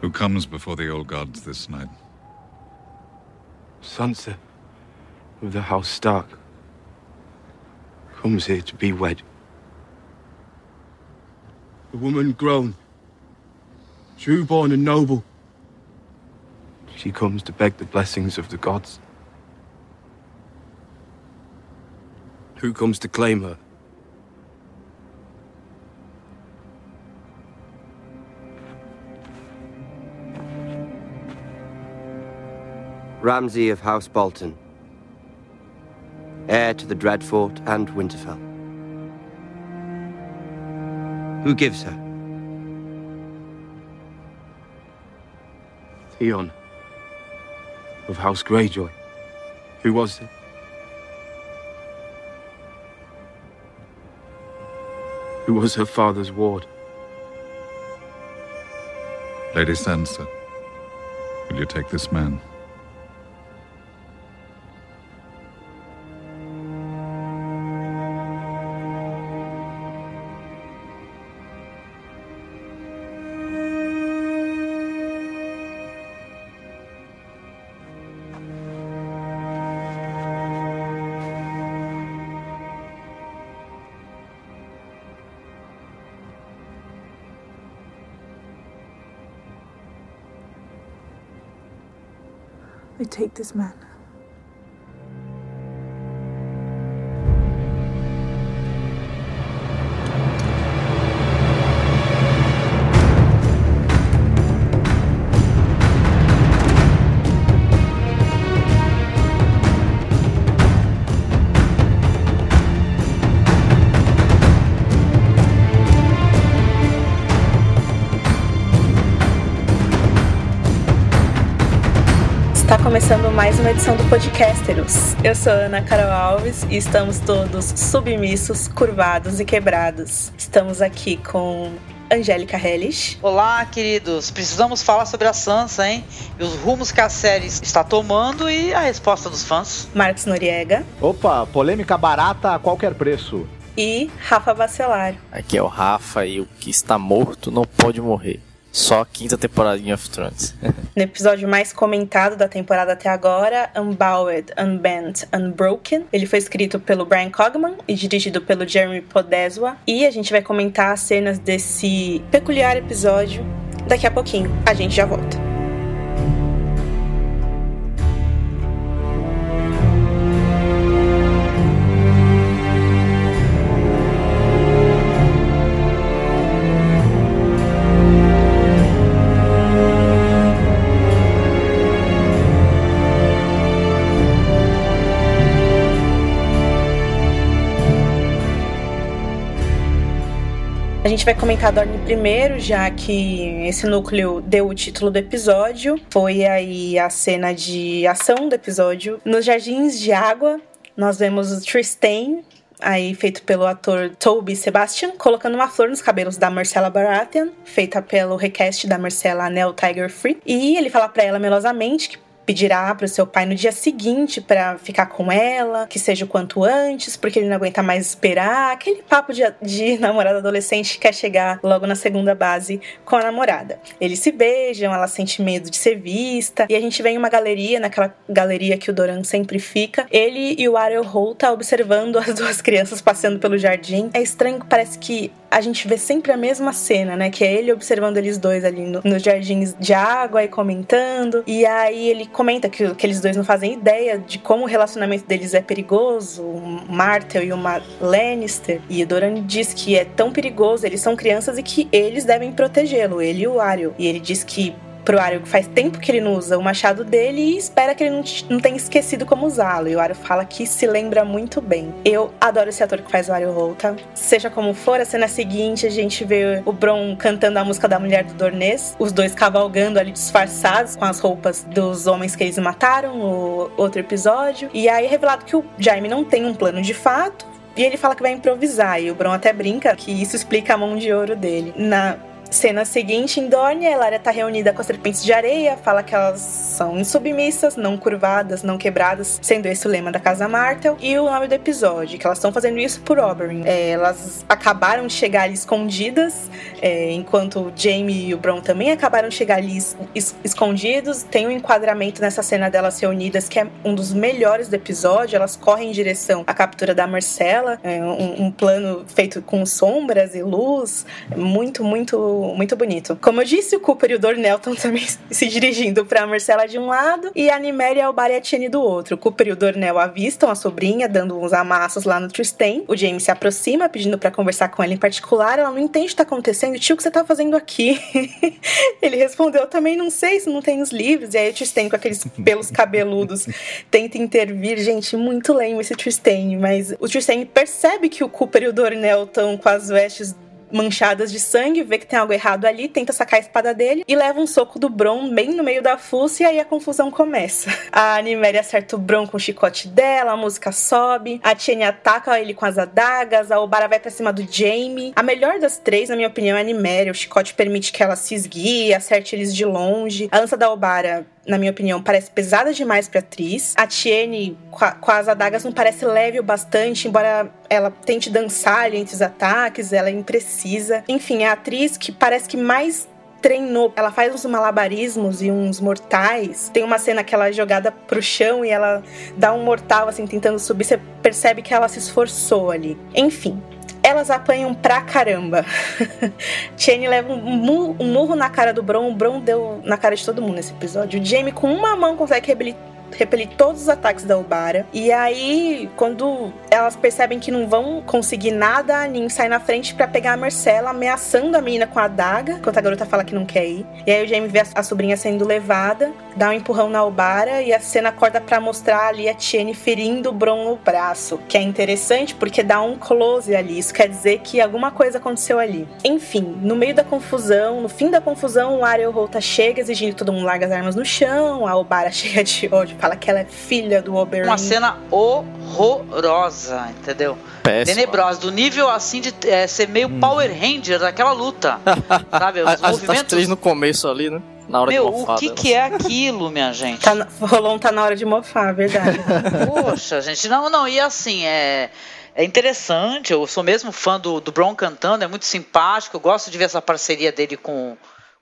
Who comes before the old gods this night? Sansa of the House Stark comes here to be wed. A woman grown, true born and noble. She comes to beg the blessings of the gods. Who comes to claim her? Ramsay of House Bolton, heir to the Dreadfort and Winterfell. Who gives her? Theon of House Greyjoy. Who was it? Who was her father's ward? Lady Sansa, will you take this man? Take this man. Começando mais uma edição do Podcasteros. Eu sou Ana Carol Alves e estamos todos submissos, curvados e quebrados. Estamos aqui com Angélica Hellish, Olá, queridos. Precisamos falar sobre a Sansa, hein? E os rumos que a série está tomando e a resposta dos fãs. Marcos Noriega Opa, polêmica barata a qualquer preço. e Rafa Bacelar. Aqui é o Rafa e o que está morto não pode morrer. Só a quinta temporada de of Thrones. No episódio mais comentado da temporada até agora, Unbowed, Unbent, Unbroken. Ele foi escrito pelo Brian Cogman e dirigido pelo Jeremy Podeswa. E a gente vai comentar as cenas desse peculiar episódio daqui a pouquinho. A gente já volta. Vai comentar a Dorne primeiro, já que esse núcleo deu o título do episódio. Foi aí a cena de ação do episódio. Nos Jardins de Água, nós vemos o Tristan, aí feito pelo ator Toby Sebastian, colocando uma flor nos cabelos da Marcella Baratheon, feita pelo request da Marcella Nell Tiger Free. E ele fala pra ela melosamente que pedirá pro seu pai no dia seguinte pra ficar com ela, que seja o quanto antes, porque ele não aguenta mais esperar. Aquele papo de, de namorada adolescente que quer chegar logo na segunda base com a namorada. Eles se beijam, ela sente medo de ser vista, e a gente vê em uma galeria, naquela galeria que o Doran sempre fica, ele e o Ariel Holt tá observando as duas crianças passando pelo jardim. É estranho parece que a gente vê sempre a mesma cena, né? Que é ele observando eles dois ali no, nos jardins de água e comentando. E aí ele comenta que, que eles dois não fazem ideia de como o relacionamento deles é perigoso, o Martel e uma Lannister. E o Doran diz que é tão perigoso, eles são crianças e que eles devem protegê-lo, ele e o Arya. E ele diz que pro Arya que faz tempo que ele não usa o machado dele e espera que ele não, não tenha esquecido como usá-lo. E o Arya fala que se lembra muito bem. Eu adoro esse ator que faz o Arya Volta. Seja como for, a cena seguinte a gente vê o Bron cantando a música da mulher do Dornês, os dois cavalgando ali disfarçados com as roupas dos homens que eles mataram no outro episódio. E aí é revelado que o Jaime não tem um plano de fato, e ele fala que vai improvisar, e o Bron até brinca que isso explica a mão de ouro dele. Na Cena seguinte, em Dorne, a Elaria tá reunida com as serpentes de areia, fala que elas são insubmissas, não curvadas, não quebradas, sendo esse o lema da Casa Martel. E o nome do episódio, que elas estão fazendo isso por Oberyn. É, elas acabaram de chegar ali escondidas, é, enquanto o Jaime e o Bron também acabaram de chegar ali es escondidos. Tem um enquadramento nessa cena delas reunidas que é um dos melhores do episódio. Elas correm em direção à captura da Marcela, é, um, um plano feito com sombras e luz, muito, muito, muito bonito. Como eu disse, o Cooper e o Dornell estão também se dirigindo para Marcela de um lado e a Niméria, e a Tiene do outro. O Cooper e o Dornell avistam a sobrinha, dando uns amassos lá no Tristan. O James se aproxima, pedindo para conversar com ela em particular. Ela não entende o que está acontecendo. Tio, o que você tá fazendo aqui? Ele respondeu, eu também não sei, se não tem os livros. E aí o Tristan, com aqueles pelos cabeludos, tenta intervir. Gente, muito lame esse Tristan. Mas o Tristan percebe que o Cooper e o Dornell estão com as vestes manchadas de sangue, vê que tem algo errado ali, tenta sacar a espada dele e leva um soco do Bron bem no meio da fuça e aí a confusão começa. A Niméria acerta o Bron com o chicote dela, a música sobe, a Tiene ataca ele com as adagas, a Obara vai pra cima do Jaime. A melhor das três, na minha opinião, é a Niméria. O chicote permite que ela se esguie, acerte eles de longe. A lança da Obara na minha opinião, parece pesada demais pra atriz. A Tiene, com, as adagas, não parece leve o bastante, embora ela tente dançar ali entre os ataques, ela é imprecisa. Enfim, é a atriz que parece que mais treinou. Ela faz uns malabarismos e uns mortais. Tem uma cena que ela é jogada pro chão e ela dá um mortal, assim, tentando subir. Você percebe que ela se esforçou ali. Enfim, elas apanham pra caramba. Chane leva um murro, um murro, na cara do Bron. O Bron deu na cara de todo mundo nesse episódio. O Jamie, com uma mão, consegue reabilitar repelir todos os ataques da Ubara. E aí, quando elas percebem que não vão conseguir nada, a Nin sai na frente para pegar a Marcela, ameaçando a menina com a adaga, enquanto a garota fala que não quer ir. E aí o Jamie vê a sobrinha sendo levada, dá um empurrão na Ubara e a cena corta para mostrar ali a Tiene ferindo o Bron no braço, que é interessante porque dá um close ali. Isso quer dizer que alguma coisa aconteceu ali. Enfim, no meio da confusão, no fim da confusão, o Ariel Rota chega exigindo que todo mundo larga as armas no chão, a Ubara cheia de ódio fala que ela é filha do Oberyn. Uma cena horrorosa, entendeu? Péssima. Tenebrosa, do nível assim de é, ser meio Hum. Power Ranger daquela luta. sabe? Os As, as movimentos. três no começo ali, né? Na hora Meu, de o mofar que, delas. que é aquilo, minha gente? Tá na- Rolon tá na hora de mofar, verdade. Poxa, gente, não, não, e assim, é. É interessante, eu sou mesmo fã do, do Bron cantando, é muito simpático, eu gosto de ver essa parceria dele com,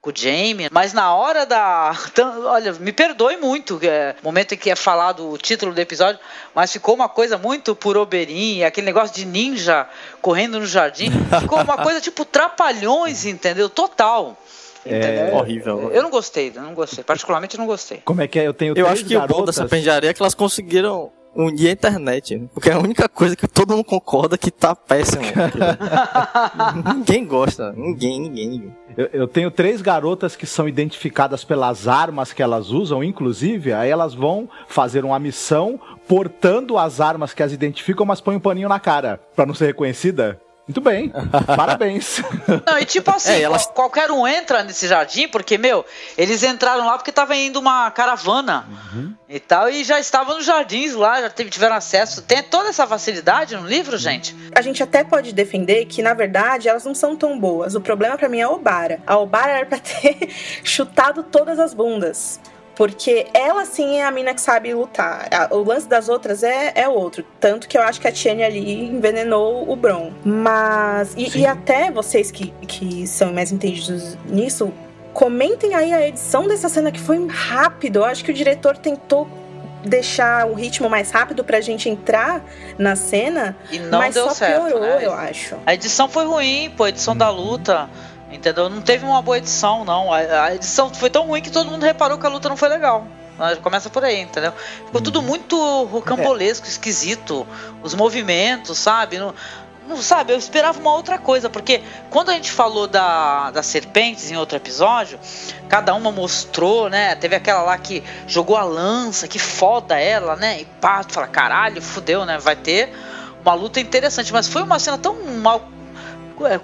com o Jamie, mas na hora da. Então, olha, me perdoe muito, é, momento em que é falado o título do episódio, mas ficou uma coisa muito por Oberyn, aquele negócio de ninja correndo no jardim, ficou uma coisa tipo trapalhões, entendeu? Total. Entendeu? horrível. Eu não gostei, eu não gostei, particularmente não gostei. Como é que é? Eu tenho Eu acho que o bom garotas... dessa penjaria é que elas conseguiram unir a internet. né? Porque é a única coisa que todo mundo concorda que tá péssimo. ninguém gosta. Ninguém, ninguém, ninguém. Eu, eu tenho três garotas que são identificadas pelas armas que elas usam, inclusive, aí elas vão fazer uma missão portando as armas que as identificam, mas põem um paninho na cara, pra não ser reconhecida. Muito bem, parabéns. Não, e tipo assim, É, elas- qual- qualquer um entra nesse jardim, porque, meu, eles entraram lá porque tava indo uma caravana e tal, e já estavam nos jardins lá, já tiveram acesso. Tem toda essa facilidade no livro, gente? A gente até pode defender que, na verdade, elas não são tão boas. O problema pra mim é a Obara. A Obara era pra ter chutado todas as bundas. Porque ela sim é a mina que sabe lutar. O lance das outras é, é outro. Tanto que eu acho que a Tiene ali envenenou o Bron. Mas. E, e até vocês que, que são mais entendidos nisso, comentem aí a edição dessa cena que foi rápido. Eu acho que o diretor tentou deixar o ritmo mais rápido pra gente entrar na cena, E não mas deu só certo. piorou, né? eu acho. A edição foi ruim, pô, a edição da luta. Entendeu? Não teve uma boa edição, não. A, a edição foi tão ruim que todo mundo reparou que a luta não foi legal. Ah, Começa por aí, entendeu? Ficou tudo muito rocambolesco, esquisito. Os movimentos, sabe? Não, não sabe, eu esperava uma outra coisa, porque quando a gente falou da, das serpentes em outro episódio, cada uma mostrou, né? Teve aquela lá que jogou a lança, que foda ela, né? E pá, tu fala, caralho, fudeu, né? Vai ter uma luta interessante, mas foi uma cena tão mal é,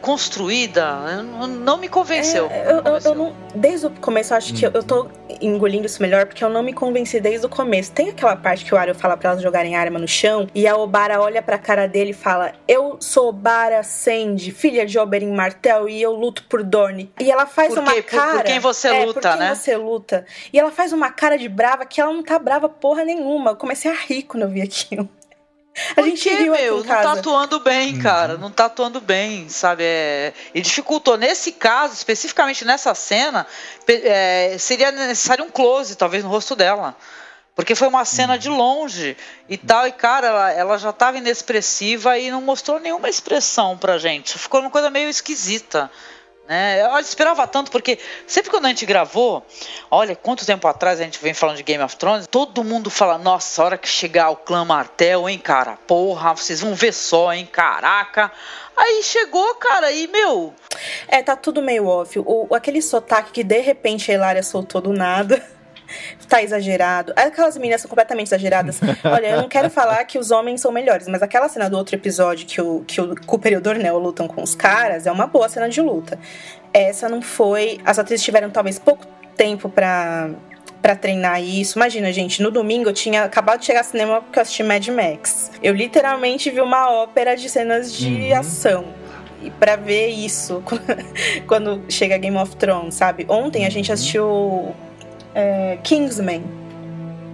construída, não, me convenceu. É, eu, eu, eu não, desde o começo, eu acho que eu, tô engolindo isso melhor porque eu não me convenci desde o começo. Tem aquela parte que o Arya fala pra elas jogarem arma no chão e a Obara olha pra cara dele e fala: Eu sou Obara Sandy, filha de Oberyn Martel e eu luto por Dorne. E ela faz uma quê? Por- cara. por quem você é, luta, por quem né? você luta. E ela faz uma cara de brava que ela não tá brava porra nenhuma. Eu comecei a rir quando eu vi aquilo. A gente quê, riu aqui meu? Não tá casa. atuando bem, cara. Não tá atuando bem, sabe? É... E dificultou. Nesse caso, especificamente nessa cena, é, seria necessário um close, talvez, no rosto dela. Porque foi uma cena de longe e tal, e cara, ela, ela já tava inexpressiva e não mostrou nenhuma expressão pra gente. Ficou uma coisa meio esquisita. Né? Eu esperava tanto, porque sempre quando a gente gravou, olha, quanto tempo atrás a gente vem falando de Game of Thrones, todo mundo fala, nossa, a hora que chegar o clã Martel, hein, cara, porra, vocês vão ver só, hein, caraca. Aí chegou, cara, e meu, É, tá tudo meio off. O, aquele sotaque que de repente a Hilária soltou do nada. Tá exagerado. Aquelas meninas são completamente exageradas. Olha, eu não quero falar que os homens são melhores, mas aquela cena do outro episódio que o, que o Cooper e o Dornell lutam com os caras é uma boa cena de luta. Essa não foi. As atrizes tiveram talvez pouco tempo pra, pra treinar isso. Imagina, gente, no domingo eu tinha acabado de chegar ao cinema porque eu assisti Mad Max. Eu literalmente vi uma ópera de cenas de ação. E pra ver isso quando chega Game of Thrones, sabe? Ontem a gente assistiu é, Kingsman.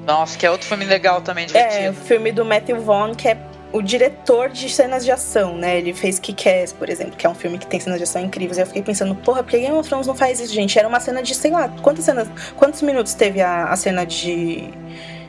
nossa, que é outro filme legal também, É, o divertido. filme do Matthew Vaughn, que é o diretor de cenas de ação, né? Ele fez Kick-Ass, por exemplo, que é um filme que tem cenas de ação incríveis. E eu fiquei pensando, porra, por que Game of Thrones não faz isso, gente? Era uma cena de, sei lá, quantas cenas, quantos minutos teve a, a cena de,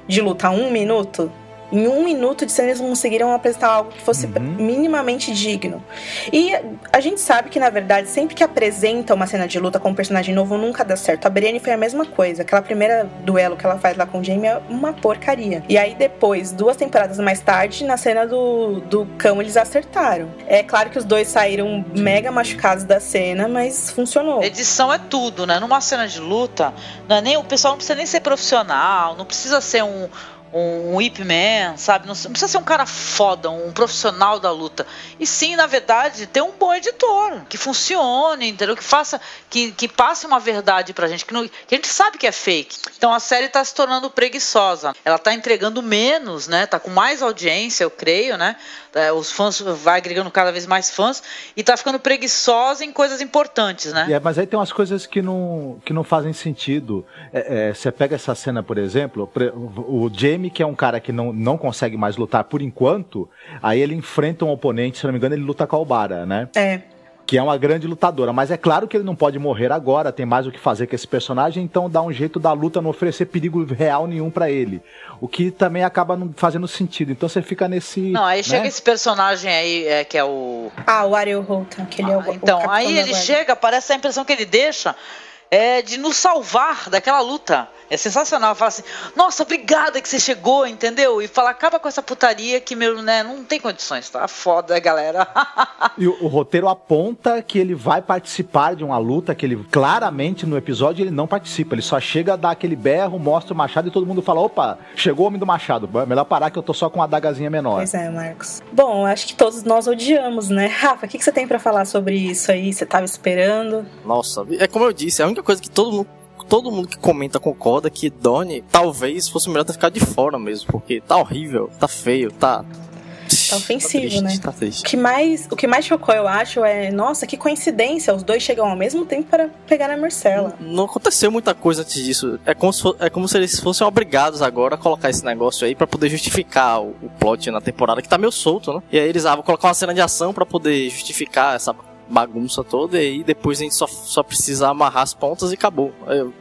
de luta? Um minuto? Em um minuto de cena eles conseguiram apresentar algo que fosse minimamente digno. E a gente sabe que, na verdade, sempre que apresenta uma cena de luta com um personagem novo, nunca dá certo. A Brienne foi a mesma coisa. Aquela primeira duelo que ela faz lá com o Jaime é uma porcaria. E aí, depois, duas temporadas mais tarde, na cena do, do cão, eles acertaram. É claro que os dois saíram mega machucados da cena, mas funcionou. Edição é tudo, né? Numa cena de luta, não é nem, o pessoal não precisa nem ser profissional, não precisa ser um, um, um Ip Man, sabe? Não, não precisa ser um cara foda, um profissional da luta. E sim, na verdade, ter um bom editor, que funcione, entendeu? Que faça, que, que passe uma verdade pra gente, que, não- que a gente sabe que é fake. Então a série tá se tornando preguiçosa. Ela tá entregando menos, né? Tá com mais audiência, eu creio, né? É, Os fãs vai agregando cada vez mais fãs e tá ficando preguiçosa em coisas importantes, né? É, mas aí tem umas coisas que não, que não fazem sentido. É, é, você pega essa cena, por exemplo, o Jamie, que é um cara que não, não consegue mais lutar por enquanto, aí ele enfrenta um oponente, se não me engano, ele luta com a Albara, né? É. Que é uma grande lutadora. Mas é claro que ele não pode morrer agora, tem mais o que fazer com esse personagem, então dá um jeito da luta não oferecer perigo real nenhum pra ele. O que também acaba não fazendo sentido. Então você fica nesse. Não, aí né? chega esse personagem aí, é, que é o. Ah, o Ariel Holton, que ele é o, o Então, capitão aí ele guarda. chega, parece a impressão que ele deixa é de nos salvar daquela luta. É sensacional. Fala assim, nossa, obrigada que você chegou, entendeu? E fala, acaba com essa putaria que, meu, né, não tem condições, tá foda, galera. E o, o roteiro aponta que ele vai participar de uma luta que ele claramente no episódio ele não participa. Ele só chega a dar aquele berro, mostra o machado e todo mundo fala: opa, chegou o homem do machado. É melhor parar que eu tô só com uma adagazinha menor. Pois é, Marcos. Bom, acho que todos nós odiamos, né? Rafa, o que, que você tem pra falar sobre isso aí? Você tava esperando? Nossa, é como eu disse, é a única coisa que todo mundo, todo mundo que comenta concorda que Donnie talvez fosse melhor ter ficado de fora mesmo, porque tá horrível, tá feio, tá. Tá ofensivo, triste, né? Tá O que, mais, o que mais chocou, eu acho, é... Nossa, que coincidência, os dois chegam ao mesmo tempo para pegar a Marcela. Não aconteceu muita coisa antes disso. É como se, é como se eles fossem obrigados agora a colocar esse negócio aí pra poder justificar o, o plot na temporada, que tá meio solto, né? E aí eles ah, vão colocar uma cena de ação pra poder justificar essa bagunça toda, e aí depois a gente só, só precisa amarrar as pontas e acabou. Eu,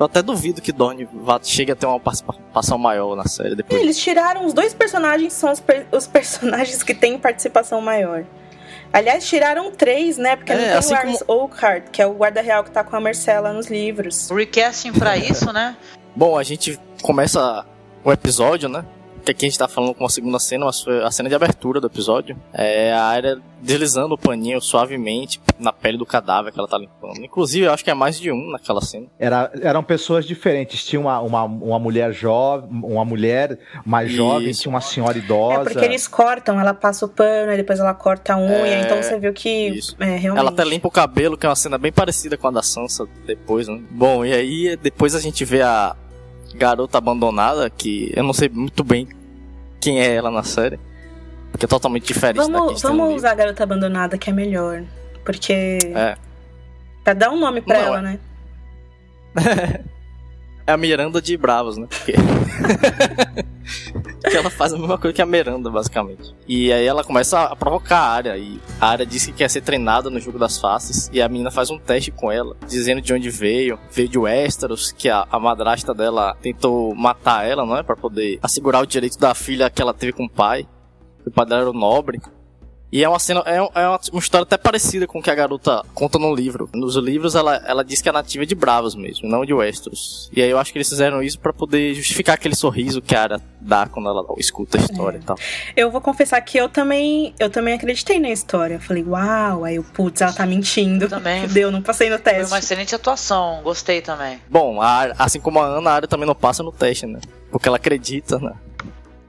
eu até duvido que Dorne vá, chegue a ter uma participação maior na série depois. eles tiraram os dois personagens, são os, per- os personagens que têm participação maior. Aliás, tiraram três, né? Porque não É, tem assim o Lars Oakhart, que é o guarda real que tá com a Marcela nos livros. Recasting pra isso, né? Bom, a gente começa o episódio, né? Que aqui a gente tá falando com uma segunda cena, mas foi a cena de abertura do episódio. É a área deslizando o paninho suavemente na pele do cadáver que ela tá limpando. Inclusive, eu acho que é mais de um naquela cena. Era, eram pessoas diferentes. Tinha uma, uma, uma mulher jovem, uma mulher mais Isso. jovem, tinha uma senhora idosa. É porque eles cortam, ela passa o pano, aí depois ela corta a unha, É, então você viu que isso. é, realmente. Ela até limpa o cabelo, que é uma cena bem parecida com a da Sansa depois, né? Bom, e aí depois a gente vê a garota abandonada, que eu não sei muito bem quem é ela na série. Porque é totalmente diferente da Vamos, no vamos usar garota abandonada que é melhor. Porque. É. Pra dar um nome pra Não, ela, é. né? É a Miranda de Bravos, né? Porque... Porque ela faz a mesma coisa que a Miranda, basicamente. E aí ela começa a provocar a área. E a área diz que quer ser treinada no jogo das faces. E a menina faz um teste com ela, dizendo de onde veio. Veio de Westeros, que a, a madrasta dela tentou matar ela, não é? Pra poder assegurar o direito da filha que ela teve com o pai. O pai dela era o nobre. E é uma cena, é, é uma, uma história até parecida com o que a garota conta no livro. Nos livros ela, ela diz que é nativa de Bravos mesmo, não de Westeros. E aí eu acho que eles fizeram isso pra poder justificar aquele sorriso que a Arya dá quando ela escuta a história e tal. Eu vou confessar que eu também, eu também acreditei na história. Eu falei, uau, aí eu, putz, ela tá mentindo. Também. Deu, não passei no Foi teste. uma excelente atuação, gostei também. Bom, a assim como a Ana, a Arya também não passa no teste, né? Porque ela acredita na,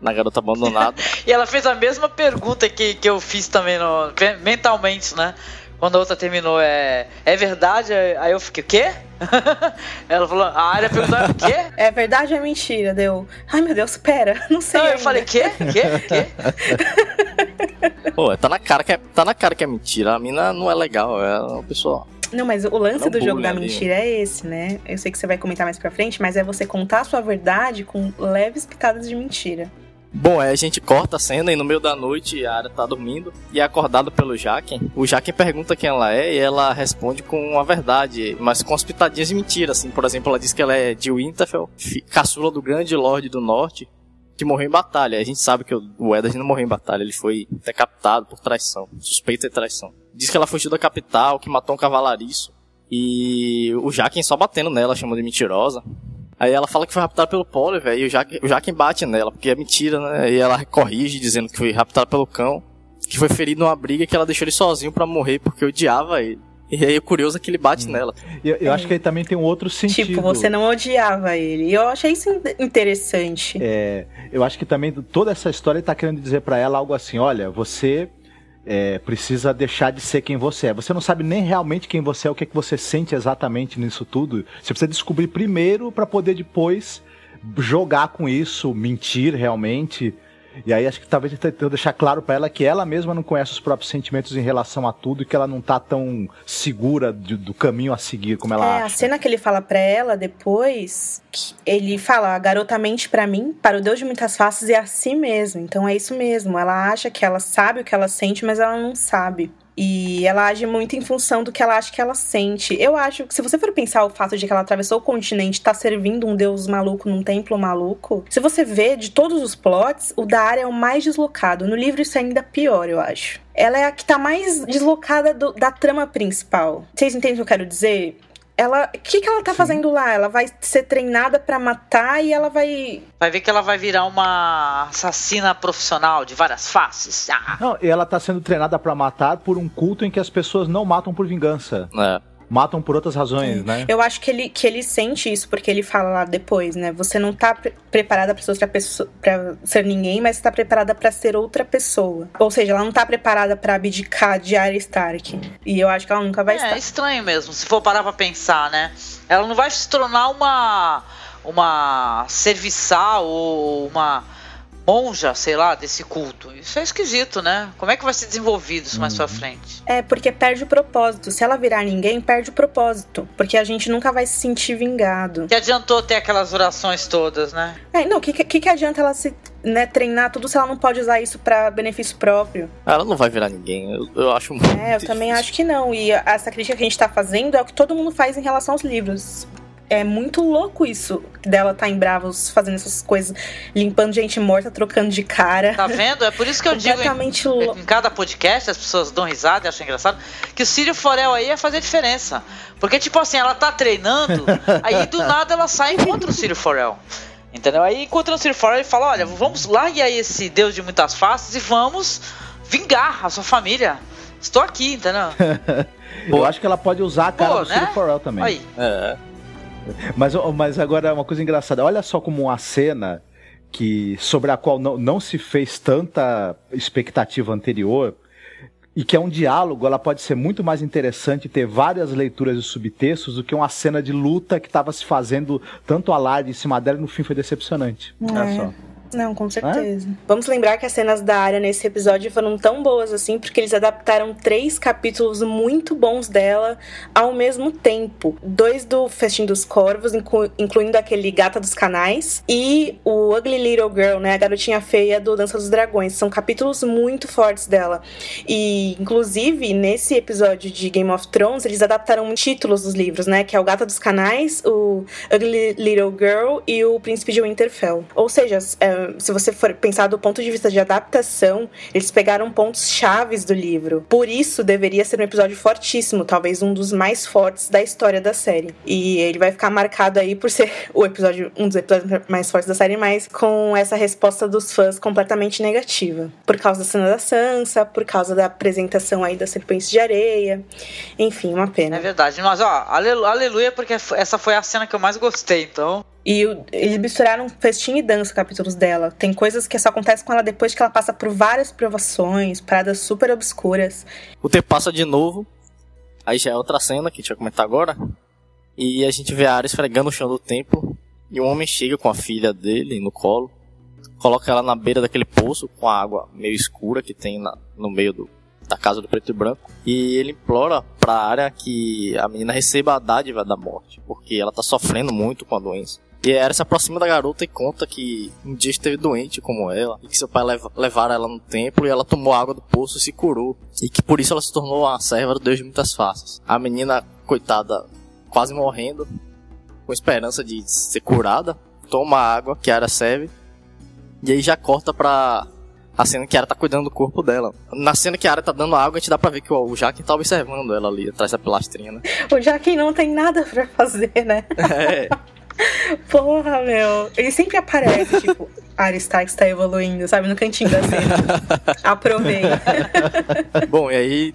na garota abandonada. E ela fez a mesma pergunta que, que eu fiz também no, mentalmente, né? Quando a outra terminou, é, é verdade? Aí eu fiquei, o quê? ela falou, a área perguntou, o quê? É verdade ou é mentira? Deu. Ai meu Deus, pera, não sei. Não, eu falei, quê? Quê? Quê? Pô, tá na cara que é, tá na cara que é mentira. A mina não é legal, é uma pessoa. Não, mas o lance um do jogo da ali. mentira é esse, né? Eu sei que você vai comentar mais pra frente, mas é você contar a sua verdade com leves pitadas de mentira. Bom, aí a gente corta a cena e no meio da noite a Arya tá dormindo e é acordada pelo Jaqen. O Jaqen pergunta quem ela é e ela responde com a verdade, mas com as pitadinhas de mentira, assim. Por exemplo, ela diz que ela é de Winterfell, caçula do grande Lorde do Norte, que morreu em batalha. A gente sabe que o Eddard não morreu em batalha, ele foi decapitado por traição, suspeita de traição. Diz que ela fugiu da capital, que matou um cavalariço. E o Jaqen só batendo nela, chamando de mentirosa. Aí ela fala que foi raptada pelo Polly, velho, e o Jaquen, o bate nela, porque é mentira, né? E ela corrige, dizendo que foi raptada pelo cão, que foi ferido numa briga que ela deixou ele sozinho pra morrer porque odiava ele. E aí o curioso é que ele bate nela. E Eu, eu acho que ele também tem um outro sentido. Tipo, você não odiava ele. E eu achei isso in- interessante. É, eu acho que também toda essa história ele tá querendo dizer pra ela algo assim: olha, você é, precisa deixar de ser quem você é. Você não sabe nem realmente quem você é, o que, é que você sente exatamente nisso tudo. Você precisa descobrir primeiro pra poder depois jogar com isso, mentir realmente. E aí acho que talvez ele tentou deixar claro pra ela que ela mesma não conhece os próprios sentimentos em relação a tudo e que ela não tá tão segura de- do caminho a seguir como ela É, a acha. cena que ele fala pra ela depois, que ele fala, a garota mente pra mim, para o Deus de muitas faces e a si mesmo. Então é isso mesmo. Ela acha que ela sabe o que ela sente, mas ela não sabe. E ela age muito em função do que ela acha que ela sente. Eu acho que se você for pensar o fato de que ela atravessou o continente, tá servindo um deus maluco num templo maluco, se você vê de todos os plots, o da área é o mais deslocado. No livro isso é ainda pior, eu acho. Ela é a que tá mais deslocada do- da trama principal. Vocês entendem o que eu quero dizer? Ela, o que, que ela tá fazendo lá? Ela vai ser treinada pra matar e ela vai. Vai ver que ela vai virar uma assassina profissional de várias faces. Ah, Não, e ela tá sendo treinada pra matar por um culto em que as pessoas não matam por vingança. É. Matam por outras razões, né? Eu acho que ele, que ele sente isso, porque ele fala lá depois, né? Você não tá pre- preparada pra ser, outra pessoa, pra ser ninguém, mas você tá preparada pra ser outra pessoa. Ou seja, ela não tá preparada pra abdicar de Arya Stark. E eu acho que ela nunca vai é estar. estranho mesmo, se for parar pra pensar, né? Ela não vai se tornar uma uma serviçal ou uma monja, sei lá, desse culto. Isso é esquisito, né? Como é que vai ser desenvolvido isso mais pra frente? É, porque perde o propósito. Se ela virar ninguém, perde o propósito. Porque a gente nunca vai se sentir vingado. Que adiantou ter aquelas orações todas, né? É, não, o que, que, que adianta ela se né, treinar tudo se ela não pode usar isso pra benefício próprio? Ela não vai virar ninguém. Eu, eu acho muito. É, eu também acho que não. E essa crítica que a gente tá fazendo é o que todo mundo faz em relação aos livros. É muito louco isso dela tá em Bravos fazendo essas coisas, limpando gente morta, trocando de cara. Tá vendo? É por isso que eu digo em, Completamente louco. em cada podcast, as pessoas dão risada e acham engraçado, que o Círio Forel aí ia fazer diferença. Porque, tipo assim, ela tá treinando, aí do nada ela sai contra o Círio Forel. Entendeu? Aí encontra o Sir Fora e fala: Olha, vamos largue aí esse Deus de muitas faces e vamos vingar a sua família. Estou aqui, entendeu? Eu acho que ela pode usar a cara Pô, do né? Ciro Forel também. Aí. É. Mas, mas agora uma coisa engraçada. Olha só como uma cena que sobre a qual não, não se fez tanta expectativa anterior e que é um diálogo, ela pode ser muito mais interessante ter várias leituras de subtextos do que uma cena de luta que estava se fazendo tanto alarde em cima dela e no fim foi decepcionante. Olha É. só. Não, com certeza. Vamos lembrar que as cenas da área nesse episódio foram tão boas assim, porque eles adaptaram três capítulos muito bons dela ao mesmo tempo. Dois do Festim dos Corvos, inclu- incluindo aquele Gata dos Canais, e o Ugly Little Girl, né? A garotinha feia do Dança dos Dragões. São capítulos muito fortes dela. E, inclusive, nesse episódio de Game of Thrones, eles adaptaram títulos dos livros, né? Que é o Gata dos Canais, o Ugly Little Girl e o Príncipe de Winterfell. Ou seja, é, se você for pensar do ponto de vista de adaptação, eles pegaram pontos chaves do livro. Por isso, deveria ser um episódio fortíssimo, talvez um dos mais fortes da história da série. E ele vai ficar marcado aí por ser o episódio, um dos episódios mais fortes da série, mas com essa resposta dos fãs completamente negativa. Por causa da cena da Sansa, por causa da apresentação aí das serpentes de areia. Enfim, uma É pena. verdade. Mas, ó, alelu- aleluia, porque essa foi a cena que eu mais gostei, então. E eles misturaram festim e dança capítulos dela. Tem coisas que só acontecem com ela depois que ela passa por várias provações, paradas super obscuras. O tempo passa de novo. Aí já é outra cena que a gente vai comentar agora. E a gente vê a Arya esfregando o chão do templo. E um homem chega com a filha dele no colo. Coloca ela na beira daquele poço com a água meio escura que tem na- no meio do, da casa do preto e branco. E ele implora pra Arya que a menina receba a dádiva da morte. Porque ela tá sofrendo muito com a doença. E a Arya se aproxima da garota e conta que um dia esteve doente como ela. E que seu pai leva, levaram ela no templo e ela tomou água do poço e se curou. E que por isso ela se tornou a serva do Deus de muitas faces. A menina, coitada, quase morrendo, com esperança de ser curada, toma a água que a Arya serve. E aí já corta pra a cena que a Arya tá cuidando do corpo dela. Na cena que a Arya tá dando água, a gente dá pra ver que o Jaqen tá observando ela ali, atrás da pilastrinha, né? O Jaquen não tem nada pra fazer, né? É, Porra, meu. Ele sempre aparece, tipo, Arya Stark está evoluindo, sabe? No cantinho da cena. Aproveita. Bom, e aí,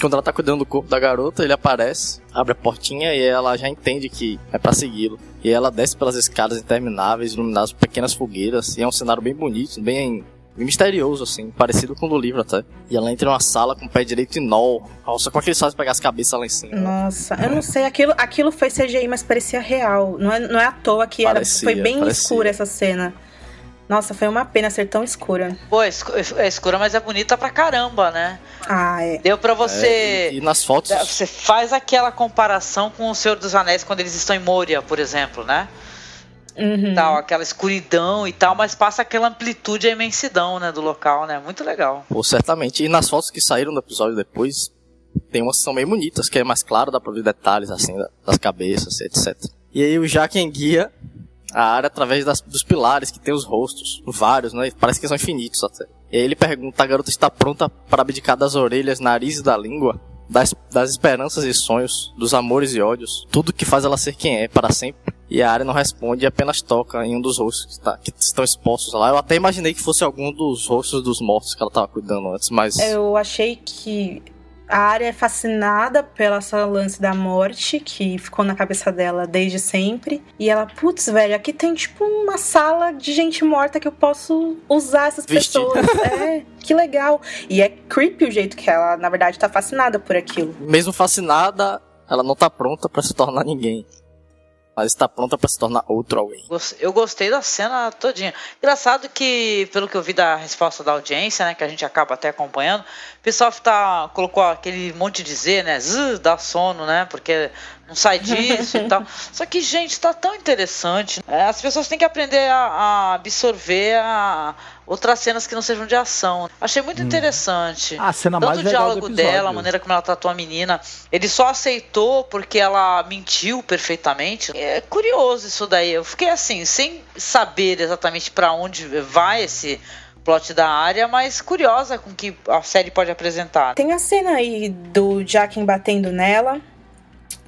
quando ela tá cuidando do corpo da garota, ele aparece, abre a portinha e ela já entende que é pra segui-lo. E ela desce pelas escadas intermináveis, iluminadas por pequenas fogueiras, e é um cenário bem bonito, bem, bem misterioso, assim, parecido com o do livro até. E ela entra em uma sala com o pé direito nó. Nossa, como é que eles fazem pegar as cabeças lá em cima? Nossa, eu não sei, aquilo, aquilo foi CGI, mas parecia real. Não é, não é à toa que era, Parecia, foi bem parecia. escura essa cena. Nossa, foi uma pena ser tão escura. Pô, é é escura, mas é bonita pra caramba, né? Ah, é. Deu pra você. É, e, e nas fotos. Você faz aquela comparação com o Senhor dos Anéis quando eles estão em Moria, por exemplo, né? Uhum. Tal, aquela escuridão e tal, mas passa aquela amplitude e imensidão, né, do local, né? Muito legal. Pô, certamente. E nas fotos que saíram do episódio depois, tem umas que são bem bonitas, que é mais claro, dá pra ver detalhes, assim, da- das cabeças, etc. E aí o Jaquen guia a área através das- dos pilares que tem os rostos, vários, né? Parece que são infinitos até. E aí ele pergunta, a garota está pronta para abdicar das orelhas, nariz e da língua? Das, das esperanças e sonhos, dos amores e ódios, tudo que faz ela ser quem é para sempre. E a área não responde e apenas toca em um dos rostos que, está- que estão expostos lá. Eu até imaginei que fosse algum dos rostos dos mortos que ela estava cuidando antes, mas. Eu achei que a área é fascinada pela essa lance da morte que ficou na cabeça dela desde sempre. E ela, putz, velho, aqui tem tipo uma sala de gente morta que eu posso usar essas Vestir. pessoas. é, que legal. E é creepy o jeito que ela, na verdade, tá fascinada por aquilo. Mesmo fascinada, ela não tá pronta para se tornar ninguém. Mas está pronta para se tornar outro alguém. Eu gostei da cena todinha. Engraçado que, pelo que eu vi da resposta da audiência, né, que a gente acaba até acompanhando, o pessoal tá, colocou aquele monte de Z, né, zzz, dá sono, né, porque não sai disso e tal. Só que, gente, tá tão interessante. É, as pessoas têm que aprender a, a absorver a- outras cenas que não sejam de ação. Achei muito interessante. A cena Tanto mais o legal do diálogo episódio. dela, a maneira como ela tratou a menina. Ele só aceitou porque ela mentiu perfeitamente. É curioso isso daí. Eu fiquei assim, sem saber exatamente pra onde vai esse plot da área, mas curiosa com que a série pode apresentar. Tem a cena aí do Jaquen batendo nela.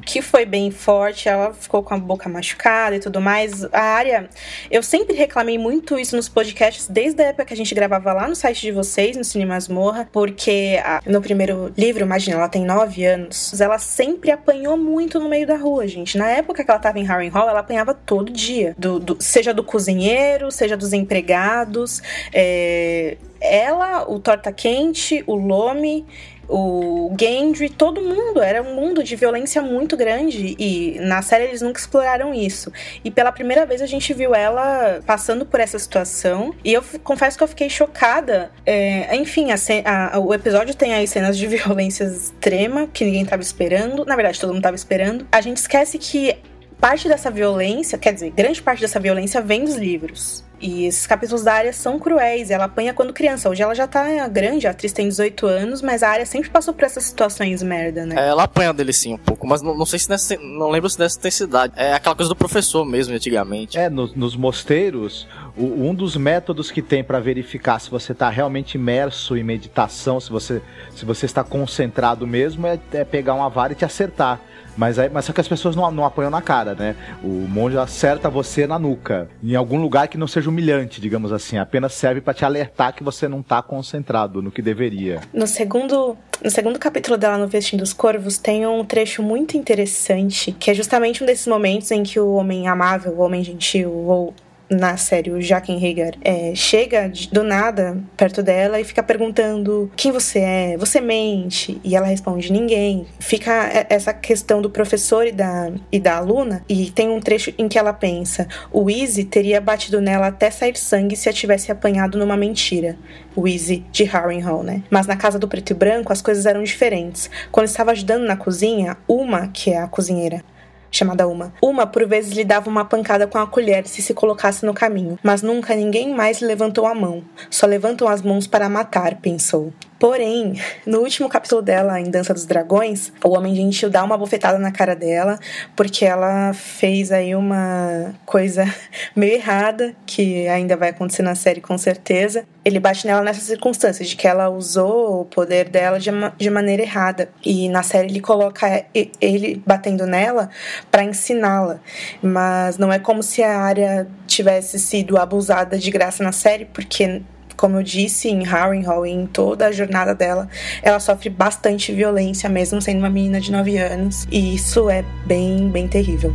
Que foi bem forte, ela ficou com a boca machucada e tudo mais. A área, eu sempre reclamei muito isso nos podcasts, desde a época que a gente gravava lá no site de vocês, no Cine Masmorra, porque a, no primeiro livro, imagina, ela tem nove anos, ela sempre apanhou muito no meio da rua, gente. Na época que ela tava em Harry Hall, ela apanhava todo dia, do, do, seja do cozinheiro, seja dos empregados, é, ela, o Torta Quente, o Lome o Gendry, todo mundo. Era um mundo de violência muito grande e na série eles nunca exploraram isso. E pela primeira vez a gente viu ela passando por essa situação e eu confesso que eu fiquei chocada. É, enfim, a, a, o episódio tem aí cenas de violência extrema que ninguém tava esperando. Na verdade, todo mundo tava esperando. A gente esquece que parte dessa violência, quer dizer, grande parte dessa violência vem dos livros. E esses capítulos da área são cruéis. Ela apanha quando criança. Hoje ela já tá grande, a atriz tem 18 anos, mas a área sempre passou por essas situações merda, né? É, ela apanha dele sim um pouco, mas não, não sei se nessa. Não lembro se nessa intensidade. É aquela coisa do professor mesmo, antigamente. É, nos, nos mosteiros, o, um dos métodos que tem para verificar se você tá realmente imerso em meditação, se você, se você está concentrado mesmo, é, é pegar uma vara e te acertar. Mas, aí, mas só que as pessoas não, não apanham na cara, né? O monge acerta você na nuca, em algum lugar que não seja humilhante, digamos assim. Apenas serve para te alertar que você não tá concentrado no que deveria. No segundo, no segundo capítulo dela no Vestim dos Corvos tem um trecho muito interessante, que é justamente um desses momentos em que o homem amável, o homem gentil, ou na série, o Hagar, é, chega do nada perto dela e fica perguntando quem você é, você mente? E ela responde ninguém. Fica essa questão do professor e da, e da aluna, e tem um trecho em que ela pensa: o Easy teria batido nela até sair sangue se a tivesse apanhado numa mentira. O Easy de Harrenhal, né? Mas na casa do preto e branco as coisas eram diferentes. Quando estava ajudando na cozinha, uma, que é a cozinheira, chamada Uma. Uma, por vezes, lhe dava uma pancada com a colher se se colocasse no caminho, mas nunca ninguém mais levantou a mão. Só levantam as mãos para matar, pensou. Porém, no último capítulo dela, em Dança dos Dragões, o Homem Gentil dá uma bofetada na cara dela, porque ela fez aí uma coisa meio errada, que ainda vai acontecer na série com certeza. Ele bate nela nessas circunstâncias, de que ela usou o poder dela de, de maneira errada. E na série ele coloca ele batendo nela para ensiná-la. Mas não é como se a área tivesse sido abusada de graça na série, porque como eu disse, em Harrenhal e em toda a jornada dela, ela sofre bastante violência, mesmo sendo uma menina de 9 anos. E isso é bem, bem terrível.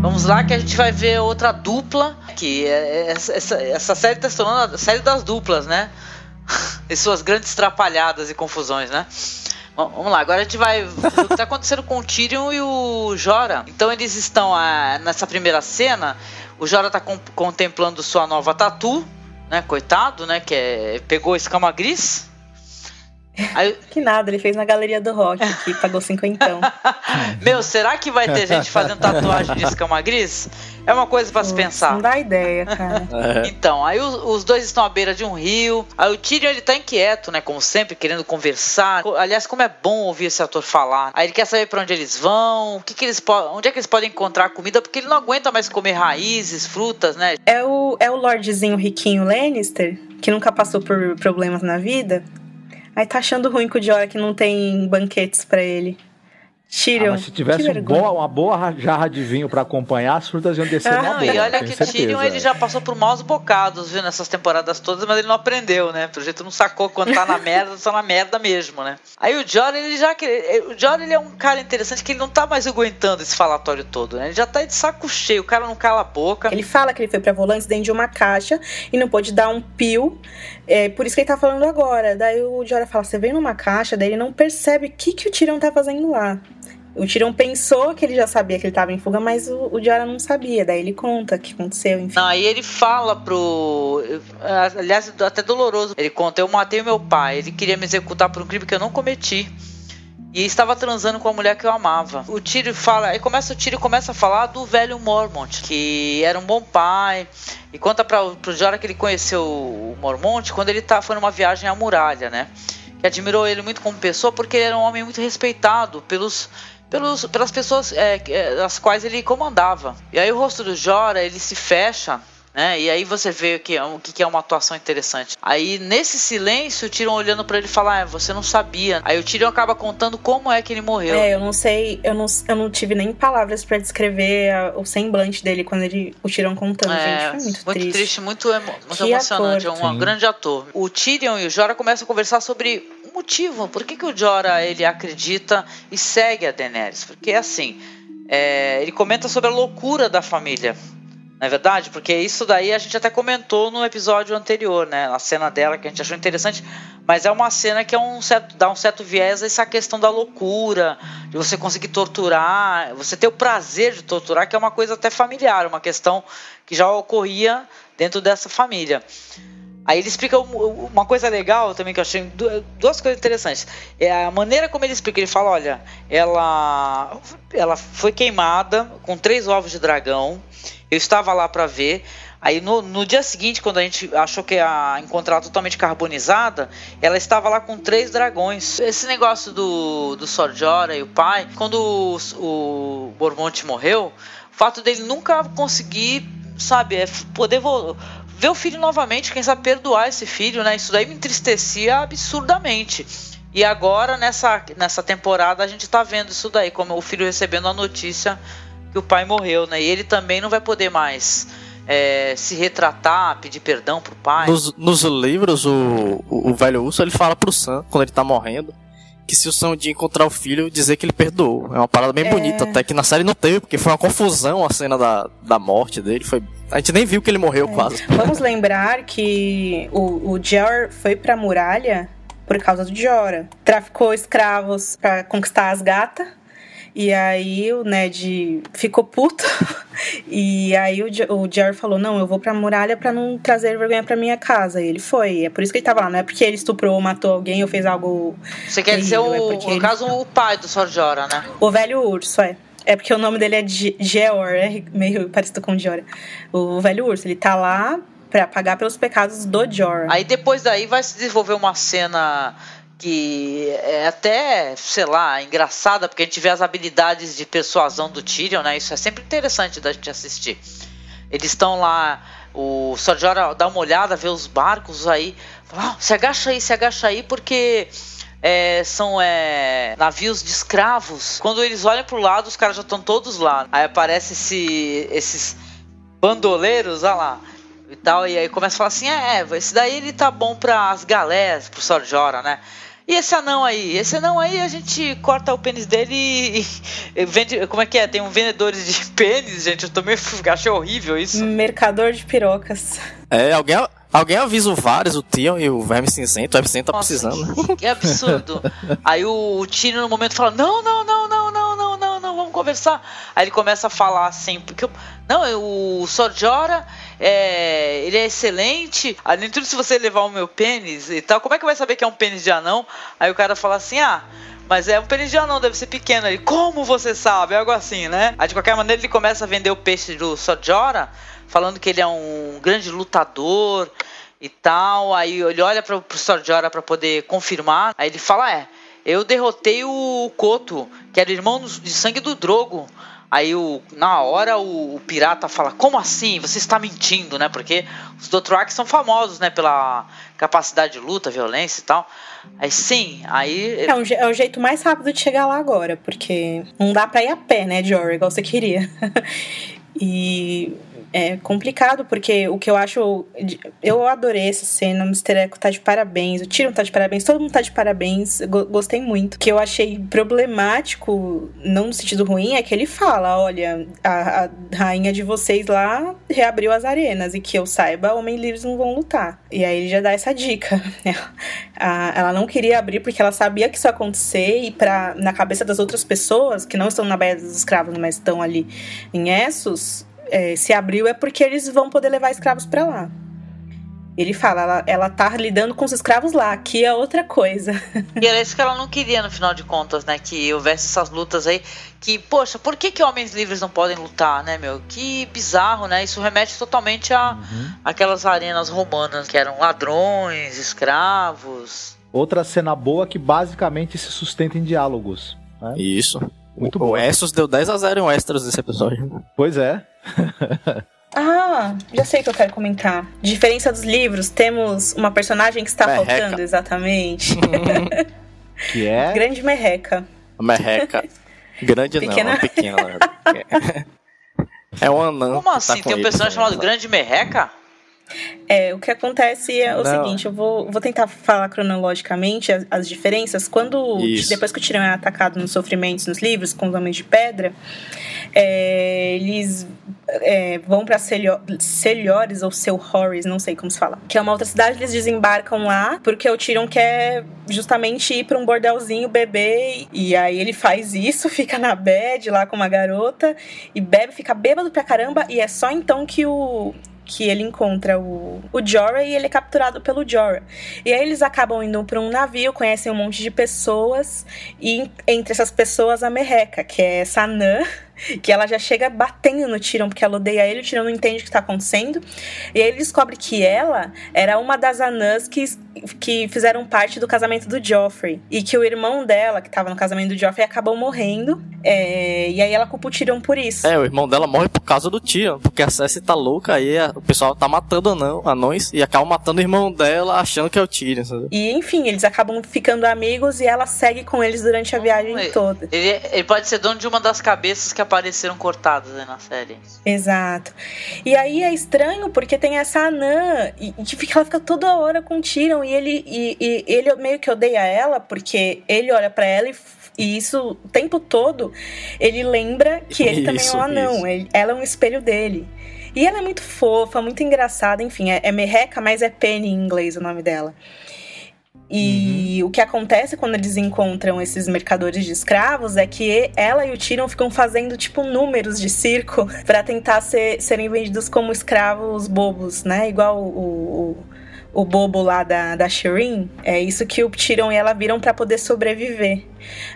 Vamos lá que a gente vai ver outra dupla, que é essa, essa série tá se tornando a série das duplas, né? e suas grandes trapalhadas e confusões, né? Vamos lá, agora a gente vai o que tá acontecendo com o Tyrion e o Jora. Então eles estão ah, nessa primeira cena, o Jora tá com, contemplando sua nova tatu, né? Coitado, né? Que é, pegou escama gris. Aí... Que nada, ele fez na galeria do rock que pagou cinquentão. Meu, será que vai ter gente fazendo tatuagem de escama gris? É uma coisa para se pensar. Não dá ideia, cara. É. Então, aí os, os, dois estão à beira de um rio. Aí o Tyrion ele tá inquieto, né? Como sempre, querendo conversar. Aliás, como é bom ouvir esse ator falar. Aí ele quer saber para onde eles vão, o que, que eles onde é que eles podem encontrar comida, porque ele não aguenta mais comer raízes, frutas, né? É o, é o Lordzinho riquinho Lannister, que nunca passou por problemas na vida. Aí tá achando ruim com o Jorah que não tem banquetes para ele. Tyrion. Ah, mas se tivesse um boa, uma boa jarra de vinho para acompanhar, as frutas iam descer ah, na boa. E olha que o Tyrion ele já passou por maus bocados, viu, nessas temporadas todas, mas ele não aprendeu, né? Pelo jeito não sacou quando tá na merda, tá na merda mesmo, né? Aí o Jorah, ele já o Jorah, ele é um cara interessante que ele não tá mais aguentando esse falatório todo, né? Ele já tá de saco cheio, o cara não cala a boca. Ele fala que ele foi pra Volantes dentro de uma caixa e não pôde dar um pio, é por isso que ele tá falando agora. Daí o Jorah fala, você veio numa caixa, daí ele não percebe o que, que o Tyrion tá fazendo lá. O Tyrion pensou que ele já sabia que ele estava em fuga, mas o, o não sabia. Daí ele conta o que aconteceu, enfim. Não, aí ele fala pro. Aliás, até doloroso. Ele conta: Eu matei o meu pai. Ele queria me executar por um crime que eu não cometi. E estava transando com a mulher que eu amava. O Tyrion fala, aí começa o Tyrion começa a falar do velho Mormont, que era um bom pai, e conta para o Jorah que ele conheceu o Mormont quando ele tá, foi numa viagem à muralha, né? Que admirou ele muito como pessoa porque ele era um homem muito respeitado pelos pelos, pelas pessoas é, é, as quais ele comandava. E aí o rosto do Jora ele se fecha né? E aí você vê que, o que é uma atuação interessante. Aí nesse silêncio, o Tyrion olhando para ele falar, ah, você não sabia. Aí o Tyrion acaba contando como é que ele morreu. É, eu não sei, eu não, eu não tive nem palavras para descrever a, o semblante dele quando ele, o Tyrion contando, é, gente, foi muito, muito triste. triste. muito, emo, muito emocionante, ator. é um Sim. grande ator. O Tyrion e o Jorah começam a conversar sobre o motivo, por que, que o Jorah ele acredita e segue a Daenerys? Porque assim, é, ele comenta sobre a loucura da família. Não é verdade? Porque isso daí a gente até comentou no episódio anterior, né? A cena dela que a gente achou interessante, mas é uma cena que é um certo, dá um certo viés a essa questão da loucura, de você conseguir torturar, você ter o prazer de torturar, que é uma coisa até familiar, uma questão que já ocorria dentro dessa família. Aí ele explica uma coisa legal também que eu achei duas coisas interessantes. É a maneira como ele explica. Ele fala, olha, ela ela foi queimada com três ovos de dragão. Eu estava lá para ver. Aí no, no, dia seguinte, quando a gente achou que ia encontrar totalmente carbonizada, ela estava lá com três dragões. Esse negócio do, do Sorjora e o pai, quando o, o Bormonte morreu, o fato dele nunca conseguir, sabe, é poder ver o filho novamente, quem sabe perdoar esse filho, né? Isso daí me entristecia absurdamente. E agora, nessa, nessa temporada, a gente tá vendo isso daí, como o filho recebendo a notícia que o pai morreu, né? E ele também não vai poder mais é, se retratar, pedir perdão pro pai. Nos, nos livros, o, o, o, velho urso ele fala pro Sam, quando ele tá morrendo, que se o dia encontrar o filho, dizer que ele perdoou. É uma parada bem é... bonita, até que na série não teve, porque foi uma confusão a cena da, da morte dele. Foi, a gente nem viu que ele morreu é. quase. Vamos lembrar que o, o Jor foi pra muralha por causa do Jora. Traficou escravos para conquistar as gatas e aí o Ned ficou puto. e aí o, o Jerry falou: Não, eu vou pra muralha pra não trazer vergonha pra minha casa. E ele foi. É por isso que ele tava lá. Não é porque ele estuprou, matou alguém ou fez algo. Você quer dizer, o, é no ele... caso, o pai do Sor Jorah, né? O velho urso, é. É porque o nome dele é Geor, é meio parecido com Jorah. O velho urso, ele tá lá para pagar pelos pecados do Jorah. Aí depois daí vai se desenvolver uma cena que é até, sei lá, engraçada, porque a gente vê as habilidades de persuasão do Tyrion, né? Isso é sempre interessante da gente assistir. Eles estão lá, o. Jorah dá uma olhada, vê os barcos aí, fala, ah, se agacha aí, se agacha aí, porque é, são é, navios de escravos. Quando eles olham pro lado, os caras já estão todos lá. Aí aparece esse, esses bandoleiros, olha lá e tal, e aí começa a falar assim, é, esse daí ele tá bom para as galés, pro Sr. Jorah, né? E esse anão aí? Esse anão aí a gente corta o pênis dele e, e vende. Como é que é? Tem um vendedores de pênis, gente. Eu também achei horrível isso. Mercador de pirocas. É, alguém. Alguém avisa o Vares, o Tion e o Verme Cinzento. O Verme Cinzento tá Nossa, precisando. Que, que absurdo. Aí o, o Tino no momento fala: não, não, não, conversar. Aí ele começa a falar assim: Porque. Não, o Sorjora é, ele é excelente. Além de tudo, se você levar o meu pênis e tal, como é que vai saber que é um pênis de anão? Aí o cara fala assim: ah. Mas é um pênis de anão, deve ser pequeno. Ele, como você sabe? Algo assim, né? Aí de qualquer maneira ele começa a vender o peixe do Sojora, falando que ele é um grande lutador e tal. Aí ele olha pro, pro Sojora para poder confirmar. Aí ele fala: é, eu derrotei o Koto, que era irmão de sangue do Drogo. Aí o, na hora o, o, pirata fala: Como assim? Você está mentindo, né? Porque os Dothraki são famosos, né? Pela capacidade de luta, violência e tal. Aí sim, aí. É, um, é o jeito mais rápido de chegar lá agora, porque não dá pra ir a pé, né, Jory, igual você queria. e é complicado, porque o que eu acho. Eu adorei essa cena, o Mr. Echo tá de parabéns, o Tyrion tá de parabéns, todo mundo tá de parabéns. Gostei muito. O que eu achei problemático, não no sentido ruim, é que ele fala: olha, a, a rainha de vocês lá reabriu as arenas, e que eu saiba, homens livres não vão lutar. E aí ele já dá essa dica. ela não queria abrir porque ela sabia que isso ia acontecer, e pra, na cabeça das outras pessoas, que não estão na Baía dos Escravos, mas estão ali em Essos é, se abriu é porque eles vão poder levar escravos para lá. Ele fala, ela, ela tá lidando com os escravos lá, aqui é outra coisa. E era isso que ela não queria, no final de contas, né? Que houvesse essas lutas aí. Que, poxa, por que, que homens livres não podem lutar, né, meu? Que bizarro, né? Isso remete totalmente a uhum. aquelas arenas romanas que eram ladrões, escravos. Outra cena boa que basicamente se sustenta em diálogos. Né? Isso. Muito o bom. Essos deu 10 a 0 em Westeros nesse episódio. Pois é. Ah, já sei o que eu quero comentar. Diferença dos livros, temos uma personagem que está Merreca. faltando, exatamente. Que é. Grande merreca. Merreca. Grande Pequena. não, é pequena, na verdade. É um anão. Como tá assim? com Tem um personagem também, chamado né? Grande Merreca? É, o que acontece é o Não. seguinte, eu vou, vou tentar falar cronologicamente as, as diferenças. Quando, Isso. depois que o Tyrion é atacado nos sofrimentos nos livros, com os Homens de Pedra, é, eles é, vão pra Celio- Celiores ou Seu Horris, não sei como se fala, que é uma outra cidade, eles desembarcam lá, porque o Tyrion quer justamente ir pra um bordelzinho beber, e aí ele faz isso, fica na bed lá com uma garota, e bebe, fica bêbado pra caramba, e é só então que o que ele encontra o, o Jorah e ele é capturado pelo Jorah. E aí eles acabam indo para um navio, conhecem um monte de pessoas, e entre essas pessoas a Merreca, que é essa anã, que ela já chega batendo no Tyrion, porque ela odeia ele, o Tyrion não entende o que está acontecendo. E aí ele descobre que ela era uma das anãs que, que fizeram parte do casamento do Joffrey. E que o irmão dela, que estava no casamento do Joffrey, acabou morrendo. É, e aí ela culpa o Tyrion por isso. É, o irmão dela morre por causa do tio, porque a Cersei tá louca, aí a- o pessoal tá matando anão, anões e acaba matando o irmão dela achando que é o Tyrion, sabe? E enfim, eles acabam ficando amigos e ela segue com eles durante a viagem Ele- toda. Ele, ele pode ser dono de uma das cabeças que apareceram cortadas aí na série. Exato. E aí é estranho porque tem essa anã e, e fica- ela fica toda hora com o Tyrion e ele, e, e ele meio que odeia ela porque ele olha pra ela e, e isso o tempo todo ele lembra que ele também é Isso, um anão. isso. Ele- ela é um espelho dele. E ela é muito fofa, muito engraçada, enfim, é, é merreca, mas é Penny em inglês o nome dela. E o que acontece quando eles encontram esses mercadores de escravos é que ela e o Tyrion ficam fazendo tipo números de circo pra tentar ser- serem vendidos como escravos bobos, né? Igual o, o, o bobo lá da, da Shireen. É isso que o Tyrion e ela viram pra poder sobreviver.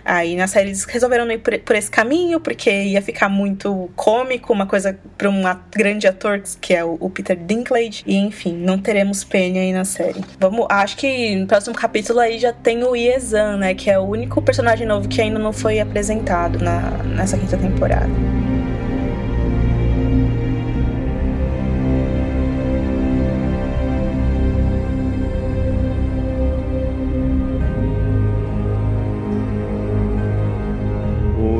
Aí na série eles resolveram ir por, por esse caminho, porque ia ficar muito cômico, uma coisa pra um grande ator que é o, o Peter Dinklage. E enfim, não teremos Penny aí na série. Vamos, acho que no próximo capítulo aí já tem o Iezan, né? Que é o único personagem novo que ainda não foi apresentado na, nessa quinta temporada.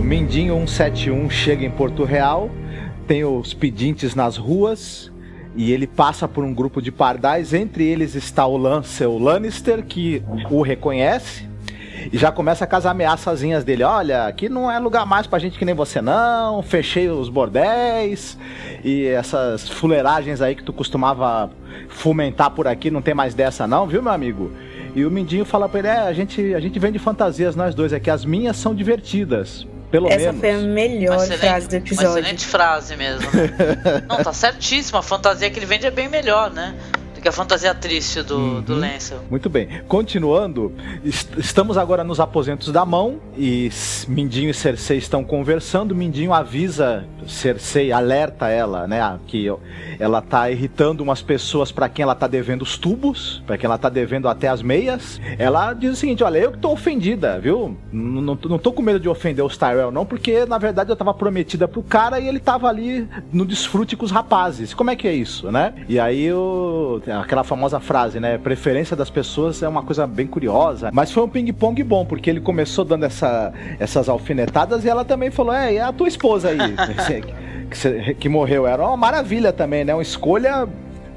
Mindinho 171 chega em Porto Real, tem os pedintes nas ruas e ele passa por um grupo de pardais. Entre eles está o Lancel Lannister, que o reconhece. E já começa com as ameaçazinhas dele. Olha, aqui não é lugar mais pra gente que nem você não. Fechei os bordéis. E essas fuleiragens aí que tu costumava fomentar por aqui, não tem mais dessa não, viu, meu amigo? E o Mindinho fala pra ele, é, a gente, a gente vende fantasias nós dois aqui. As minhas são divertidas. Pelo Essa menos. foi a melhor Uma excelente- frase do Uma episódio. excelente frase mesmo. Não, tá certíssimo. A fantasia que ele vende é bem melhor, né? Do que a fantasia triste do, do Lancel. Muito bem. Continuando, est- estamos agora nos aposentos da mão e Mindinho e Cersei estão conversando. Mindinho avisa Cersei, alerta ela, né, que ela tá irritando umas pessoas para quem ela tá devendo os tubos, para quem ela tá devendo até as meias. Ela diz o seguinte: olha, eu que tô ofendida, viu? Não, tô- não tô com medo de ofender os Tyrell, não, porque na verdade eu tava prometida pro cara e ele tava ali no desfrute com os rapazes. Como é que é isso, né? E aí o, aquela famosa frase, né? Preferência das pessoas é uma coisa bem curiosa. Mas foi um ping-pong bom, porque ele começou dando essa, essas alfinetadas e ela também falou: É, e a tua esposa aí, que, você- que morreu? Era uma maravilha também, né? Uma escolha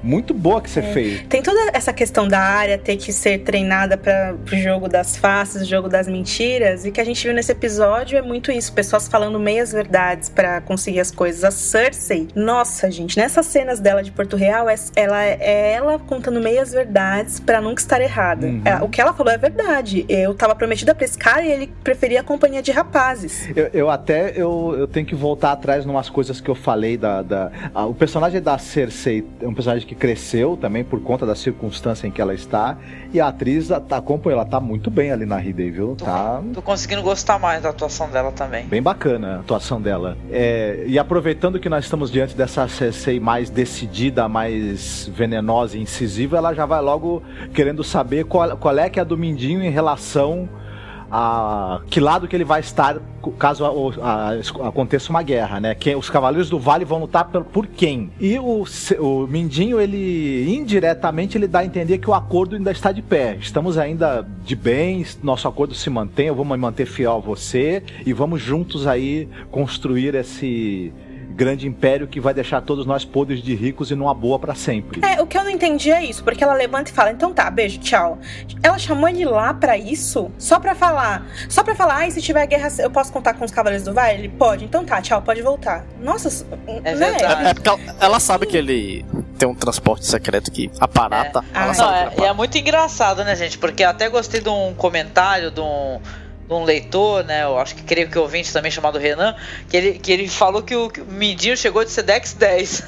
muito boa que você fez. Tem toda essa questão da área ter que ser treinada para o jogo das faces, o jogo das mentiras, e que a gente viu nesse episódio é muito isso, pessoas falando meias verdades para conseguir as coisas. A Cersei, nossa, gente, nessas cenas dela de Porto Real, é, ela é ela contando meias verdades para nunca estar errada. Uhum. É, o que ela falou é verdade. Eu tava prometida pra esse cara e ele preferia a companhia de rapazes. Eu, eu até eu, eu tenho que voltar atrás numas coisas que eu falei da. da ah, o personagem da Cersei é um personagem que cresceu também por conta da circunstância em que ela está. E a atriz tá, acompanha, ela tá muito bem ali na Hidden, viu? Tô, Tá tô conseguindo gostar mais da atuação dela também. bem bacana a atuação dela. É, e aproveitando que nós estamos diante dessa Cersei mais decidida, mais venenosa e incisiva, ela já vai logo querendo saber qual, qual é que é a do Mindinho em relação a, que lado que ele vai estar caso a, a, aconteça uma guerra, né? Quem, os Cavaleiros do Vale vão lutar por, por quem? E o, o Mindinho, ele indiretamente ele dá a entender que o acordo ainda está de pé. Estamos ainda de bem, nosso acordo se mantém, eu vou me manter fiel a você e vamos juntos aí construir esse grande império que vai deixar todos nós podres de ricos e numa boa para sempre. É, o que eu não entendi é isso, porque ela levanta e fala: "Então tá, beijo, tchau". Ela chamou ele lá para isso, só para falar, só para falar: "Ai, se tiver guerra, eu posso contar com os cavaleiros do Vale?" Ele pode. Então tá, tchau, pode voltar. Nossa, É né? verdade. É porque ela, ela sabe que ele tem um transporte secreto que aparata. É. Ela Ah, sabe Não, que é, e é aparata. muito engraçado, né, gente? Porque eu até gostei de um comentário de um, um leitor, né? Eu acho que creio que ouvinte também chamado Renan, que ele, que ele falou que o, que o Mindinho chegou de Sedex 10.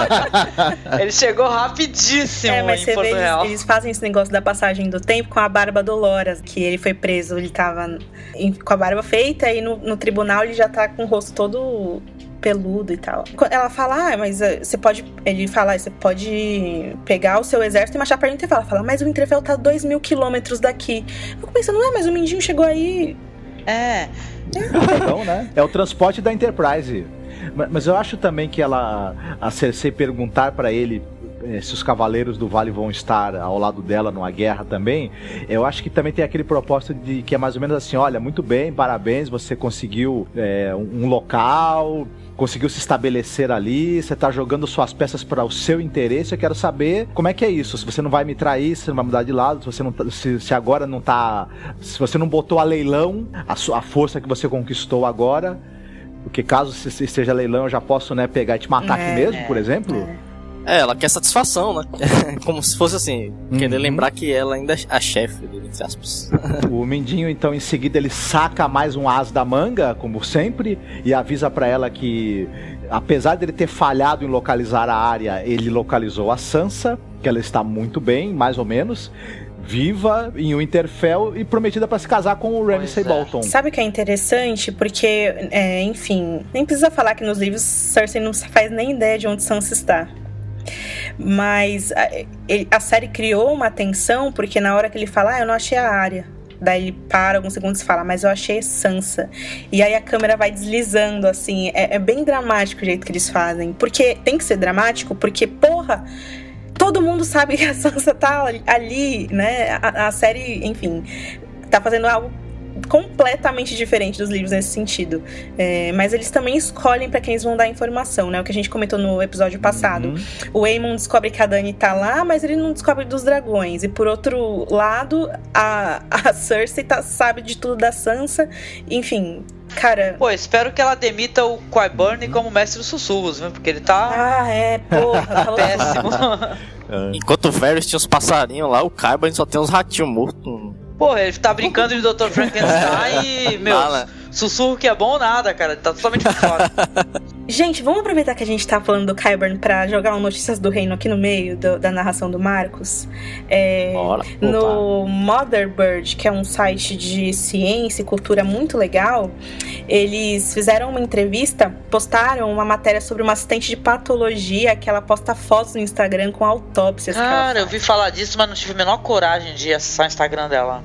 ele chegou rapidíssimo É, mas em você Porto vê, eles, Real. eles fazem esse negócio da passagem do tempo com a barba Dolores, que ele foi preso, ele tava em- com a barba feita e no, no tribunal ele já tá com o rosto todo peludo e tal. Ela fala, ah, mas eh, você pode. Ele fala, "Ah, você pode pegar o seu exército e marchar pra Winterfell. Ela fala, mas o Winterfell tá a dois mil quilômetros daqui. Eu fico pensando, ué, mas o Mindinho chegou aí. É, Então, né? É o transporte da Enterprise. Ma- Mas eu acho também que ela, a Cersei perguntar pra ele se os cavaleiros do Vale vão estar ao lado dela numa guerra também, eu acho que também tem aquele propósito de que é mais ou menos assim, olha, muito bem, parabéns, você conseguiu eh, um local, conseguiu se estabelecer ali, você tá jogando suas peças para o seu interesse, eu quero saber como é que é isso, se você não vai me trair, se você não vai mudar de lado, se você não tá- se, se agora não tá, se você não botou a leilão a, sua, a força que você conquistou agora, porque caso se- se esteja leilão, eu já posso, né, pegar e te matar É, aqui mesmo, é, por exemplo. É, ela quer satisfação, né? Como se fosse assim, querer Uhum. lembrar que ela ainda é a chefe dele, entre aspas. O Mindinho, então, em seguida, ele saca mais um as da manga, como sempre, e avisa pra ela que, apesar dele ter falhado em localizar a área, ele localizou a Sansa, que ela está muito bem, mais ou menos, viva em Winterfell e prometida pra se casar com o Ramsay é. Bolton. Sabe o que é interessante? Porque, é, enfim, nem precisa falar que nos livros Cersei não faz nem ideia de onde Sansa está. Mas a, a série criou uma tensão porque na hora que ele fala, ah, eu não achei a área. Daí ele para alguns segundos e fala, mas eu achei Sansa. E aí a câmera vai deslizando, assim. É, é bem dramático o jeito que eles fazem. Porque tem que ser dramático, porque, porra, todo mundo sabe que a Sansa tá ali, né? A, a série, enfim, tá fazendo algo completamente diferente dos livros nesse sentido. É, mas eles também escolhem pra quem eles vão dar informação, né? O que a gente comentou no episódio passado. Uhum. O Aemon descobre que a Dani tá lá, mas ele não descobre dos dragões. E por outro lado, a, a Cersei tá, sabe de tudo da Sansa. Enfim, cara. pô, espero que ela demita o Qyburn como mestre dos sussurros, viu? Porque ele tá Ah, é, porra, péssimo. Enquanto o Varys tinha uns passarinhos lá, o Carbon só tem uns ratinhos mortos. Pô, ele tá brincando de Dr. Frankenstein e, meu, Fala. Sussurro que é bom ou nada, cara. Tá totalmente fora. Gente, vamos aproveitar que a gente tá falando do Kyburn pra jogar um Notícias do Reino aqui no meio do- da narração do Marcos. É, Bora. no Motherbird, que é um site de ciência e cultura muito legal, eles fizeram uma entrevista, postaram uma matéria sobre uma assistente de patologia que ela posta fotos no Instagram com autópsias. que ela Cara, eu vi falar disso, mas não tive a menor coragem de acessar o Instagram dela.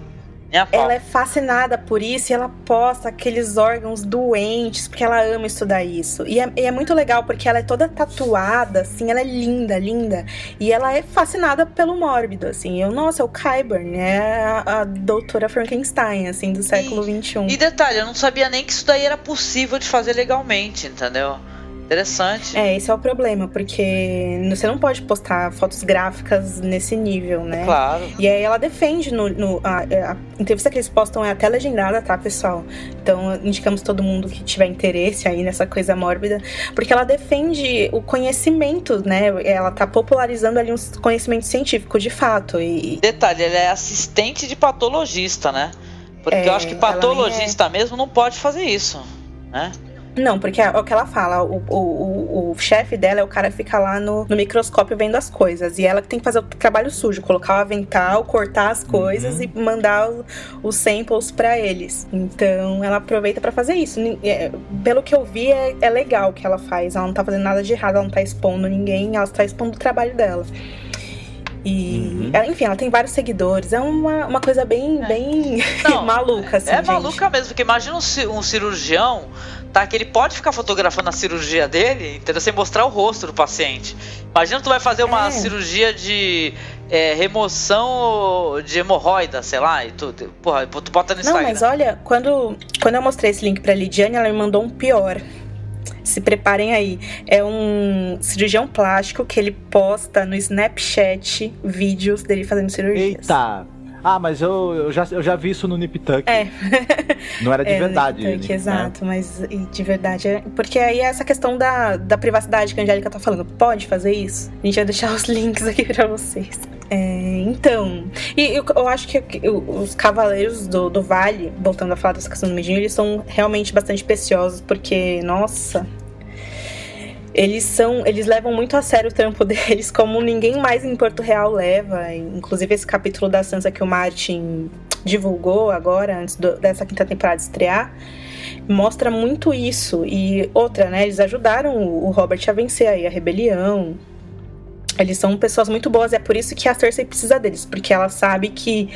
Pau. Ela é fascinada por isso e ela posta aqueles órgãos doentes, porque ela ama estudar isso. E é, e é muito legal porque ela é toda tatuada, assim, ela é linda, linda. E ela é fascinada pelo mórbido, assim. Eu, nossa, é o Kyburn, é a, a doutora Frankenstein, assim, do século XXI. E detalhe, eu não sabia nem que isso daí era possível de fazer legalmente, entendeu? Interessante. É, esse é o problema, porque você não pode postar fotos gráficas nesse nível, né? Claro. E aí ela defende no. no- a, a entrevista que eles postam é até legendada, tá, pessoal? Então indicamos todo mundo que tiver interesse aí nessa coisa mórbida, porque ela defende o conhecimento, né? Ela tá popularizando ali um conhecimento científico de fato. E, Detalhe, ele é assistente de patologista, né? Porque É, eu acho que ela nem patologista mesmo não pode fazer isso, né? Não, porque é o que ela fala, o, o, o, o chefe dela é o cara que fica lá no, no microscópio vendo as coisas. E ela que tem que fazer o trabalho sujo, colocar o avental, cortar as coisas e mandar o- os samples pra eles. Então ela aproveita pra fazer isso. É, pelo que eu vi, é, é legal o que ela faz. Ela não tá fazendo nada de errado, ela não tá expondo ninguém, ela tá expondo o trabalho dela. E, ela- enfim, ela tem vários seguidores. É uma, uma coisa bem, bem Não, maluca, assim. é gente. maluca mesmo, porque imagina um, um cirurgião, tá? Que ele pode ficar fotografando a cirurgia dele, entendeu? Sem mostrar o rosto do paciente. Imagina tu vai fazer uma É. cirurgia de é, remoção de hemorroida, sei lá, e tu, tu- porra, tu bota no Não, Instagram. mas olha, quando, quando eu mostrei esse link pra Lidiane, ela me mandou um pior. Se preparem aí. É um cirurgião plástico que ele posta no Snapchat vídeos dele fazendo cirurgias. Eita! Ah, mas eu, eu, já, eu já vi isso no Nip Tuck. É. Não era de É, verdade. TikTok, né? exato, mas de verdade é. Porque aí é essa questão da, da privacidade que a Angélica tá falando. Pode fazer isso? A gente vai deixar os links aqui pra vocês. É, então. E eu, eu acho que os cavaleiros do, do Vale, voltando a falar dessa questão do Midinho, eles são realmente bastante preciosos, porque, nossa. Eles são. Eles levam muito a sério o trampo deles, como ninguém mais em Porto Real leva. Inclusive, esse capítulo da Sansa que o Martin divulgou agora, antes do- dessa quinta temporada estrear, mostra muito isso. E outra, né? Eles ajudaram o Robert a vencer aí a rebelião. Eles são pessoas muito boas, é por isso que a Cersei precisa deles, porque ela sabe que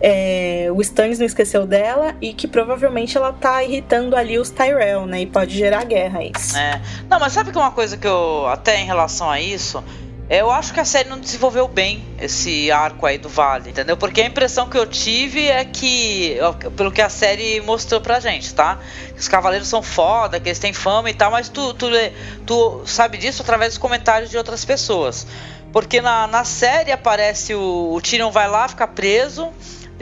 é, o Stannis não esqueceu dela e que provavelmente ela tá irritando ali os Tyrell, né? E pode gerar guerra isso. É. Não, mas sabe que uma coisa que eu. Até em relação a isso. Eu acho que a série não desenvolveu bem esse arco aí do Vale, entendeu? Porque a impressão que eu tive é que, pelo que a série mostrou pra gente, tá? Que os cavaleiros são foda, que eles têm fama e tal, mas tu, tu, tu sabe disso através dos comentários de outras pessoas. Porque na, na série aparece o, o Tyrion vai lá, fica preso,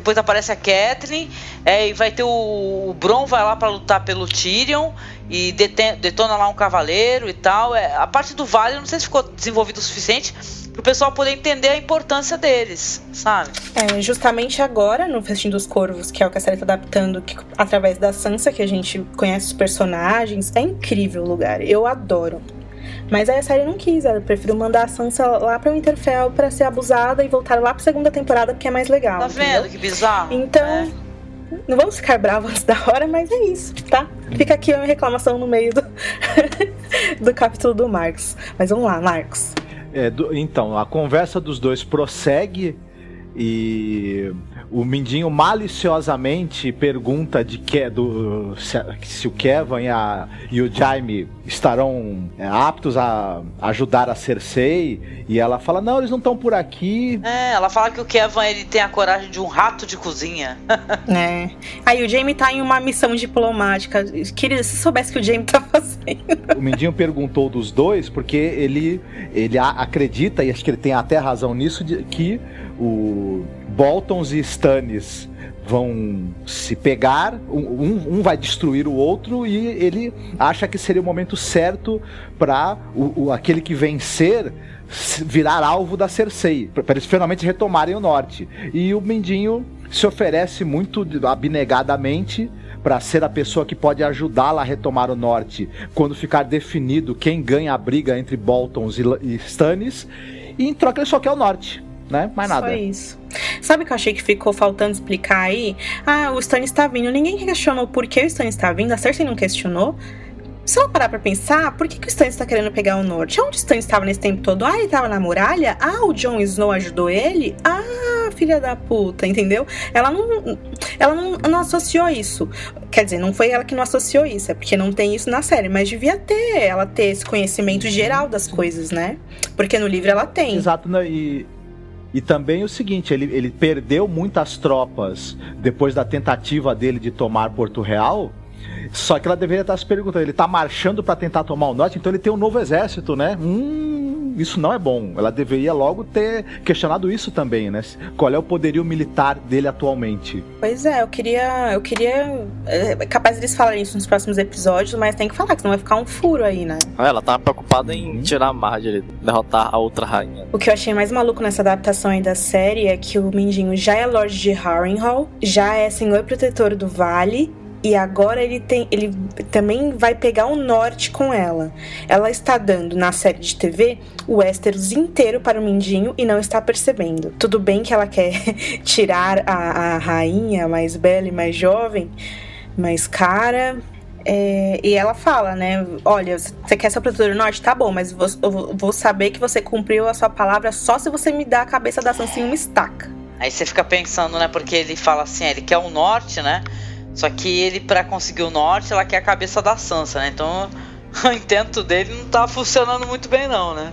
depois aparece a Catelyn, é, e vai ter o, o Bron vai lá pra lutar pelo Tyrion e deten- detona lá um cavaleiro e tal. É, a parte do Vale, não sei se ficou desenvolvido o suficiente pro pessoal poder entender a importância deles, sabe? É, justamente agora, no Festim dos Corvos, que é o que a série tá adaptando que- através da Sansa, que a gente conhece os personagens. É incrível o lugar, eu adoro. Mas aí a série não quis, ela preferiu mandar a Sansa lá pra Winterfell pra ser abusada e voltar lá pra segunda temporada porque é mais legal. Tá entendeu? vendo que bizarro? Então, É. não vamos ficar bravos antes da hora, mas é isso, tá? Fica aqui a minha reclamação no meio do, do capítulo do Marcos. Mas vamos lá, Marcos. É, do- então, a conversa dos dois prossegue e o Mindinho maliciosamente pergunta de que do, se, se o Kevin e, a- e o Jaime estarão é, aptos a ajudar a Cersei e ela fala não eles não estão por aqui É, ela fala que o Kevin ele tem a coragem de um rato de cozinha. É. Aí o Jamie tá em uma missão diplomática. Querida, se soubesse que o Jamie tá fazendo. o Mindinho perguntou dos dois porque ele, ele acredita, e acho que ele tem até razão nisso, de que o Boltons e Stannis vão se pegar, um, um- vai destruir o outro e ele acha que seria o momento certo para aquele que vencer virar alvo da Cersei, para eles finalmente retomarem o norte. E o Mindinho se oferece muito abnegadamente para ser a pessoa que pode ajudá-la a retomar o norte quando ficar definido quem ganha a briga entre Boltons e, e Stannis. E em troca ele só quer o norte, né? Mais nada. Só isso. Sabe o que eu achei que ficou faltando explicar aí? Ah, o Stannis tá vindo. Ninguém questionou por que o Stannis tá vindo. A Cersei não questionou. Se ela parar pra pensar, por que, que o Stannis tá querendo pegar o norte? Onde o Stannis tava nesse tempo todo? Ah, ele tava na muralha? Ah, o Jon Snow ajudou ele? Ah, filha da puta, entendeu? Ela não, ela não, não associou isso. Quer dizer, não foi ela que não associou isso, é porque não tem isso na série, mas devia ter, ela ter esse conhecimento geral das coisas, né? Porque no livro ela tem. Exato, né? e, e também o seguinte, ele, ele perdeu muitas tropas depois da tentativa dele de tomar Porto Real. Só que ela deveria estar se perguntando, ele tá marchando para tentar tomar o norte, então ele tem um novo exército, né? Hum, isso não é bom. Ela deveria logo ter questionado isso também, né? Qual é o poderio militar dele atualmente? Pois é, eu queria. Eu queria. É capaz deles falarem isso nos próximos episódios, mas tem que falar, que senão vai ficar um furo aí, né? Ela tava preocupada em tirar a Marjorie, derrotar a outra rainha. O que eu achei mais maluco nessa adaptação aí da série é que o Mindinho já é Lorde de Harrenhal, já é Senhor Protetor do Vale. E agora ele tem, ele também vai pegar o norte com ela. Ela está dando na série de TV o Westeros inteiro para o Mindinho e não está percebendo. Tudo bem que ela quer tirar a, a rainha mais bela e mais jovem, mas cara, É, e ela fala, né? Olha, você quer ser protetor do norte? Tá bom, mas eu vou saber que você cumpriu a sua palavra só se você me dá a cabeça da Sansa uma estaca. Aí você fica pensando, né? Porque ele fala assim, ele quer o norte, né? Só que ele, para conseguir o norte, ela quer a cabeça da Sansa, né? Então o intento dele não tá funcionando muito bem, não, né?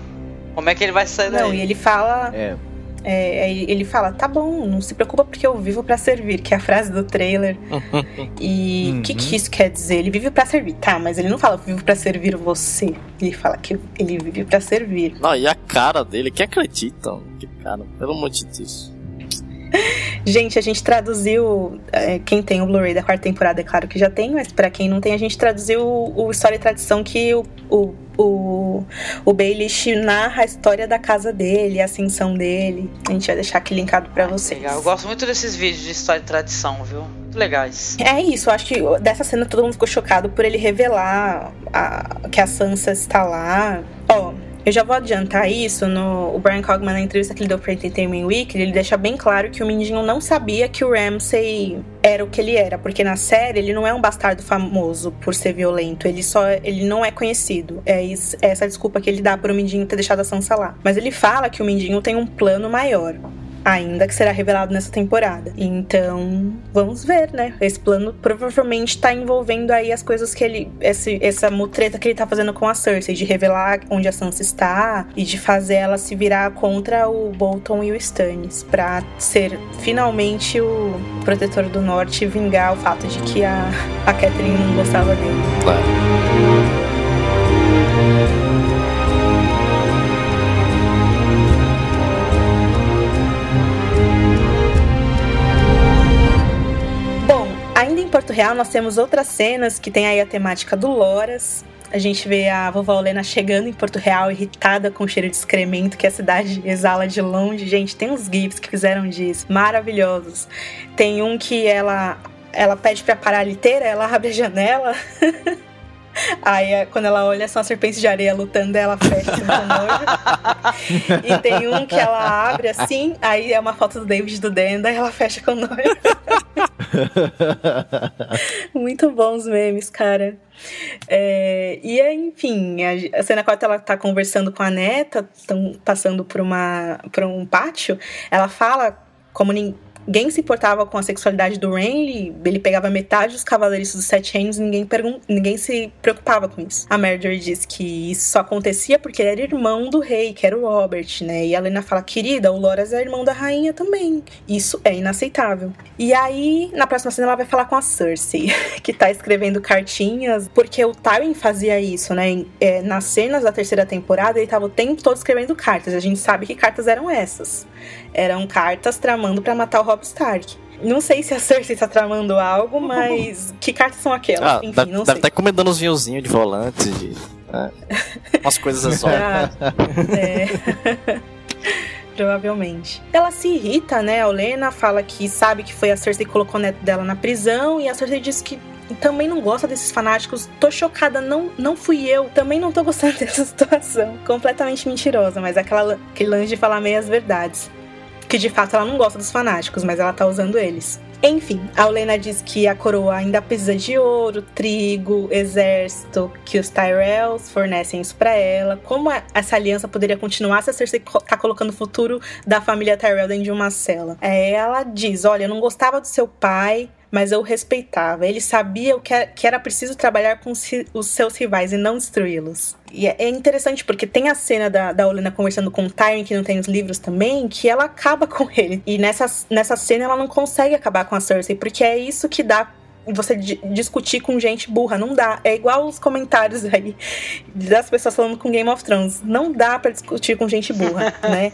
Como é que ele vai sair daí? Não, e ele fala. É. É, ele fala, tá bom, não se preocupa porque eu vivo para servir, que é a frase do trailer. e o uhum. que, que isso quer dizer? Ele vive para servir, tá, mas ele não fala vivo para servir você. Ele fala que ele vive para servir. Não, e a cara dele, que acreditam? Que cara, pelo amor de Deus. Gente, a gente traduziu. É, quem tem o Blu-ray da quarta temporada, é claro que já tem, mas para quem não tem, a gente traduziu o, o História e Tradição que o, o, o, o Baelish narra a história da casa dele, a ascensão dele. A gente vai deixar aqui linkado para vocês. Legal. Eu gosto muito desses vídeos de história e tradição, viu? Muito legais. É isso, eu acho que dessa cena todo mundo ficou chocado por ele revelar a, que a Sansa está lá. Ó. Oh, eu já vou adiantar isso no o Brian Cogman na entrevista que ele deu para Entertainment Weekly, ele deixa bem claro que o Mindinho não sabia que o Ramsay era o que ele era, porque na série ele não é um bastardo famoso por ser violento, ele só ele não é conhecido. É isso, é essa desculpa que ele dá pro Mindinho ter deixado a Sansa lá. Mas ele fala que o Mindinho tem um plano maior ainda que será revelado nessa temporada. Então, vamos ver, né? Esse plano provavelmente tá envolvendo aí as coisas que ele. Esse, essa mutreta que ele tá fazendo com a Cersei, de revelar onde a Sansa está e de fazer ela se virar contra o Bolton e o Stannis, pra ser finalmente o protetor do norte e vingar o fato de que a, a Catherine não gostava dele. Claro. Em Porto Real, nós temos outras cenas que tem aí a temática do Loras. A gente vê a vovó Olena chegando em Porto Real, irritada com o cheiro de excremento que a cidade exala de longe. Gente, tem uns gifs que fizeram disso, maravilhosos. Tem um que ela ela pede para parar a liteira, ela abre a janela. Aí quando ela olha, são as serpentes de areia lutando, ela fecha com nojo. e tem um que ela abre assim, aí é uma foto do David do Dan, daí ela fecha com nojo. Muito bons memes, cara. É, e enfim, a, a cena 4 ela tá conversando com a neta, estão passando por, uma, por um pátio. Ela fala como ninguém se importava com a sexualidade do Renly, ele pegava metade dos cavaleiros dos Sete Reinos e ninguém, ninguém se preocupava com isso. A Marjorie diz que isso só acontecia porque ele era irmão do rei, que era o Robert, né? E a Lena fala, querida, o Loras é irmão da rainha também. Isso é inaceitável. E aí, na próxima cena, ela vai falar com a Cersei, que tá escrevendo cartinhas, porque o Tywin fazia isso, né? É, nas cenas da terceira temporada, ele tava o tempo todo escrevendo cartas. A gente sabe que cartas eram essas. Eram cartas tramando para matar o Rob Stark. Não sei se a Cersei tá tramando algo, mas que cartas são aquelas? Ah, Enfim, deve, não deve sei. estar comendo uns vinhozinhos de volante, de, né? umas coisas exóticas. Ah, é. Provavelmente. Ela se irrita, né? A Olena fala que sabe que foi a Cersei que colocou o neto dela na prisão e a Cersei diz que também não gosta desses fanáticos. Tô chocada, não, não fui eu. Também não tô gostando dessa situação. Completamente mentirosa, mas aquela, aquele lance de falar meias verdades que de fato ela não gosta dos fanáticos, mas ela tá usando eles. Enfim, a Olena diz que a coroa ainda precisa de ouro, trigo, exército, que os Tyrells fornecem isso para ela. Como essa aliança poderia continuar se a Cersei tá colocando o futuro da família Tyrell dentro de uma cela? É, ela diz: Olha, eu não gostava do seu pai, mas eu respeitava. Ele sabia o é, que era preciso trabalhar com os seus rivais e não destruí-los. E é, é interessante porque tem a cena da, da Olena conversando com o Tyrion, que não tem os livros também, que ela acaba com ele. E nessa, nessa cena ela não consegue acabar com a Cersei, porque é isso que dá você discutir com gente burra. Não dá. É igual os comentários aí das pessoas falando com Game of Thrones. Não dá para discutir com gente burra, né?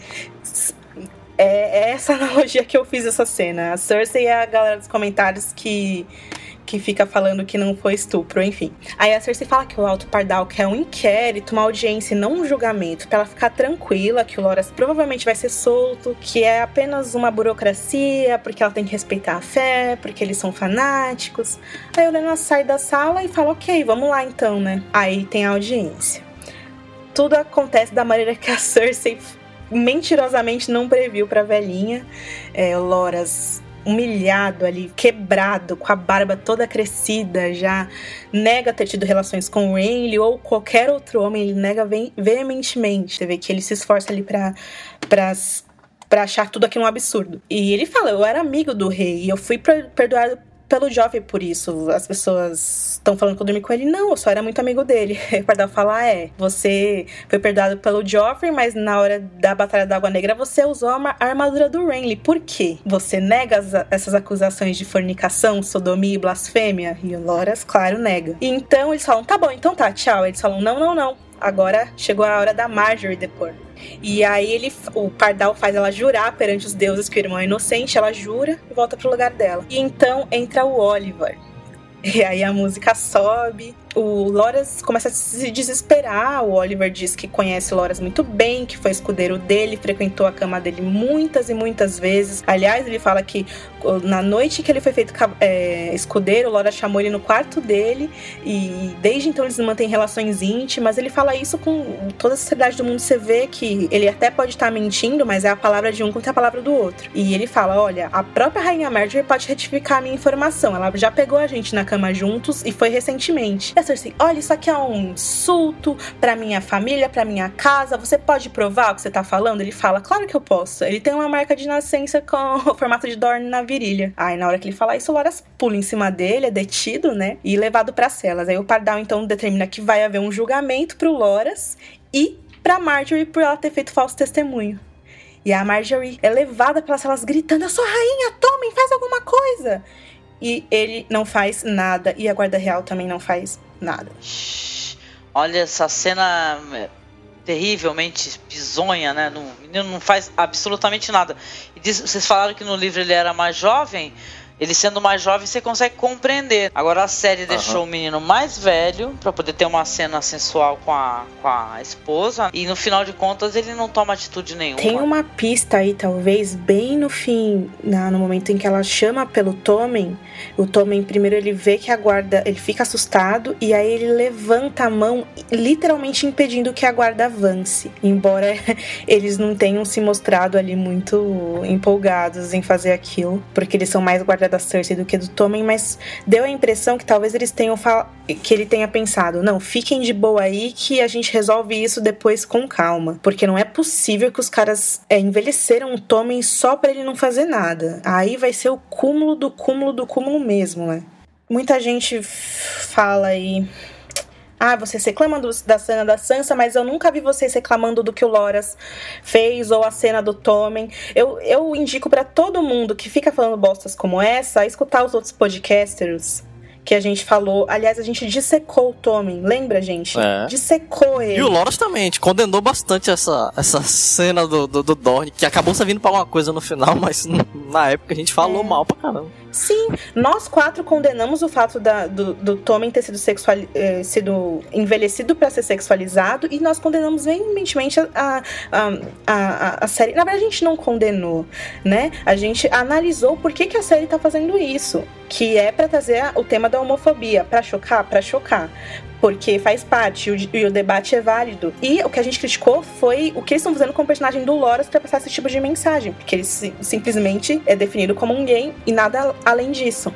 É, é, essa analogia que eu fiz essa cena. A Cersei é a galera dos comentários que, que fica falando que não foi estupro, enfim. Aí a Cersei fala que o Alto Pardal quer um inquérito, uma audiência e não um julgamento, para ela ficar tranquila que o Loras provavelmente vai ser solto, que é apenas uma burocracia, porque ela tem que respeitar a fé, porque eles são fanáticos. Aí a Helena sai da sala e fala: ok, vamos lá então, né? Aí tem a audiência. Tudo acontece da maneira que a Cersei mentirosamente não previu pra velhinha. É, Loras humilhado ali, quebrado, com a barba toda crescida, já nega ter tido relações com o Renly ou qualquer outro homem, ele nega veementemente. Você vê que ele se esforça ali pra, pra, pra achar tudo aquilo um absurdo. E ele fala: Eu era amigo do rei e eu fui perdoado pelo Joffrey por isso. As pessoas estão falando que eu dormi com ele. Não, eu só era muito amigo dele. O Pardal fala: ah, é, você foi perdoado pelo Joffrey, mas na hora da Batalha da Água Negra você usou a armadura do Renly. Por quê? Você nega as, essas acusações de fornicação, sodomia e blasfêmia? E o Loras, claro, nega. Então eles falam: tá bom, então tá, tchau. Eles falam: não, não, não. Agora chegou a hora da Marjorie depor. E aí ele, o Pardal faz ela jurar perante os deuses que o irmão é inocente, ela jura e volta pro lugar dela. E então entra o Oliver. E aí a música sobe, o Loras começa a se desesperar. O Oliver diz que conhece Loras muito bem, que foi escudeiro dele, frequentou a cama dele muitas e muitas vezes. Aliás, ele fala que na noite que ele foi feito é, escudeiro, Loras chamou ele no quarto dele e desde então eles mantêm relações íntimas. Ele fala isso com toda a sinceridade do mundo. Você vê que ele até pode estar mentindo, mas é a palavra de um contra a palavra do outro. E ele fala: Olha, a própria Rainha Marjorie pode retificar a minha informação. Ela já pegou a gente na cama juntos e foi recentemente. Cersei, olha, isso aqui é um insulto pra minha família, pra minha casa. Você pode provar o que você tá falando? Ele fala, claro que eu posso. Ele tem uma marca de nascença com o formato de Dorne na virilha. Aí na hora que ele fala isso, o Loras pula em cima dele, é detido, né? E levado para celas. Aí o Pardal então determina que vai haver um julgamento pro Loras e pra Marjorie por ela ter feito falso testemunho. E a Marjorie é levada pelas celas gritando: Eu sou rainha, tomem, faz alguma coisa! E ele não faz nada. E a guarda real também não faz nada. Olha essa cena é, terrivelmente bizonha, né? O menino não faz absolutamente nada. E diz, vocês falaram que no livro ele era mais jovem. Ele sendo mais jovem, você consegue compreender. Agora a série uhum. deixou o menino mais velho para poder ter uma cena sensual com a, com a esposa. E no final de contas, ele não toma atitude nenhuma. Tem uma pista aí, talvez, bem no fim, na, no momento em que ela chama pelo Tommen. O Tommen, primeiro, ele vê que a guarda. Ele fica assustado e aí ele levanta a mão, literalmente impedindo que a guarda avance. Embora eles não tenham se mostrado ali muito empolgados em fazer aquilo, porque eles são mais guarda da Cersei do que do Tommen, mas deu a impressão que talvez eles tenham que ele tenha pensado, não, fiquem de boa aí que a gente resolve isso depois com calma, porque não é possível que os caras é, envelheceram o Tommen só para ele não fazer nada. Aí vai ser o cúmulo do cúmulo do cúmulo mesmo, né? Muita gente fala aí ah, vocês reclamam do, da cena da Sansa, mas eu nunca vi vocês reclamando do que o Loras fez ou a cena do Tommen. Eu, eu indico para todo mundo que fica falando bostas como essa a escutar os outros podcasters que a gente falou. Aliás, a gente dissecou o Tommen, lembra, gente? É. Dissecou ele. E o Loras também, a gente condenou bastante essa, essa cena do, do, do Dorne, que acabou servindo pra uma coisa no final, mas na época a gente falou é. mal pra caramba. Sim, nós quatro condenamos o fato da, do, do Tommen ter sido, sexual, eh, sido envelhecido para ser sexualizado e nós condenamos veementemente a, a, a, a, série. Na verdade, a gente não condenou, né? A gente analisou por que, que a série tá fazendo isso, que é para trazer o tema da homofobia, para chocar, para chocar porque faz parte e o, debate é válido. E o que a gente criticou foi o que eles estão fazendo com o personagem do Loras para passar esse tipo de mensagem, porque ele simplesmente é definido como um gay e nada além disso.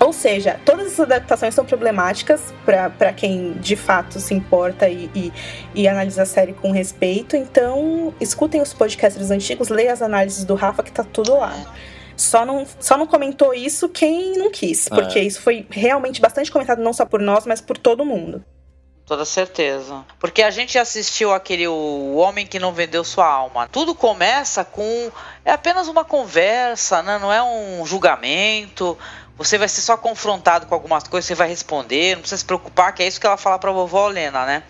Ou seja, todas essas adaptações são problemáticas para quem de fato se importa e, e, e, analisa a série com respeito. Então, escutem os podcasts antigos, leiam as análises do Rafa, que tá tudo lá. Só não, só não comentou isso quem não quis, porque é. isso foi realmente bastante comentado não só por nós, mas por todo mundo. Toda certeza. Porque a gente assistiu aquele O Homem que Não Vendeu Sua Alma. Tudo começa com. É apenas uma conversa, né? não é um julgamento. Você vai ser só confrontado com algumas coisas, você vai responder, não precisa se preocupar, que é isso que ela fala pra vovó Helena, né?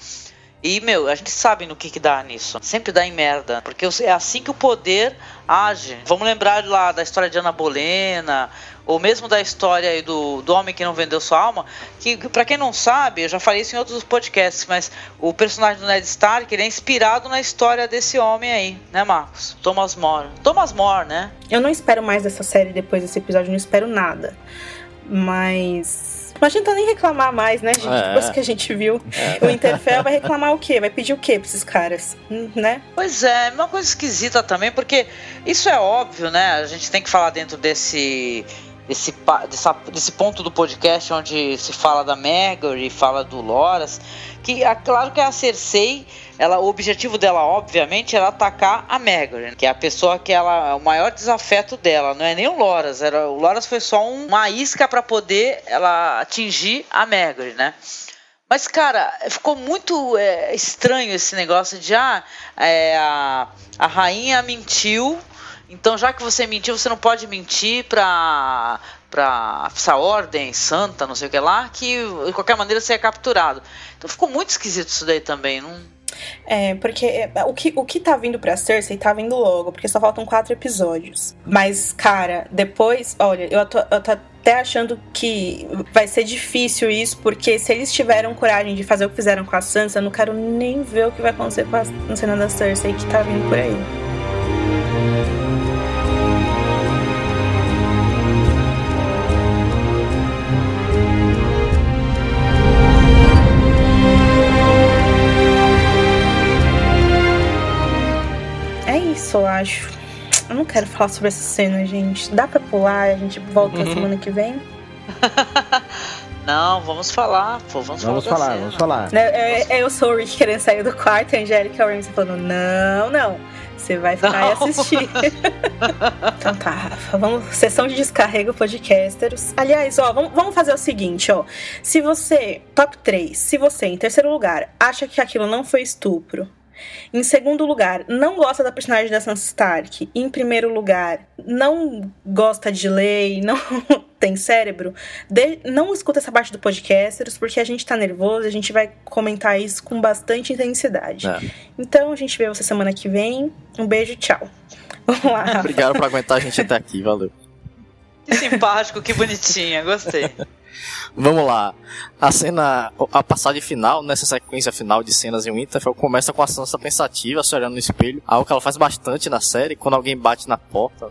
E, meu, a gente sabe no que que dá nisso. Sempre dá em merda. Porque é assim que o poder age. Vamos lembrar lá da história de Ana Bolena, ou mesmo da história aí do, do homem que não vendeu sua alma, que para quem não sabe, eu já falei isso em outros podcasts, mas o personagem do Ned Stark, ele é inspirado na história desse homem aí, né, Marcos? Thomas More. Thomas More, né? Eu não espero mais dessa série depois desse episódio, não espero nada. Mas Não adianta nem reclamar mais, né, gente? É. Depois que a gente viu. O Interfell vai reclamar o quê? Vai pedir o quê pra esses caras? Né? Pois é, uma coisa esquisita também, porque isso é óbvio, né? A gente tem que falar dentro desse. Desse, dessa- desse ponto do podcast onde se fala da Margaery e fala do Loras, que é claro que a Cersei, ela, o objetivo dela, obviamente, era atacar a Margaery, que é a pessoa que ela, o maior desafeto dela, não é nem o Loras, era, o Loras foi só um- uma isca para poder ela atingir a Margaery, né? Mas, cara, ficou muito é, estranho esse negócio de ah, é, a, a rainha mentiu, então já que você mentiu, você não pode mentir pra, pra essa ordem santa, não sei o que lá, que de qualquer maneira você é capturado. Então ficou muito esquisito isso daí também. Não... É, porque é, o que, o que tá vindo pra Cersei tá vindo logo, porque só faltam quatro episódios. Mas, cara, depois, olha, eu tô, eu tô até achando que vai ser difícil isso, porque se eles tiveram coragem de fazer o que fizeram com a Sansa, eu não quero nem ver o que vai acontecer com a, na cena da Cersei que tá vindo por aí. Eu acho. Eu não quero falar sobre essa cena, gente. Dá pra pular, a gente volta Uhum. semana que vem? Não, vamos falar, pô, vamos, Vamos falar. falar, vamos falar. É, é- eu sou o Rick querendo sair do quarto, a Angélica e Ramsey falando, não, não. Você vai ficar e Não. assistir. então tá, Rafa. Vamos, sessão de descarrego podcasters. Aliás, ó, vamos, vamos fazer o seguinte, ó. Se você, top 3, se você, em terceiro lugar, acha que aquilo não foi estupro, em segundo lugar, não gosta da personagem da Sansa Stark. Em primeiro lugar, não gosta de lei, não tem cérebro. de- não escuta essa parte do podcasters, porque a gente tá nervoso, a gente vai comentar isso com bastante intensidade. É. Então a gente vê você semana que vem. Um beijo, tchau. Vamos lá. Obrigado por aguentar a gente até aqui, valeu. Que simpático, que bonitinha, gostei. Vamos lá. A cena, a passagem final, nessa sequência final de cenas em Winterfell, começa com a Sansa pensativa, se olhando no espelho. Algo que ela faz bastante na série, quando alguém bate na porta.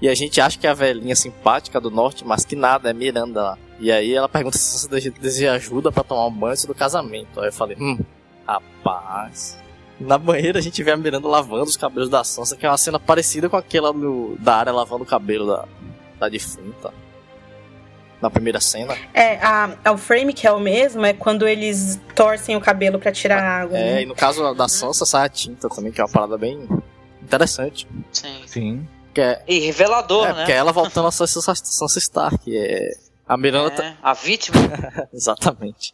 E a gente acha que é a velhinha simpática do norte, mas que nada, é Miranda lá. E aí ela pergunta se Sansa dese- deseja ajuda pra tomar um banho antes do casamento. Aí eu falei, hum, rapaz. Na banheira a gente vê a Miranda lavando os cabelos da Sansa, que é uma cena parecida com aquela do, da área lavando o cabelo da, da defunta. Na primeira cena. É, a, a- o frame que é o mesmo é quando eles torcem o cabelo pra tirar a água. É, né? e no caso da Sansa sai a tinta também, que é uma parada bem interessante. Sim. Sim. Que é, E revelador, é, né? porque é ela voltando a Sansa, Sansa Stark. É, a Miranda tá- É, a vítima. Exatamente.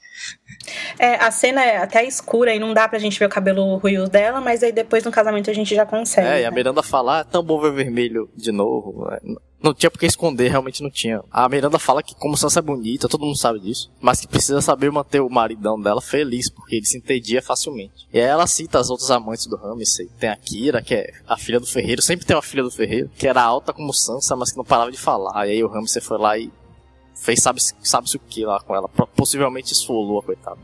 É, a cena é até escura e não dá pra gente ver o cabelo ruivo dela, mas aí depois no casamento a gente já consegue. É, e a né? Miranda fala, ah, é tão bom ver vermelho de novo. Não tinha porque esconder, realmente não tinha. A Miranda fala que como Sansa é bonita, todo mundo sabe disso, mas que precisa saber manter o maridão dela feliz, porque ele se entendia facilmente. E aí ela cita as outras amantes do Ramsay. Tem a Kira, que é a filha do ferreiro, sempre tem uma filha do ferreiro, que era alta como Sansa, mas que não parava de falar. E aí o Ramsay foi lá e fez sabe- sabe-se o que lá com ela. Possivelmente esfolou a coitada.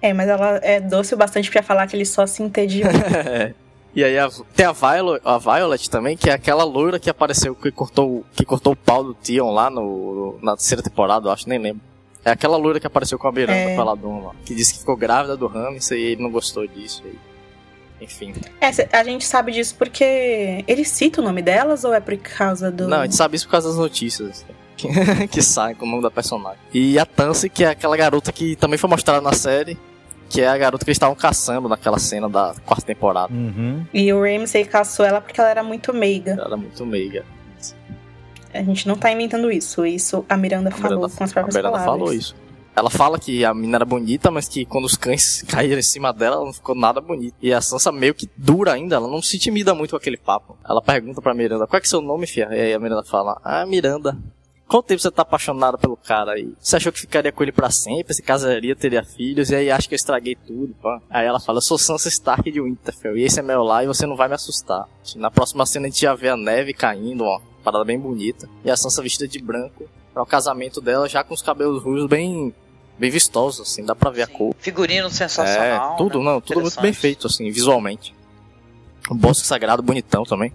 É, mas ela é doce o bastante pra falar que ele só se entediou. E aí a- tem a Violet, a Violet também, que é aquela loira que apareceu, que cortou, que cortou o pau do Tion lá no, na terceira temporada, eu acho, nem lembro. É aquela loira que apareceu com a Miranda É. Paladon lá, que disse que ficou grávida do Ramsay e ele não gostou disso. e- enfim. é, a gente sabe disso porque ele cita o nome delas ou é por causa do. Não, a gente sabe isso por causa das notícias que, que saem com o nome da personagem. E a Tansy, que é aquela garota que também foi mostrada na série, que é a garota que eles estavam caçando naquela cena da quarta temporada. Uhum. E o Ramsay caçou ela porque ela era muito meiga. Ela era muito meiga. A gente não tá inventando isso. Isso a Miranda A falou Miranda, com as a próprias Miranda palavras. falou isso. Ela fala que a menina era bonita, mas que quando os cães caíram em cima dela, ela não ficou nada bonita. E a Sansa meio que dura ainda, ela não se intimida muito com aquele papo. Ela pergunta pra Miranda, qual é que é seu nome, fia? E aí a Miranda fala, ah, Miranda. Quanto tempo você tá apaixonada pelo cara aí? Você achou que ficaria com ele pra sempre, se casaria, teria filhos, e aí acha que eu estraguei tudo, pá. Aí ela fala, eu sou Sansa Stark de Winterfell, e esse é meu lar e você não vai me assustar. Na próxima cena a gente já vê a neve caindo, ó, parada bem bonita. E a Sansa vestida de branco para o casamento dela, já com os cabelos ruivos bem bem vistosos, assim, dá pra ver a cor. Figurino sensacional. É, tudo, né? não, tudo muito bem feito, assim, visualmente. O bosque sagrado bonitão também.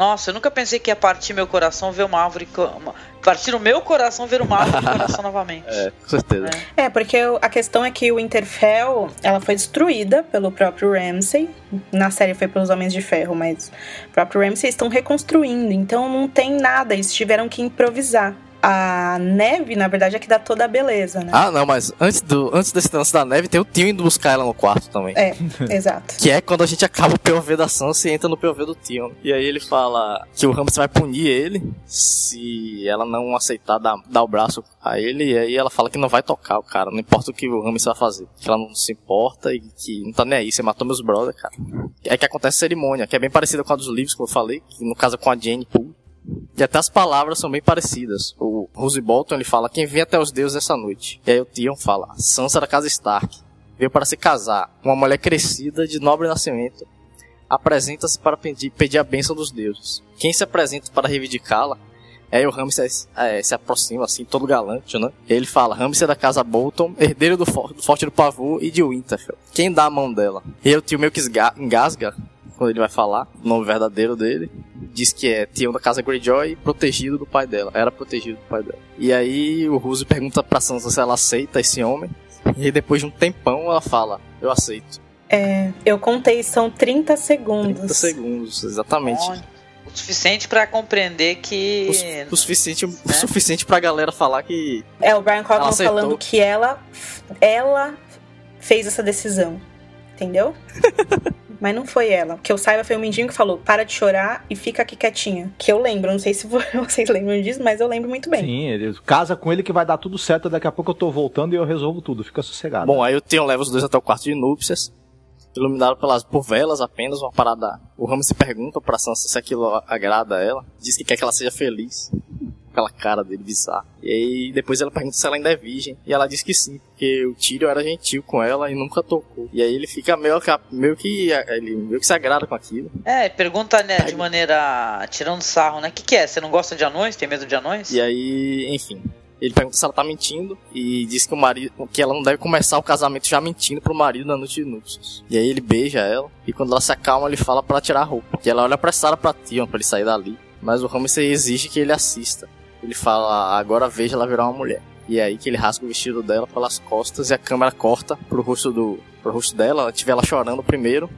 Nossa, eu nunca pensei que ia partir meu coração ver uma árvore. Uma, partir o meu coração ver uma árvore de coração novamente. É, com certeza. É, porque a questão é que o Winterfell, ela foi destruída pelo próprio Ramsay. Na série foi pelos Homens de Ferro, mas o próprio Ramsay estão reconstruindo, então não tem nada, eles tiveram que improvisar a neve, na verdade, é que dá toda a beleza, né? Ah, não, mas antes, do, antes desse lance da neve, tem o Tio indo buscar ela no quarto também. É, exato. Que é quando a gente acaba o POV da Sansa e entra no POV do Tio. E aí ele fala que o Ramsay vai punir ele se ela não aceitar dar, dar o braço a ele. E aí ela fala que não vai tocar o cara, não importa o que o Ramsay vai fazer. Que ela não se importa e que não tá nem aí, você matou meus brothers, cara. É que acontece a cerimônia, que é bem parecida com a dos livros, como eu falei, que no caso é com a Jane Poole. E até as palavras são bem parecidas. O Rose Bolton ele fala: Quem vem até os deuses essa noite? E aí o Tion fala: Sansa da casa Stark veio para se casar. Uma mulher crescida de nobre nascimento apresenta-se para pedir, pedir a bênção dos deuses. Quem se apresenta para reivindicá-la Aí o Ramsay é, se aproxima, assim, todo galante, né? Ele fala, Ramsay é da casa Bolton, herdeiro do, do Forte do Pavor e de Winterfell. Quem dá a mão dela? E aí o tio meio que engasga quando ele vai falar o nome verdadeiro dele diz que é Tião da casa Greyjoy, protegido do pai dela. Era protegido do pai dela. E aí o Russo pergunta pra Sansa se ela aceita esse homem. E depois de um tempão ela fala: Eu aceito. É, eu contei, são 30 segundos. 30 segundos, exatamente. o suficiente para compreender que. O, o suficiente, né? o suficiente pra galera falar que. É, o Brian Cogan falando que ela, ela fez essa decisão. Entendeu? Mas não foi ela. Que eu saiba, foi o Mindinho que falou: para de chorar e fica aqui quietinha. Que eu lembro, não sei se vocês lembram disso, mas eu lembro muito bem. Sim, ele casa com ele que vai dar tudo certo. Daqui a pouco eu tô voltando e eu resolvo tudo. Fica sossegado. Bom, aí o Theon leva os dois até o quarto de núpcias. Iluminado pelas, por velas apenas, uma parada. O Ramos se pergunta pra Sansa se aquilo agrada a ela. Diz que quer que ela seja feliz aquela cara dele bizarra. E aí depois ela pergunta se ela ainda é virgem. E ela diz que sim, porque o Tyrion era gentil com ela e nunca tocou. E aí ele fica meio que, meio que, ele meio que se agrada com aquilo. É, pergunta né, de maneira tirando sarro, né? O que, que é? Você não gosta de anões? Tem medo de anões? E aí, enfim. Ele pergunta se ela tá mentindo e diz que o marido, que ela não deve começar o casamento já mentindo pro marido na noite de núpcias. E aí ele beija ela e quando ela se acalma, ele fala para tirar a roupa. E ela olha apressada para Tion para ele sair dali. Mas o Ramsay exige que ele assista. Ele fala, agora veja ela virar uma mulher. E é aí que ele rasga o vestido dela pelas costas e a câmera corta pro rosto do pro rosto dela, a gente vê ela chorando primeiro.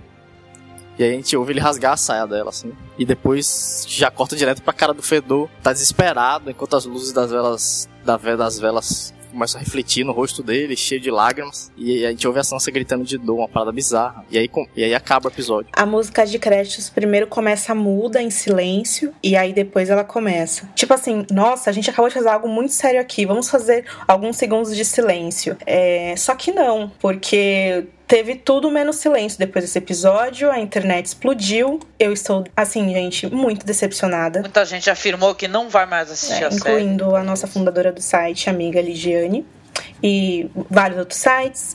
E aí a gente ouve ele rasgar a saia dela, assim. E depois já corta direto pra cara do Fedor. Tá desesperado, enquanto as luzes das velas. Da, das velas começa a refletir no rosto dele, cheio de lágrimas. E a gente ouve a Sansa gritando de dor, uma parada bizarra. E aí, e aí acaba o episódio. A música de créditos primeiro começa muda, em silêncio, e aí depois ela começa. Tipo assim, nossa, a gente acabou de fazer algo muito sério aqui, vamos fazer alguns segundos de silêncio. É, só que não, porque teve tudo menos silêncio depois desse episódio, a internet explodiu. Eu estou, assim, gente, muito decepcionada. Muita gente afirmou que não vai mais assistir é, a incluindo série. Incluindo a nossa fundadora do site, amiga Ligiane, e vários outros sites.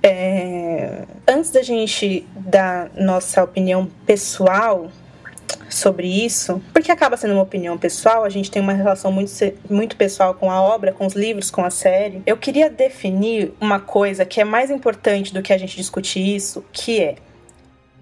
É... Antes da gente dar nossa opinião pessoal sobre isso, porque acaba sendo uma opinião pessoal, a gente tem uma relação muito, muito pessoal com a obra, com os livros, com a série. Eu queria definir uma coisa que é mais importante do que a gente discutir isso, que é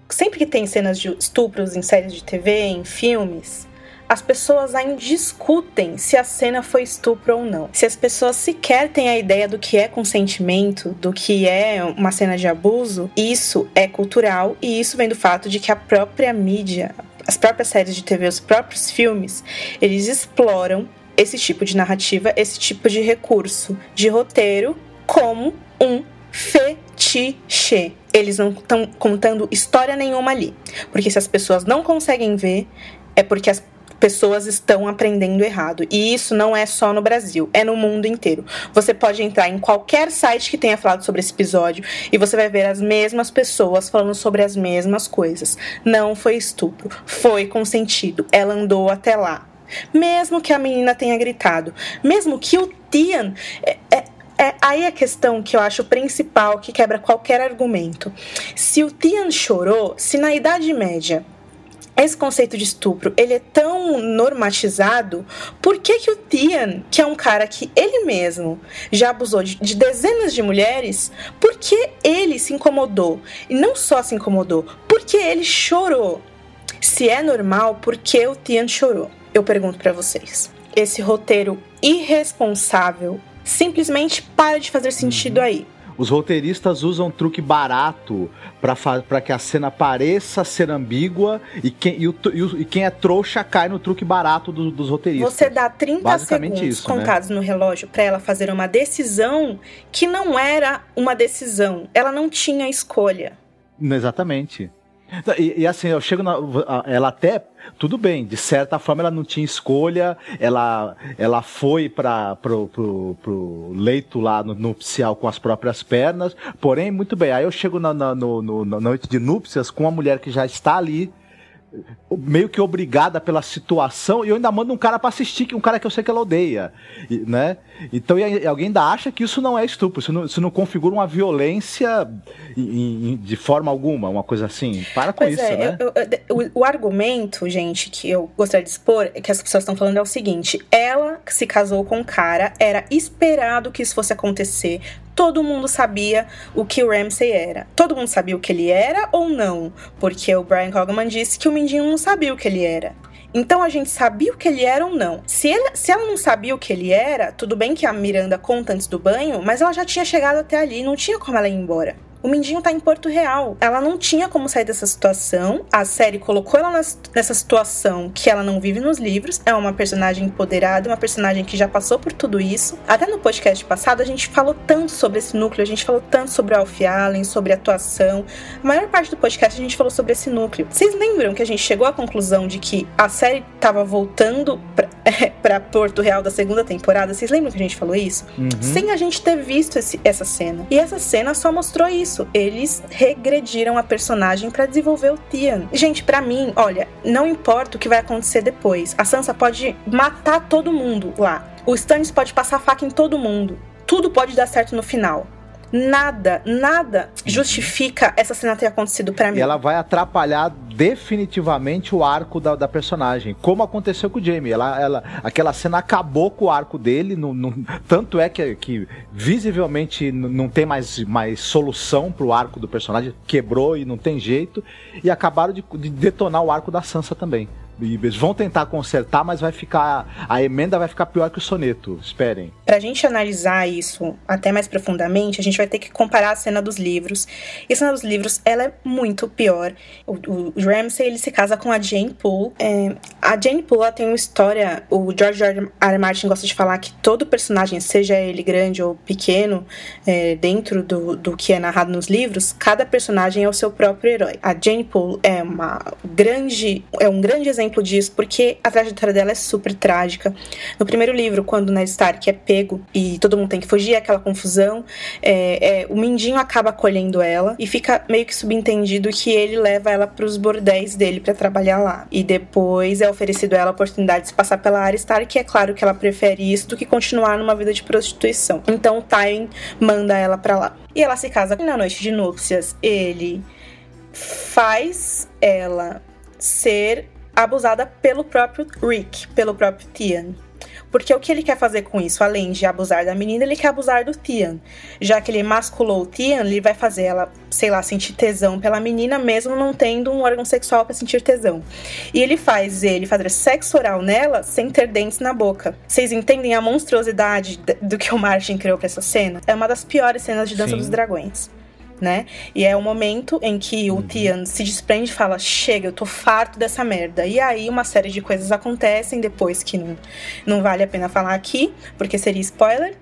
sempre que tem cenas de estupros em séries de TV, em filmes, as pessoas ainda discutem se a cena foi estupro ou não. Se as pessoas sequer têm a ideia do que é consentimento, do que é uma cena de abuso, isso é cultural e isso vem do fato de que a própria mídia, as próprias séries de TV, os próprios filmes, eles exploram esse tipo de narrativa, esse tipo de recurso de roteiro como um fetiche. Eles não estão contando história nenhuma ali. Porque se as pessoas não conseguem ver, é porque as pessoas estão aprendendo errado. E isso não é só no Brasil, é no mundo inteiro. Você pode entrar em qualquer site que tenha falado sobre esse episódio e você vai ver as mesmas pessoas falando sobre as mesmas coisas. Não foi estupro, foi consentido. Ela andou até lá. Mesmo que a menina tenha gritado, mesmo que o Tian. É, é, é aí a questão que eu acho principal que quebra qualquer argumento. Se o Tian chorou, se na Idade Média esse conceito de estupro ele é tão normatizado, por que, que o Tian, que é um cara que ele mesmo já abusou de, de dezenas de mulheres, por que ele se incomodou? E não só se incomodou, porque ele chorou. Se é normal, por que o Tian chorou? Eu pergunto para vocês. Esse roteiro irresponsável simplesmente para de fazer sentido aí. Os roteiristas usam um truque barato para que a cena pareça ser ambígua e quem, e, o, e, o, e quem é trouxa cai no truque barato do, dos roteiristas. Você dá 30 segundos isso, contados né? no relógio para ela fazer uma decisão que não era uma decisão. Ela não tinha escolha. Exatamente. E, e, assim, eu chego na. Ela até. Tudo bem, de certa forma ela não tinha escolha, ela, ela foi para pro, pro, pro, leito lá no nupcial com as próprias pernas, porém, muito bem, aí eu chego na, na, no, no, na noite de núpcias com uma mulher que já está ali, meio que obrigada pela situação e eu ainda mando um cara para assistir, que um cara que eu sei que ela odeia, né? Então alguém ainda acha que isso não é estupro, isso não, isso não configura uma violência em, em, de forma alguma, uma coisa assim. Para com pois isso, é, né? Eu, eu, o, o, argumento, gente, que eu gostaria de expor, que as pessoas estão falando é o seguinte: ela se casou com um cara, era esperado que isso fosse acontecer, todo mundo sabia o que o Ramsey era. Todo mundo sabia o que ele era ou não? Porque o Brian Cogman disse que o Mindinho não sabia o que ele era. Então a gente sabia o que ele era ou não. Se, se ela não sabia o que ele era, tudo bem que a Miranda conta antes do banho, mas ela já tinha chegado até ali, não tinha como ela ir embora. O Mindinho tá em Porto Real. Ela não tinha como sair dessa situação. A série colocou ela nessa situação que ela não vive nos livros. É uma personagem empoderada, uma personagem que já passou por tudo isso. Até no podcast passado a gente falou tanto sobre esse núcleo, a gente falou tanto sobre o Alfie Allen, sobre atuação. A maior parte do podcast a gente falou sobre esse núcleo. Vocês lembram que a gente chegou à conclusão de que a série tava voltando pra, é, pra Porto Real da segunda temporada? Vocês lembram que a gente falou isso? Uhum. Sem a gente ter visto esse, essa cena. E essa cena só mostrou isso isso, eles regrediram a personagem para desenvolver o Tian. Gente, para mim, olha, não importa o que vai acontecer depois. A Sansa pode matar todo mundo lá. O Stannis pode passar faca em todo mundo. Tudo pode dar certo no final nada, nada justifica essa cena ter acontecido para mim. E ela vai atrapalhar definitivamente o arco da, da personagem, como aconteceu com o Jamie. Ela, ela, aquela cena acabou com o arco dele, tanto é que, que visivelmente não tem mais, mais solução pro arco do personagem, quebrou e não tem jeito, e acabaram de, de detonar o arco da Sansa também. Eles vão tentar consertar, mas vai ficar. A emenda vai ficar pior que o soneto. Esperem. Pra gente analisar isso até mais profundamente, a gente vai ter que comparar a cena dos livros. E a cena dos livros, ela é muito pior. O, o ele se casa com a Jane Poole. É, a Jane Poole, ela tem uma história. O George R. R. Martin gosta de falar que todo personagem, seja ele grande ou pequeno, é, dentro do, do que é narrado nos livros, cada personagem é o seu próprio herói. A Jane Poole é uma grande. É um grande exemplo exemplo disso, porque a trajetória dela é super trágica. No primeiro livro, quando Ned Stark é pego e todo mundo tem que fugir, aquela confusão, é, é, o Mindinho acaba acolhendo ela e fica meio que subentendido que ele leva ela para os bordéis dele para trabalhar lá. E depois é oferecido a ela a oportunidade de se passar pela área Stark, e é claro que ela prefere isso do que continuar numa vida de prostituição. Então o Tywin manda ela para lá. E ela se casa na noite de núpcias. Ele faz ela ser abusada pelo próprio Rick, pelo próprio Tian. Porque o que ele quer fazer com isso, além de abusar da menina, ele quer abusar do Tian. Já que ele masculou o Tian, ele vai fazer ela, sei lá, sentir tesão pela menina, mesmo não tendo um órgão sexual para sentir tesão. E ele faz ele fazer sexo oral nela sem ter dentes na boca. Vocês entendem a monstruosidade do que o Martin criou para essa cena? É uma das piores cenas de Dança Sim. dos Dragões né? E é o momento em que o uhum. Tian se desprende e fala: Chega, eu tô farto dessa merda. E aí uma série de coisas acontecem depois que não, não vale a pena falar aqui, porque seria spoiler.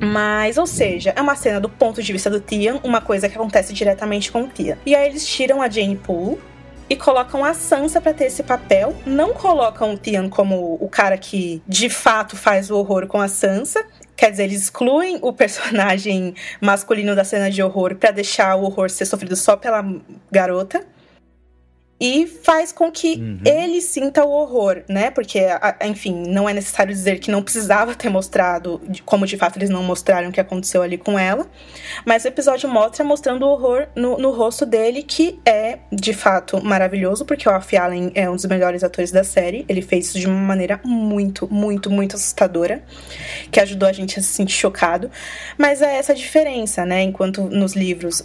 Mas, ou seja, é uma cena do ponto de vista do Tian, uma coisa que acontece diretamente com o Tian. E aí eles tiram a Jane Poole e colocam a Sansa para ter esse papel. Não colocam o Tian como o cara que de fato faz o horror com a Sansa. Quer dizer, eles excluem o personagem masculino da cena de horror para deixar o horror ser sofrido só pela garota e faz com que uhum. ele sinta o horror, né? Porque, enfim, não é necessário dizer que não precisava ter mostrado, como de fato eles não mostraram o que aconteceu ali com ela, mas o episódio mostra mostrando o horror no, no rosto dele, que é de fato maravilhoso, porque o Alfie Allen é um dos melhores atores da série. Ele fez isso de uma maneira muito, muito, muito assustadora, que ajudou a gente a se sentir chocado. Mas é essa diferença, né? Enquanto nos livros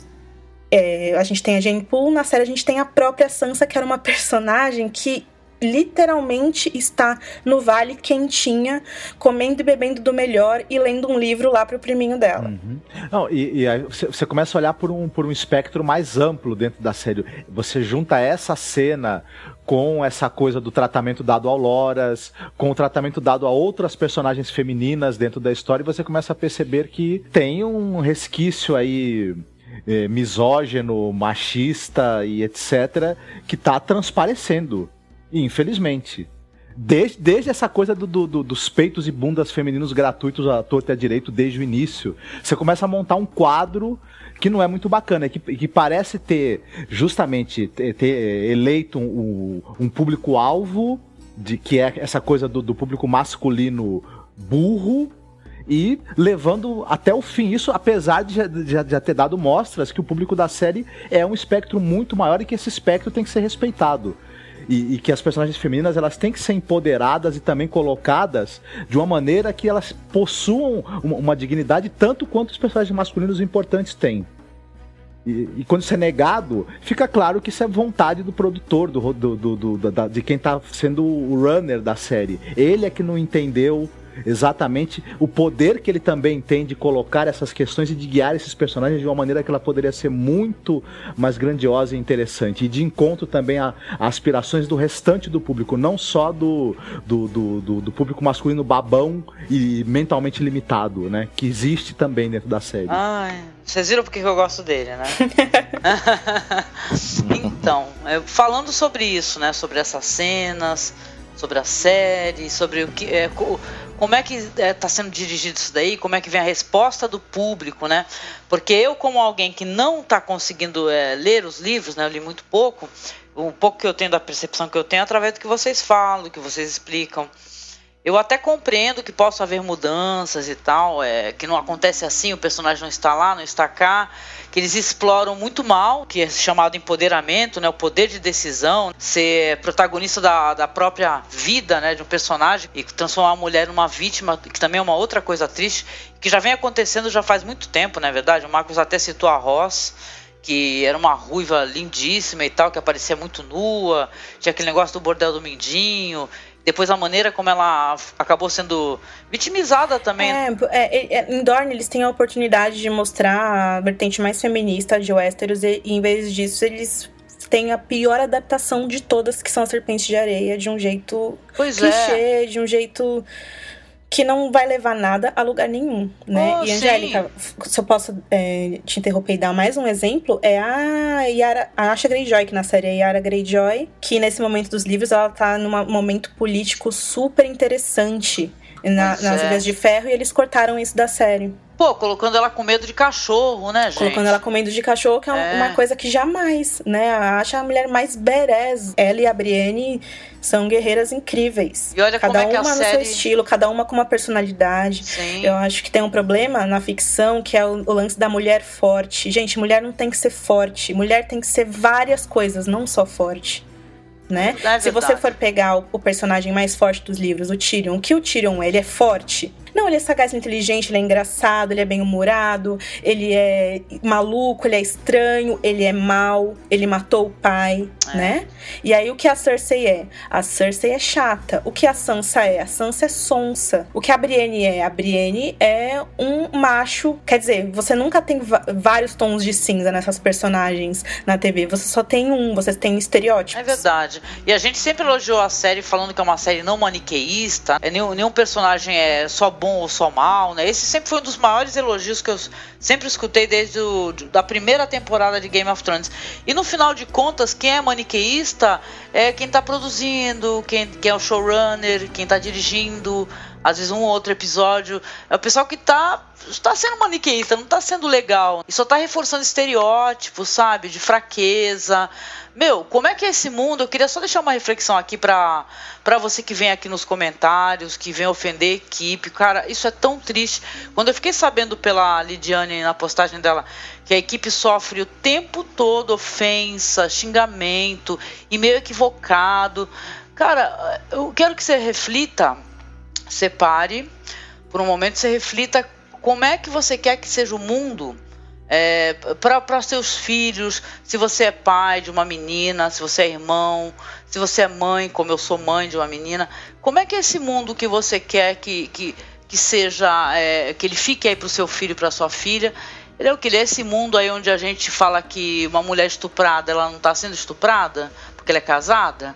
É, a gente tem a Jane Poole, na série a gente tem a própria Sansa, que era uma personagem que literalmente está no vale quentinha, comendo e bebendo do melhor e lendo um livro lá pro priminho dela. Uhum. Não, e, e aí você, começa a olhar por um, por um espectro mais amplo dentro da série. Você junta essa cena com essa coisa do tratamento dado ao Loras, com o tratamento dado a outras personagens femininas dentro da história, e você começa a perceber que tem um resquício aí eh, misógino, machista e etc., que está transparecendo Infelizmente. Desde, desde essa coisa do, do, dos peitos e bundas femininos gratuitos à torta e à direito desde o início, você começa a montar um quadro que não é muito bacana, que, que parece ter justamente ter, ter eleito um, um público-alvo, de que é essa coisa do, do público masculino burro, e levando até o fim. Isso apesar de já, de já, ter dado mostras que o público da série é um espectro muito maior e que esse espectro tem que ser respeitado e, e, que as personagens femininas elas têm que ser empoderadas e também colocadas de uma maneira que elas possuam uma, uma dignidade tanto quanto os personagens masculinos importantes têm. E, e, quando isso é negado, fica claro que isso é vontade do produtor, do, do, do, do da, de quem está sendo o runner da série. Ele é que não entendeu exatamente o poder que ele também tem de colocar essas questões e de guiar esses personagens de uma maneira que ela poderia ser muito mais grandiosa e interessante. E de encontro também a, a aspirações do restante do público, não só do, do, do, do, do público masculino babão e mentalmente limitado, né? Que existe também dentro da série. Ai, vocês viram porque eu gosto dele, né? então, falando sobre isso, né? Sobre essas cenas sobre a série, sobre o que é, como é que está é, tá sendo dirigido isso daí, como é que vem a resposta do público, né? Porque eu, como alguém que não está conseguindo é, ler os livros, né, eu li muito pouco, o pouco que eu tenho da percepção que eu tenho é através do que vocês falam, do que vocês explicam. Eu até compreendo que possa haver mudanças e tal, é, que não acontece assim, o personagem não está lá, não está cá, que eles exploram muito mal, que é chamado empoderamento, né, o poder de decisão, ser protagonista da, da própria vida né, de um personagem e transformar a mulher numa vítima, que também é uma outra coisa triste, que já vem acontecendo já faz muito tempo, não é verdade? O Marcos até citou a Ross, que era uma ruiva lindíssima e tal, que aparecia muito nua, tinha aquele negócio do bordel do Mindinho, depois a maneira como ela acabou sendo vitimizada também. É, é, é, em Dorne eles têm a oportunidade de mostrar a vertente mais feminista de Westeros e, e em vez disso eles têm a pior adaptação de todas que são as serpentes de areia de um jeito pois clichê, é. de um jeito que não vai levar nada a lugar nenhum, né? Oh, e Angélica, se eu posso é, te interromper e dar mais um exemplo, é a Yara, a Asha Greyjoy, que na série é Yara Greyjoy, que nesse momento dos livros ela tá num momento político super interessante na, nas é. Ilhas de Ferro e eles cortaram isso da série. Pô, colocando ela com medo de cachorro, né, gente? Colocando ela com medo de cachorro, que é, é. uma coisa que jamais, né? Acha a mulher mais berez. Ela e a Brienne são guerreiras incríveis. E olha cada como é uma que a no série... seu estilo, cada uma com uma personalidade. Sim. Eu acho que tem um problema na ficção que é o, o lance da mulher forte. Gente, mulher não tem que ser forte. Mulher tem que ser várias coisas, não só forte né? É Se você for pegar o, o, personagem mais forte dos livros, o Tyrion, que o Tyrion, ele é forte? Não, ele é sagaz, inteligente, ele é engraçado, ele é bem-humorado, ele é maluco, ele é estranho, ele é mau, ele matou o pai, é. né? E aí o que a Cersei é? A Cersei é chata. O que a Sansa é? A Sansa é sonsa. O que a Brienne é? A Brienne é um macho. Quer dizer, você nunca tem vários tons de cinza nessas personagens na TV. Você só tem um, você tem estereótipos. É verdade. E a gente sempre elogiou a série falando que é uma série não maniqueísta. Nenhum, nenhum personagem é só bom ou só mal, né? Esse sempre foi um dos maiores elogios que eu sempre escutei desde o, da primeira temporada de Game of Thrones. E no final de contas, quem é maniqueísta é quem está produzindo, quem, quem é o showrunner, quem está dirigindo, às vezes um ou outro episódio. É o pessoal que está está sendo maniqueísta, não está sendo legal. E só está reforçando estereótipos, sabe? De fraqueza. Meu, como é que é esse mundo? Eu queria só deixar uma reflexão aqui para para você que vem aqui nos comentários, que vem ofender a equipe. Cara, isso é tão triste. Quando eu fiquei sabendo pela Lidiane na postagem dela que a equipe sofre o tempo todo ofensa, xingamento, e meio equivocado. Cara, eu quero que você reflita, separe, por um momento você reflita como é que você quer que seja o mundo é, para seus filhos, se você é pai de uma menina, se você é irmão, se você é mãe, como eu sou mãe de uma menina, como é que é esse mundo que você quer que, que, que seja, é, que ele fique aí para o seu filho para sua filha? Ele é o que? Ele é esse mundo aí onde a gente fala que uma mulher estuprada, ela não está sendo estuprada porque ela é casada?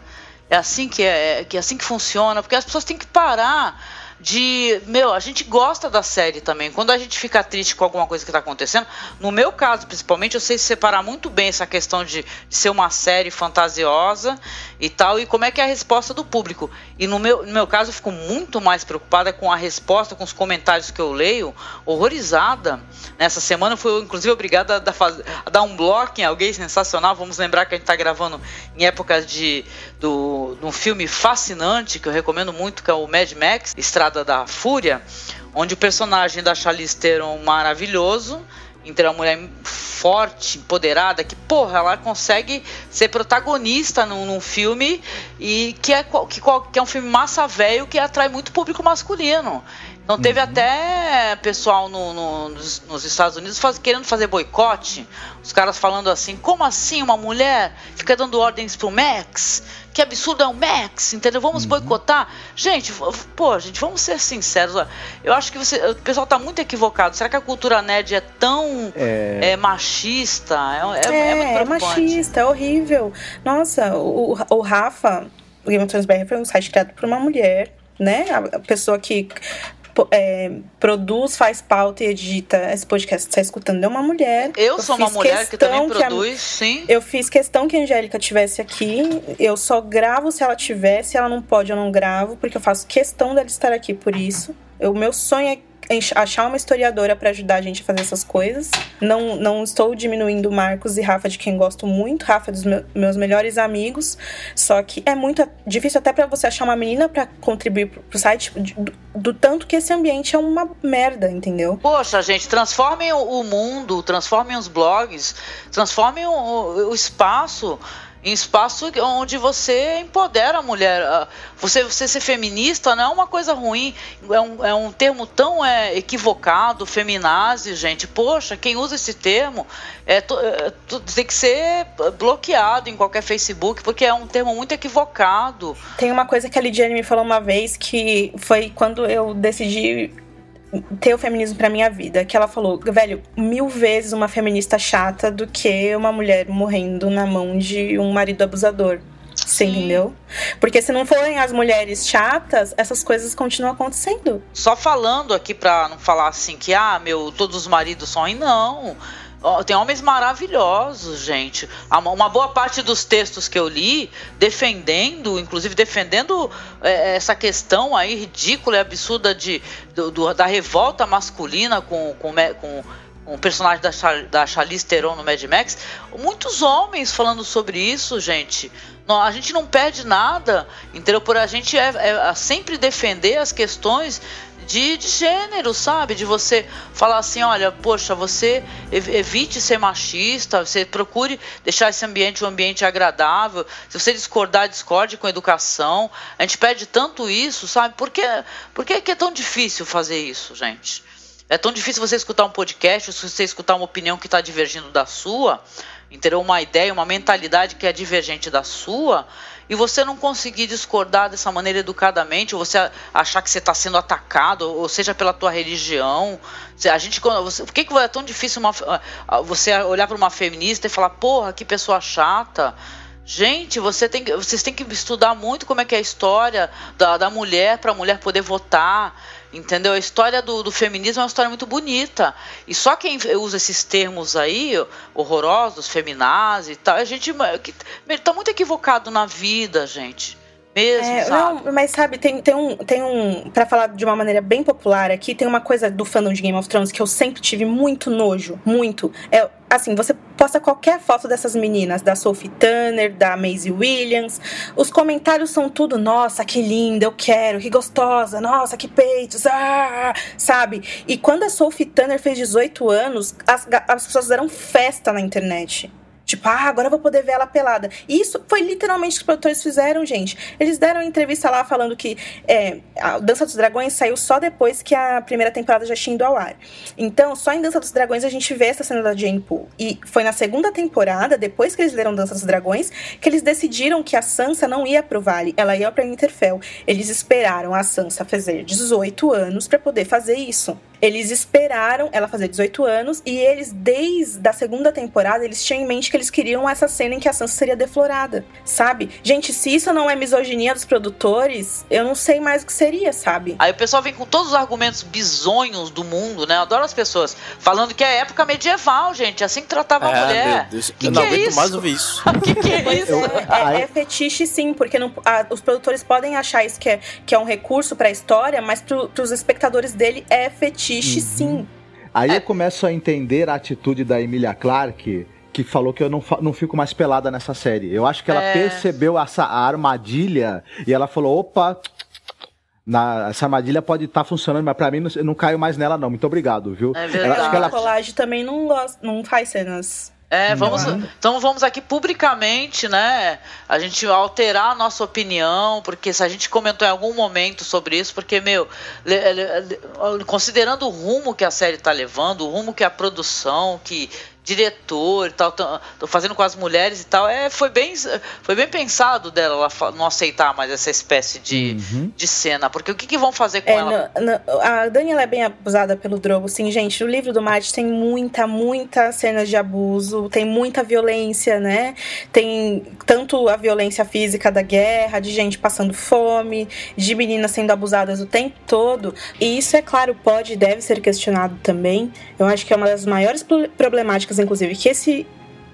É assim que é, que é assim que funciona, porque as pessoas têm que parar de. Meu, a gente gosta da série também. Quando a gente fica triste com alguma coisa que está acontecendo, no meu caso, principalmente, eu sei separar muito bem essa questão de, de, ser uma série fantasiosa e tal, e como é que é a resposta do público. E no meu, no meu caso, eu fico muito mais preocupada com a resposta, com os comentários que eu leio, horrorizada. Nessa semana eu fui, inclusive, obrigada a a dar um bloco em alguém sensacional. Vamos lembrar que a gente está gravando em épocas de, do, de um filme fascinante que eu recomendo muito, que é o Mad Max, Estrada da Fúria, onde o personagem da Charlize Theron maravilhoso entre uma mulher forte, empoderada, que, porra, ela consegue ser protagonista num, num filme e que é, que, que é um filme massa velho que atrai muito público masculino. Então teve uhum. até pessoal no, no, nos, nos, Estados Unidos faz, querendo fazer boicote. Os caras falando assim, como assim uma mulher fica dando ordens pro Max? Que absurdo é o Max, entendeu? Vamos uhum. boicotar? Gente, pô, gente, vamos ser sinceros. Eu acho que você, o pessoal tá muito equivocado. Será que a cultura nerd é tão é... É, machista? É, é, é, é, é machista, é horrível. Nossa, o, o Rafa, o Game of Thrones BR foi um site criado por uma mulher né? A pessoa que é, produz, faz pauta e edita esse podcast que você está escutando é uma mulher. Eu, eu sou uma mulher que também produz, a, sim. Eu fiz questão que a Angélica tivesse aqui. Eu só gravo se ela tivesse, se ela não pode, eu não gravo, porque eu faço questão dela estar aqui por isso. O meu sonho é achar uma historiadora para ajudar a gente a fazer essas coisas. Não, não estou diminuindo Marcos e Rafa, de quem gosto muito. Rafa é dos meus melhores amigos. Só que é muito difícil até para você achar uma menina para contribuir pro site do, do, tanto que esse ambiente é uma merda, entendeu? Poxa, gente, transformem o mundo, transformem os blogs, transformem o, o espaço em espaço onde você empodera a mulher. Ah, você, você ser feminista não é uma coisa ruim, é um, é um termo tão é, equivocado, feminazi, gente. Poxa, quem usa esse termo é, é, tem que ser bloqueado em qualquer Facebook, porque é um termo muito equivocado. Tem uma coisa que a Lidiane me falou uma vez que foi quando eu decidi ter o feminismo pra minha vida. Que ela falou, velho, mil vezes uma feminista chata do que uma mulher morrendo na mão de um marido abusador. Você entendeu? Porque se não forem as mulheres chatas, essas coisas continuam acontecendo. Só falando aqui pra não falar assim que, ah, meu, todos os maridos são. Não tem homens maravilhosos, gente. Uma boa parte dos textos que eu li, defendendo, inclusive defendendo é, essa questão aí ridícula e absurda de, do, do, da revolta masculina com, com, com um personagem da, Char, da Charlize Theron no Mad Max. Muitos homens falando sobre isso, gente. Não, a gente não perde nada, entendeu? Por a gente é, é sempre defender as questões de, de gênero, sabe? De você falar assim, olha, poxa, você evite ser machista, você procure deixar esse ambiente um ambiente agradável. Se você discordar, discorde com educação. A gente pede tanto isso, sabe? Por que, por que é tão difícil fazer isso, gente? É tão difícil você escutar um podcast, ou você escutar uma opinião que está divergindo da sua, entendeu? Uma ideia, uma mentalidade que é divergente da sua, e você não conseguir discordar dessa maneira educadamente, ou você achar que você está sendo atacado, ou seja pela tua religião. A gente, você, por que, que é tão difícil uma, você olhar para uma feminista e falar, porra, que pessoa chata? Gente, você tem, vocês têm que estudar muito como é que é a história da, da mulher para a mulher poder votar. Entendeu? A história do, do, feminismo é uma história muito bonita. E só quem usa esses termos aí, horrorosos, feminazes e tal, a gente está muito equivocado na vida, gente. Mesmo, é, sabe? Não, mas sabe, tem, tem um. Tem um para falar de uma maneira bem popular aqui, tem uma coisa do fandom de Game of Thrones que eu sempre tive muito nojo. Muito. É, assim, você posta qualquer foto dessas meninas, da Sophie Turner, da Maisie Williams, os comentários são tudo, nossa, que linda, eu quero, que gostosa, nossa, que peitos, ah, sabe? E quando a Sophie Turner fez 18 anos, as, as pessoas fizeram festa na internet. Tipo, ah, agora eu vou poder ver ela pelada. E isso foi literalmente o que os produtores fizeram, gente. Eles deram entrevista lá falando que é, a Dança dos Dragões saiu só depois que a primeira temporada já tinha ido ao ar. Então, só em Dança dos Dragões a gente vê essa cena da Jane Poole. E foi na segunda temporada, depois que eles leram Dança dos Dragões, que eles decidiram que a Sansa não ia pro Vale, ela ia pra Winterfell. Eles esperaram a Sansa fazer 18 anos para poder fazer isso. Eles esperaram ela fazer 18 anos e eles, desde a segunda temporada, eles tinham em mente que eles queriam essa cena em que a Sansa seria deflorada, sabe? Gente, se isso não é misoginia dos produtores, eu não sei mais o que seria, sabe? Aí o pessoal vem com todos os argumentos bizonhos do mundo, né? Eu adoro as pessoas falando que é época medieval, gente, assim que tratava a mulher. meu Deus. Que eu que não é aguento isso? mais ouvir isso. O que, que é isso? É, é fetiche sim, porque não- a- os produtores podem achar isso que é, que é um recurso pra história, mas pro, pros espectadores dele é fetiche sim. Aí eu começo a entender a atitude da Emilia Clarke, que falou que eu não, não fico mais pelada nessa série. Eu acho que ela É. percebeu essa armadilha e ela falou: opa. na- essa armadilha pode estar funcionando, mas pra mim não, eu não caio mais nela, não. Muito obrigado, viu? É Ela- verdade. acho que ela- A colagem também não, gosta, não faz cenas. É, vamos, Não. então vamos aqui publicamente, né? A gente alterar a nossa opinião, porque se a gente comentou em algum momento sobre isso, porque, meu, considerando o rumo que a série tá levando, o rumo que a produção, que diretor e tal, tão fazendo com as mulheres e tal, é, foi, bem, foi bem pensado dela ela não aceitar mais essa espécie de, Uhum. de cena, porque o que, que vão fazer com É, ela? no- no- a Dani ela é bem abusada pelo Drogo, sim, gente. No livro do Martin tem muita, muita cenas de abuso, tem muita violência, né? Tem tanto a violência física da guerra, de gente passando fome, de meninas sendo abusadas o tempo todo. E isso, é claro, pode e deve ser questionado também. Eu acho que é uma das maiores pro- problemáticas, inclusive, que esse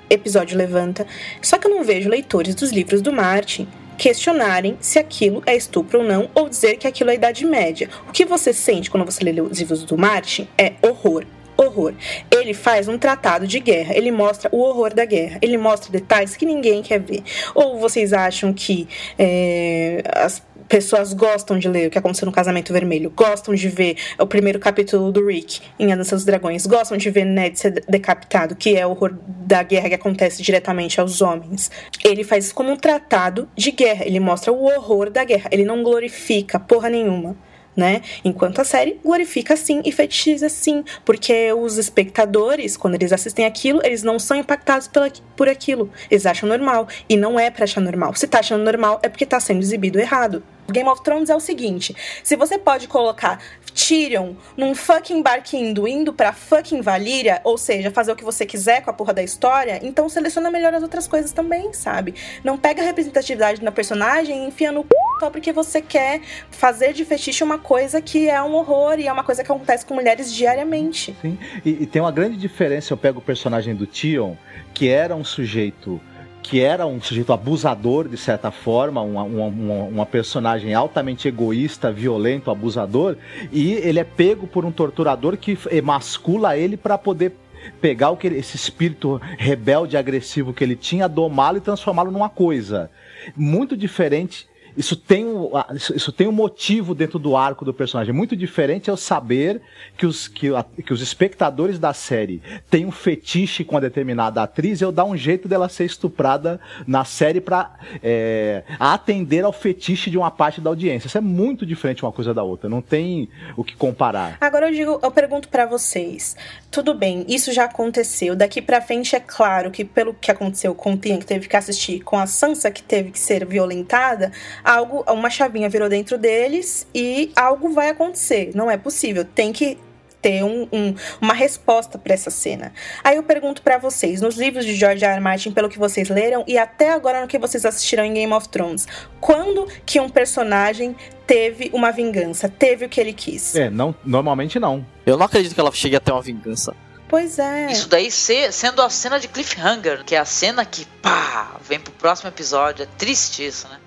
episódio levanta. Só que eu não vejo leitores dos livros do Martin questionarem se aquilo é estupro ou não, ou dizer que aquilo é Idade Média. O que você sente quando você lê os livros do Martin é horror. Horror. Ele faz um tratado de guerra, ele mostra o horror da guerra, ele mostra detalhes que ninguém quer ver. Ou vocês acham que é, as pessoas gostam de ler o que aconteceu no Casamento Vermelho, gostam de ver o primeiro capítulo do Rick em A Dança dos Dragões, gostam de ver Ned ser decapitado, que é o horror da guerra que acontece diretamente aos homens. Ele faz isso como um tratado de guerra, ele mostra o horror da guerra, ele não glorifica porra nenhuma. Né? Enquanto a série glorifica sim e fetichiza sim, porque os espectadores, quando eles assistem aquilo, eles não são impactados pela, por aquilo. Eles acham normal. E não é pra achar normal. Se tá achando normal, é porque tá sendo exibido errado. Game of Thrones é o seguinte: se você pode colocar Tyrion num fucking barquinho indo pra fucking Valíria, ou seja, fazer o que você quiser com a porra da história, então seleciona melhor as outras coisas também, sabe? Não pega a representatividade na personagem e enfia no. Só porque você quer fazer de fetiche uma coisa que é um horror e é uma coisa que acontece com mulheres diariamente. Sim. E, e tem uma grande diferença, eu pego o personagem do Tion, que era um sujeito que era um sujeito abusador de certa forma, uma, uma- uma personagem altamente egoísta, violento, abusador, e ele é pego por um torturador que emascula ele para poder pegar o que ele- esse espírito rebelde, agressivo que ele tinha, domá-lo e transformá-lo numa coisa muito diferente. Isso tem, um, isso, tem um motivo dentro do arco do personagem. Muito diferente é o saber que os, que, a- que os espectadores da série têm um fetiche com a determinada atriz e eu dar um jeito dela ser estuprada na série pra é, atender ao fetiche de uma parte da audiência. Isso é muito diferente uma coisa da outra. Não tem o que comparar. Agora eu digo, eu pergunto pra vocês. Tudo bem, isso já aconteceu. Daqui pra frente é claro que pelo que aconteceu com o Tia que teve que assistir, com a Sansa que teve que ser violentada, algo, uma chavinha virou dentro deles e algo vai acontecer. Não é possível. Tem que ter um- um- uma resposta pra essa cena. Aí eu pergunto pra vocês, nos livros de George R. R. Martin, pelo que vocês leram e até agora no que vocês assistiram em Game of Thrones, quando que um personagem teve uma vingança, teve o que ele quis? É, não, normalmente não. Eu não acredito que ela chegue a ter uma vingança. Pois é. Isso daí ser, sendo a cena de cliffhanger, que é a cena que, pá, vem pro próximo episódio. É triste isso, né?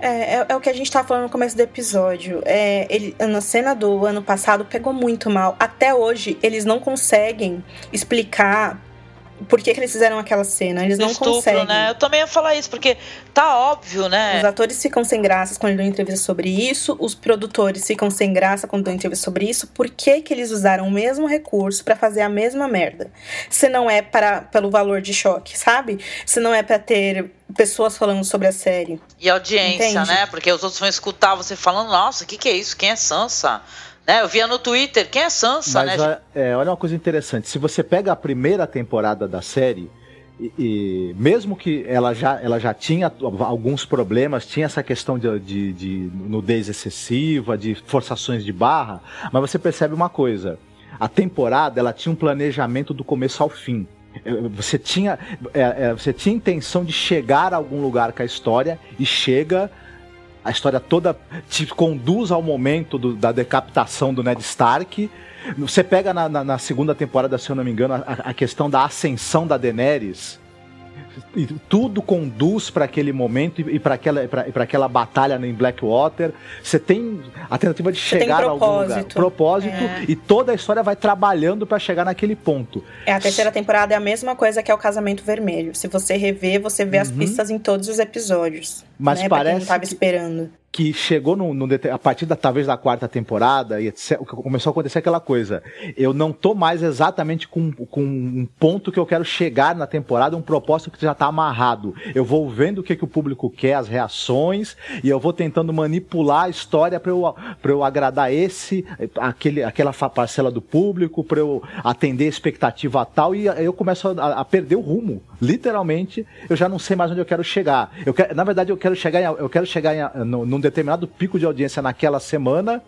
É, é, é o que a gente tava falando no começo do episódio. É, ele, na cena do ano passado pegou muito mal. Até hoje, eles não conseguem explicar por que, que eles fizeram aquela cena. Eles não Estupro, conseguem. né? Eu também ia falar isso, porque tá óbvio, né? Os atores ficam sem graças quando dão entrevista sobre isso, os produtores ficam sem graça quando dão entrevista sobre isso. Por que, que eles usaram o mesmo recurso pra fazer a mesma merda? Se não é para, pelo valor de choque, sabe? Se não é pra ter pessoas falando sobre a série. E audiência, Entende? né? Porque os outros vão escutar você falando, nossa, o que, que é isso? Quem é Sansa? Né? Eu via no Twitter, quem é Sansa, Mas né? olha, é, olha uma coisa interessante. Se você pega a primeira temporada da série, e, e mesmo que ela já, ela já tinha alguns problemas, tinha essa questão de, de, de nudez excessiva, de forçações de barra, mas você percebe uma coisa. A temporada ela tinha um planejamento do começo ao fim. É, Você tinha, é, é, você tinha intenção de chegar a algum lugar com a história e chega a história toda te conduz ao momento do- da decapitação do Ned Stark. Você pega na, na- na segunda temporada, se eu não me engano, a, a questão da ascensão da Daenerys. E tudo conduz para aquele momento e para aquela, pra- pra aquela batalha em Blackwater. Você tem a tentativa de tem chegar a algum lugar. propósito. É. E toda a história vai trabalhando para chegar naquele ponto. É, a terceira temporada é a mesma coisa que é o Casamento Vermelho. Se você rever, você vê as pistas em todos os episódios. Uhum. Mas né? Pra quem parece não tava que- esperando. que chegou no, a partir da talvez da quarta temporada e etc, começou a acontecer aquela coisa. Eu não tô mais exatamente com, com um ponto que eu quero chegar na temporada, um propósito que já tá amarrado. Eu vou vendo o que, que o público quer, as reações, e eu vou tentando manipular a história para eu, eu agradar esse, aquele, aquela parcela do público, para eu atender a expectativa tal, e eu começo a, a perder o rumo. Literalmente, eu já não sei mais onde eu quero chegar. Eu quero, na verdade, eu quero chegar, em, eu quero chegar em, num determinado pico de audiência naquela semana.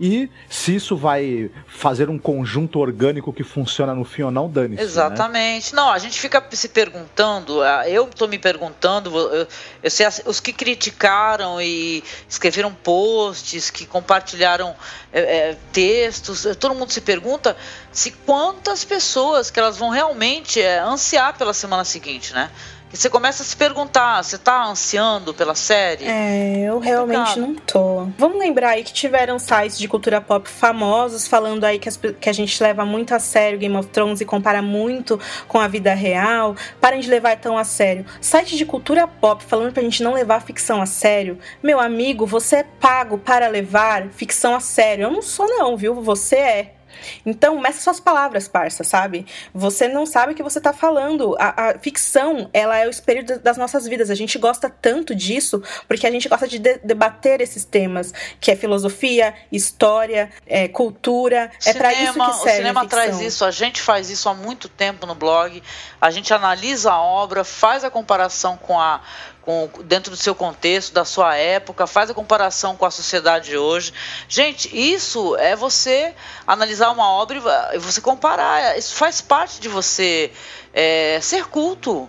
E se isso vai fazer um conjunto orgânico que funciona no fim ou não, dane-se. né? Exatamente. Não, a gente fica se perguntando, eu estou me perguntando, eu, eu sei, os que criticaram e escreveram posts, que compartilharam é, é, textos, eh, todo mundo se pergunta se quantas pessoas que elas vão realmente é, ansiar pela semana seguinte, né? Que você começa a se perguntar, você está ansiando pela série? É, eu realmente não tô. Vamos lembrar aí que tiveram sites de cultura pop famosos falando aí que, as que a gente leva muito a sério Game of Thrones e compara muito com a vida real. Parem de levar tão a sério. Site de cultura pop falando pra gente não levar a ficção a sério. Meu amigo, você é pago para levar ficção a sério. Eu não sou não, viu? Você é. Então, meça suas palavras, parça, sabe? Você não sabe o que você tá falando. A, a ficção, ela é o espelho da- das nossas vidas. A gente gosta tanto disso porque a gente gosta de, de- debater esses temas, que é filosofia, história, é, cultura. é pra isso que o serve cinema a ficção. traz isso, a gente faz isso há muito tempo no blog. A gente analisa a obra, faz a comparação com a com, dentro do seu contexto, da sua época, faz a comparação com a sociedade de hoje. Gente, isso é você analisar uma obra e você comparar. Isso faz parte de você é, ser culto.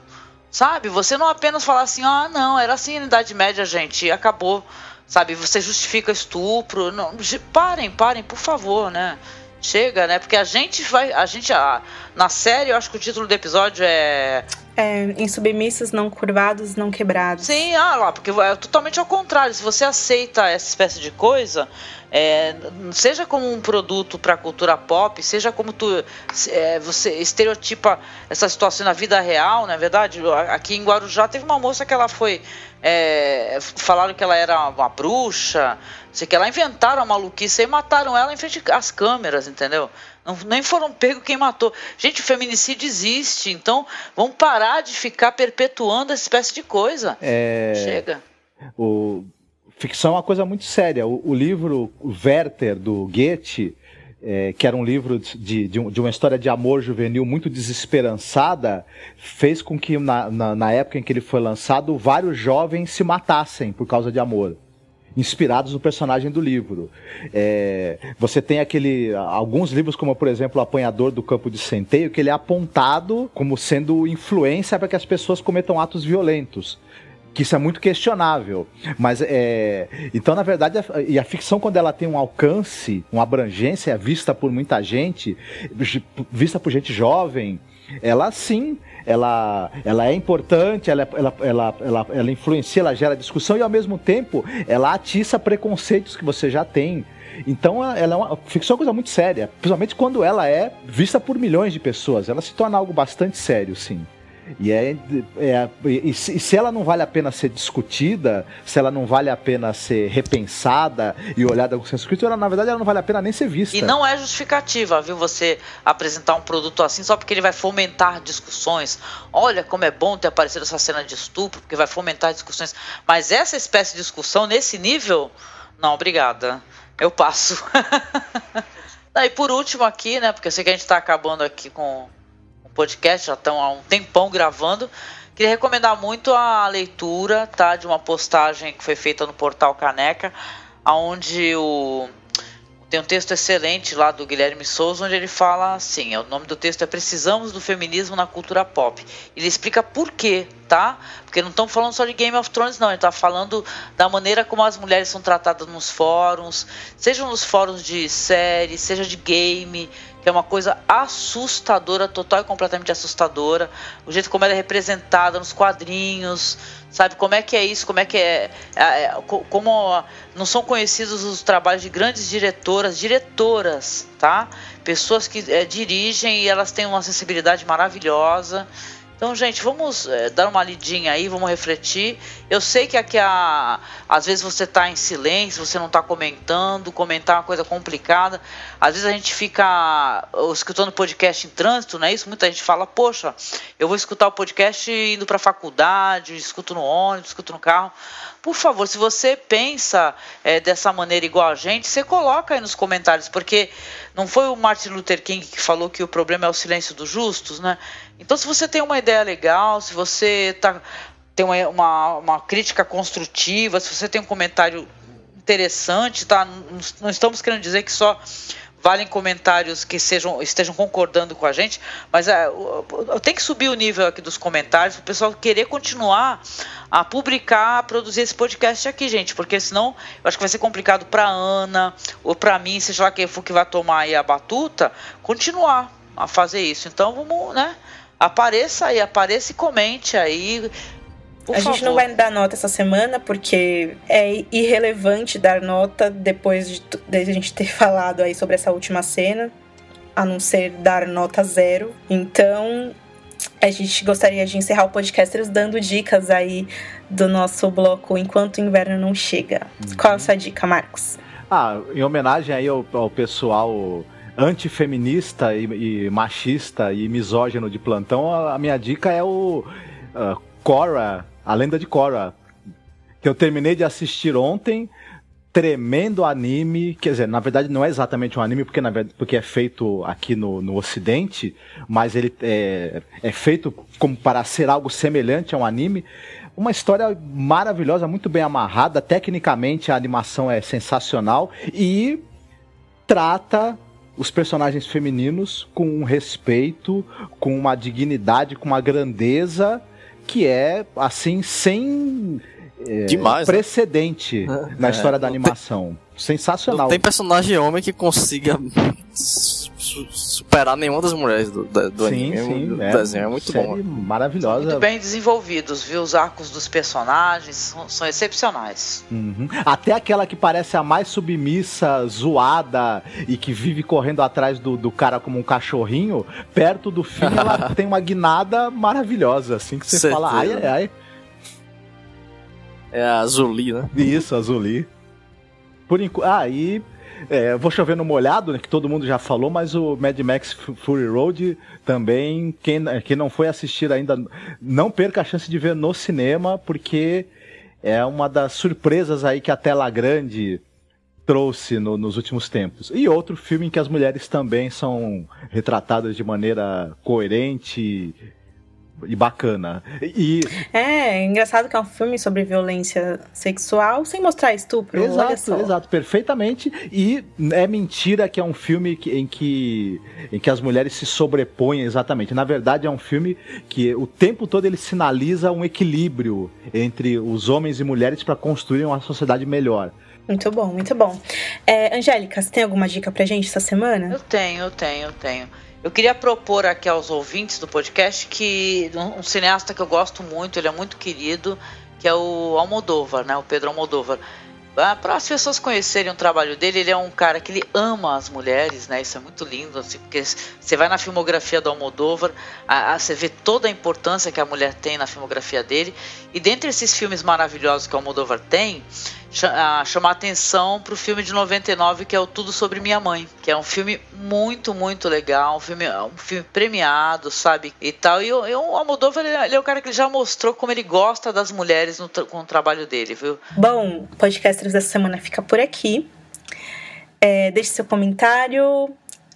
Sabe? Você não apenas falar assim, ah, não, era assim na Idade Média, gente, acabou. Sabe? Você justifica estupro. Não, parem, parem, por favor, né? Chega, né? Porque a gente vai. A gente. A, na série, eu acho que o título do episódio é. É, insubmissos, não curvados, não quebrados. Sim, ah lá, porque é totalmente ao contrário. Se você aceita essa espécie de coisa, é, seja como um produto para a cultura pop, seja como tu, é, você estereotipa essa situação na vida real, não é verdade? Aqui em Guarujá teve uma moça que ela foi. é, falaram que ela era uma bruxa, sei que ela inventaram a maluquice e mataram ela em frente às câmeras, entendeu? Não, nem foram pegos quem matou. Gente, o feminicídio existe, então vamos parar de ficar perpetuando essa espécie de coisa. É, Chega. o, ficção é uma coisa muito séria. O, o livro Werther, do Goethe, é, que era um livro de, de, de uma história de amor juvenil muito desesperançada, fez com que, na, na, na época em que ele foi lançado, vários jovens se matassem por causa de amor. Inspirados no personagem do livro. É, você tem aquele. Alguns livros, como por exemplo O Apanhador do Campo de Centeio, que ele é apontado como sendo influência para que as pessoas cometam atos violentos que isso é muito questionável. Mas é. Então, na verdade, a, e a ficção, quando ela tem um alcance, uma abrangência vista por muita gente, vista por gente jovem. ela sim, ela, ela é importante, ela, ela, ela, ela, ela influencia, ela gera discussão e ao mesmo tempo ela atiça preconceitos que você já tem. Então ela é uma ficção é uma coisa muito séria, principalmente quando ela é vista por milhões de pessoas. Ela se torna algo bastante sério, sim. E, é, é e, se ela não vale a pena ser discutida, se ela não vale a pena ser repensada e olhada com senso crítico, ela, na verdade ela não vale a pena nem ser vista. E não é justificativa, viu, você apresentar um produto assim só porque ele vai fomentar discussões. Olha como é bom ter aparecido essa cena de estupro, porque vai fomentar discussões. Mas essa espécie de discussão nesse nível, não, obrigada. Eu passo. e por último aqui, né, porque eu sei que a gente está acabando aqui com podcast, já estão há um tempão gravando. Queria recomendar muito a leitura, tá, de uma postagem que foi feita no portal Caneca, aonde o tem um texto excelente lá do Guilherme Souza, onde ele fala assim: o nome do texto é Precisamos do Feminismo na Cultura Pop. Ele explica por quê, tá? Porque não estamos falando só de Game of Thrones, não. Ele está falando da maneira como as mulheres são tratadas nos fóruns, seja nos fóruns de série, seja de game, que é uma coisa assustadora, total e completamente assustadora. O jeito como ela é representada nos quadrinhos, sabe? Como é que é isso? Como é que é, é, é como não são conhecidos os trabalhos de grandes diretoras, diretoras, tá? Pessoas que é, dirigem e elas têm uma sensibilidade maravilhosa. Então, gente, vamos é, dar uma lidinha aí, vamos refletir. Eu sei que aqui a, às vezes você está em silêncio, você não está comentando, comentar é uma coisa complicada. Às vezes a gente fica escutando podcast em trânsito, não é isso? Muita gente fala, poxa, eu vou escutar o podcast indo para a faculdade, escuto no ônibus, escuto no carro. Por favor, se você pensa é, dessa maneira igual a gente, você coloca aí nos comentários, porque não foi o Martin Luther King que falou que o problema é o silêncio dos justos, né? Então, se você tem uma ideia legal, se você tá, tem uma, uma, uma crítica construtiva, se você tem um comentário interessante, tá? Não, estamos querendo dizer que só valem comentários que sejam, estejam concordando com a gente, mas é, tenho que subir o nível aqui dos comentários para o pessoal querer continuar a publicar, a produzir esse podcast aqui, gente, porque senão eu acho que vai ser complicado para Ana ou para mim, seja lá quem for que vai tomar aí a batuta, continuar a fazer isso. Então vamos, né? Apareça aí, apareça e comente aí por a favor. gente não vai dar nota essa semana porque é irrelevante dar nota depois de, de a gente ter falado aí sobre essa última cena, a não ser dar nota zero. Então, a gente gostaria de encerrar o podcast dando dicas aí do nosso bloco Enquanto o Inverno Não Chega. Uhum. Qual é a sua dica, Marcos? Ah, em homenagem aí ao, ao pessoal antifeminista e, e, machista e misógino de plantão, a, a minha dica é o uh, Cora a Lenda de Korra, que eu terminei de assistir ontem. Tremendo anime, quer dizer, na verdade não é exatamente um anime, porque, na porque é feito aqui no, no Ocidente, mas ele é, é feito como para ser algo semelhante a um anime. Uma história maravilhosa, muito bem amarrada, tecnicamente a animação é sensacional e trata os personagens femininos com um respeito, com uma dignidade, com uma grandeza que é, assim, sem é, Demais, né? precedente né? na história da animação. Sensacional. Não tem personagem homem que consiga superar nenhuma das mulheres do, do, do sim, anime. Sim, do é, desenho é muito bom. Maravilhosa. Muito bem desenvolvidos, viu? Os arcos dos personagens são, são excepcionais. Uhum. Até aquela que parece a mais submissa, zoada e que vive correndo atrás do, do cara como um cachorrinho, perto do fim ela tem uma guinada maravilhosa, assim que você Certeza. fala, ai, ai, ai. É a Azuli, né? Isso, Azuli. Por enquanto. Ah, e. É, vou chover no molhado, né, que todo mundo já falou, mas o Mad Max Fury Road também, quem, quem não foi assistir ainda, não perca a chance de ver no cinema, porque é uma das surpresas aí que a tela grande trouxe no, nos últimos tempos. E outro filme em que as mulheres também são retratadas de maneira coerente e bacana. E é, é engraçado que é um filme sobre violência sexual sem mostrar estupro. Exato, exato, perfeitamente. E é mentira que é um filme que, em que em que as mulheres se sobrepõem exatamente. Na verdade é um filme que o tempo todo ele sinaliza um equilíbrio entre os homens e mulheres para construir uma sociedade melhor. Muito bom, muito bom. É, Angélica, você tem alguma dica pra gente essa semana? Eu tenho, eu tenho, eu tenho. Eu queria propor aqui aos ouvintes do podcast que um, cineasta que eu gosto muito, ele é muito querido, que é o Almodóvar, né? O Pedro Almodóvar. Ah, para as pessoas conhecerem o trabalho dele, ele é um cara que ele ama as mulheres, né? Isso é muito lindo, assim, porque você vai na filmografia do Almodóvar, você vê toda a importância que a mulher tem na filmografia dele. E dentre esses filmes maravilhosos que o Almodóvar tem, a chamar atenção para o filme de 99 que é o Tudo Sobre Minha Mãe, que é um filme muito, muito legal, um filme, um filme premiado, sabe? E tal. E, o Almodóvar, ele, é o cara que já mostrou como ele gosta das mulheres no, com o trabalho dele, viu? Bom, o podcast dessa semana fica por aqui. É, deixe seu comentário,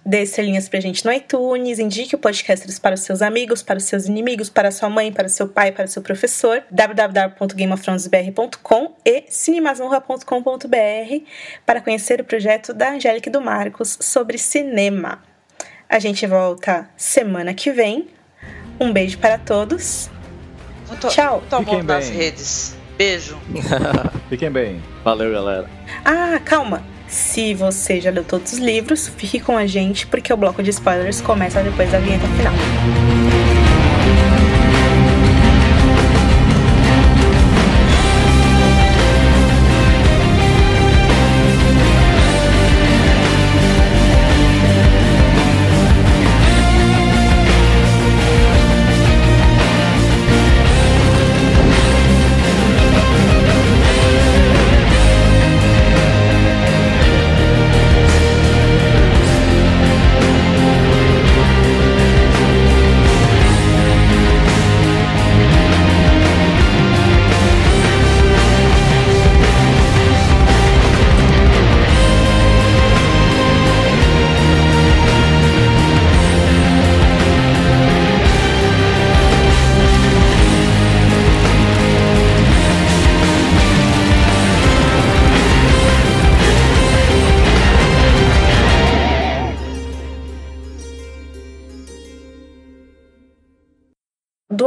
Dê estrelinhas pra gente no iTunes, indique o podcast para os seus amigos, para os seus inimigos, para sua mãe, para seu pai, para seu professor, www.gameofthronesbr.com e cinemasonra.com.br para conhecer o projeto da Angélica e do Marcos sobre cinema. A gente volta semana que vem. Um beijo para todos. Muito, Tchau. Amor nas redes. Beijo. Fiquem bem. Valeu, galera. Ah, calma. Se você já leu todos os livros, fique com a gente porque o bloco de spoilers começa depois da vinheta final.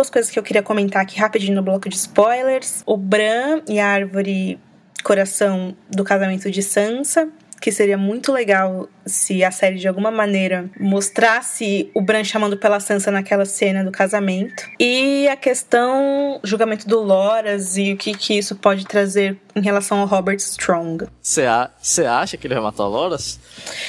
Duas coisas que eu queria comentar aqui rapidinho no bloco de spoilers. O Bran e a árvore coração do casamento de Sansa, que seria muito legal se a série de alguma maneira mostrasse o Bran chamando pela Sansa naquela cena do casamento. E a questão julgamento do Loras e o que, que isso pode trazer em relação ao Robert Strong. Você acha que ele vai matar o Loras?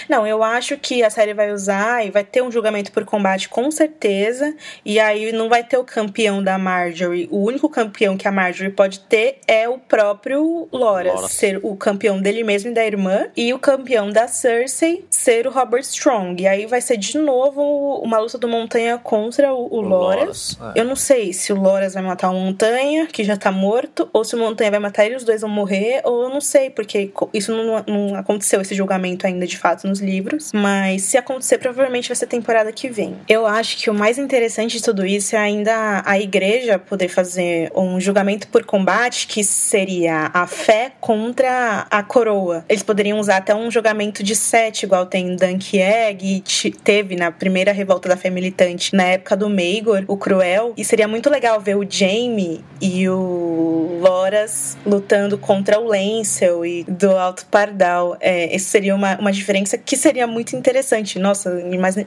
Não, eu acho que a série vai usar e vai ter um julgamento por combate com certeza. E aí não vai ter o campeão da Marjorie. O único campeão que a Marjorie pode ter é o próprio Loras, Loras. ser o campeão dele mesmo e da irmã. E o campeão da Cersei ser o Robert Strong. E aí vai ser de novo uma luta do Montanha contra o, o, o Loras. Loras é. Eu não sei se o Loras vai matar o Montanha, que já tá morto, ou se o Montanha vai matar ele, os dois vão morrer, ou eu não sei, porque isso não, não aconteceu, esse julgamento ainda de fato nos livros. Mas se acontecer, provavelmente vai ser temporada que vem. Eu acho que o mais interessante de tudo isso é ainda a igreja poder fazer um julgamento por combate, que seria a fé contra a coroa. Eles poderiam usar até um julgamento de sete, igual tem Dunk Egg, e teve na primeira revolta da fé militante, na época do Maegor, o Cruel. E seria muito legal ver o Jaime e o Loras lutando contra o Lancel e do Alto Pardal. É, isso seria uma, uma diferença que seria muito interessante. Nossa,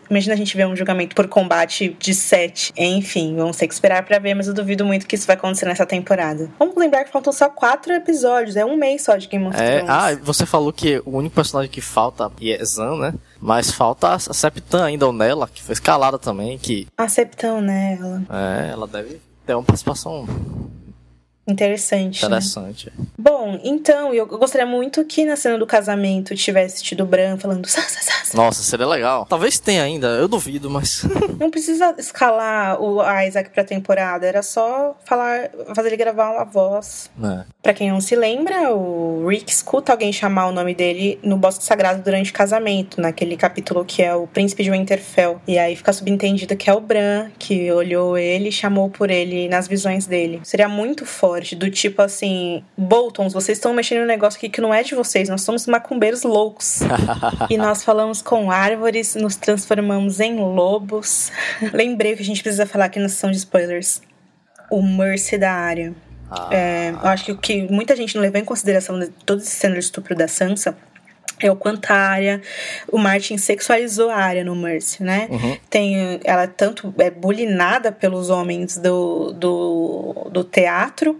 imagina a gente ver um julgamento por combate de sete. Enfim, vamos ter que esperar para ver, mas eu duvido muito que isso vai acontecer nessa temporada. Vamos lembrar que faltam só quatro episódios, é um mês só de Game of é, Thrones. Ah, você falou que o único personagem que falta é Né? Mas falta a Septan ainda, ou nela, que foi escalada também, que... A Septan nela. É, ela deve ter uma participação Interessante. Interessante. Né? Bom, então, eu gostaria muito que na cena do casamento tivesse tido o Bran falando Sansa, Sansa. Nossa, seria legal. Talvez tenha ainda, eu duvido, mas. Não precisa escalar o Isaac pra temporada, era só falar, fazer ele gravar uma voz. É. Pra quem não se lembra, o Rick escuta alguém chamar o nome dele no Bosque Sagrado durante o casamento, naquele capítulo que é o Príncipe de Winterfell. E aí fica subentendido que é o Bran que olhou ele e chamou por ele nas visões dele. Seria muito forte do tipo assim, Boltons, vocês estão mexendo no negócio aqui que não é de vocês, nós somos macumbeiros loucos. e nós falamos com árvores, nos transformamos em lobos. Lembrei que a gente precisa falar aqui na sessão de spoilers. O Mercy da área. Ah. É, eu acho que o que muita gente não levou em consideração de todo esse cenário de estupro da Sansa é o quanto a Arya, o Martin sexualizou a Arya no Mercy, né? Tem, ela tanto é bulinada pelos homens do, do, do teatro,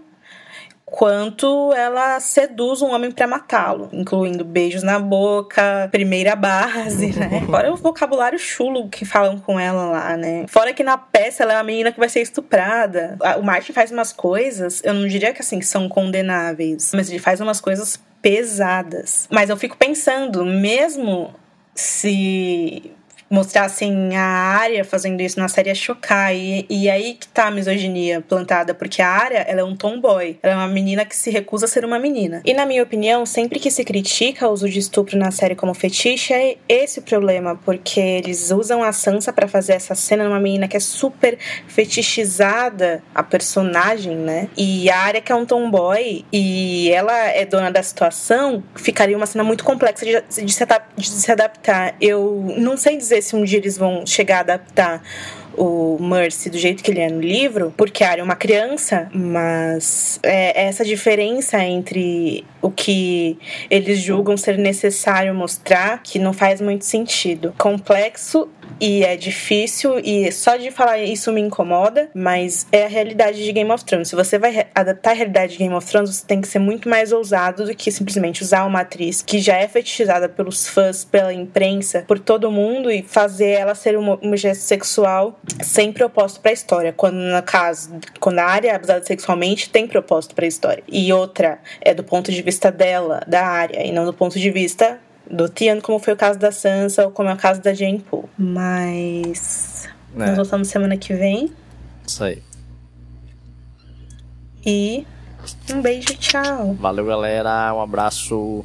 quanto ela seduz um homem pra matá-lo, incluindo beijos na boca, primeira base, né? Fora o vocabulário chulo que falam com ela lá, né? Fora que na peça ela é uma menina que vai ser estuprada. O Martin faz umas coisas, eu não diria que assim são condenáveis, mas ele faz umas coisas pesadas. Mas eu fico pensando, mesmo se mostrassem a área fazendo isso na série ia chocar. E, e aí que tá a misoginia plantada, porque a área ela é um tomboy. Ela é uma menina que se recusa a ser uma menina. E na minha opinião, sempre que se critica o uso de estupro na série como fetiche, é esse o problema, porque eles usam a Sansa pra fazer essa cena numa menina que é super fetichizada, a personagem, né? E a área que é um tomboy e ela é dona da situação, ficaria uma cena muito complexa de, de se, de se adaptar. Eu não sei dizer se um dia eles vão chegar a adaptar o Mercy do jeito que ele é no livro, porque a Arya é uma criança, mas é essa diferença entre o que eles julgam ser necessário mostrar que não faz muito sentido. Complexo e é difícil e só de falar isso me incomoda, mas é a realidade de Game of Thrones. Se você vai adaptar a realidade de Game of Thrones, você tem que ser muito mais ousado do que simplesmente usar uma atriz que já é fetichizada pelos fãs, pela imprensa, por todo mundo e fazer ela ser um um gesto sexual sem propósito pra história. Quando no caso, quando a área é abusada sexualmente, tem propósito pra história. E outra é do ponto de vista dela, da área, e não do ponto de vista do Tian, como foi o caso da Sansa ou como é o caso da Jane Poole. Mas É. nós voltamos semana que vem Isso aí. e um beijo, tchau. Valeu, galera. Um abraço.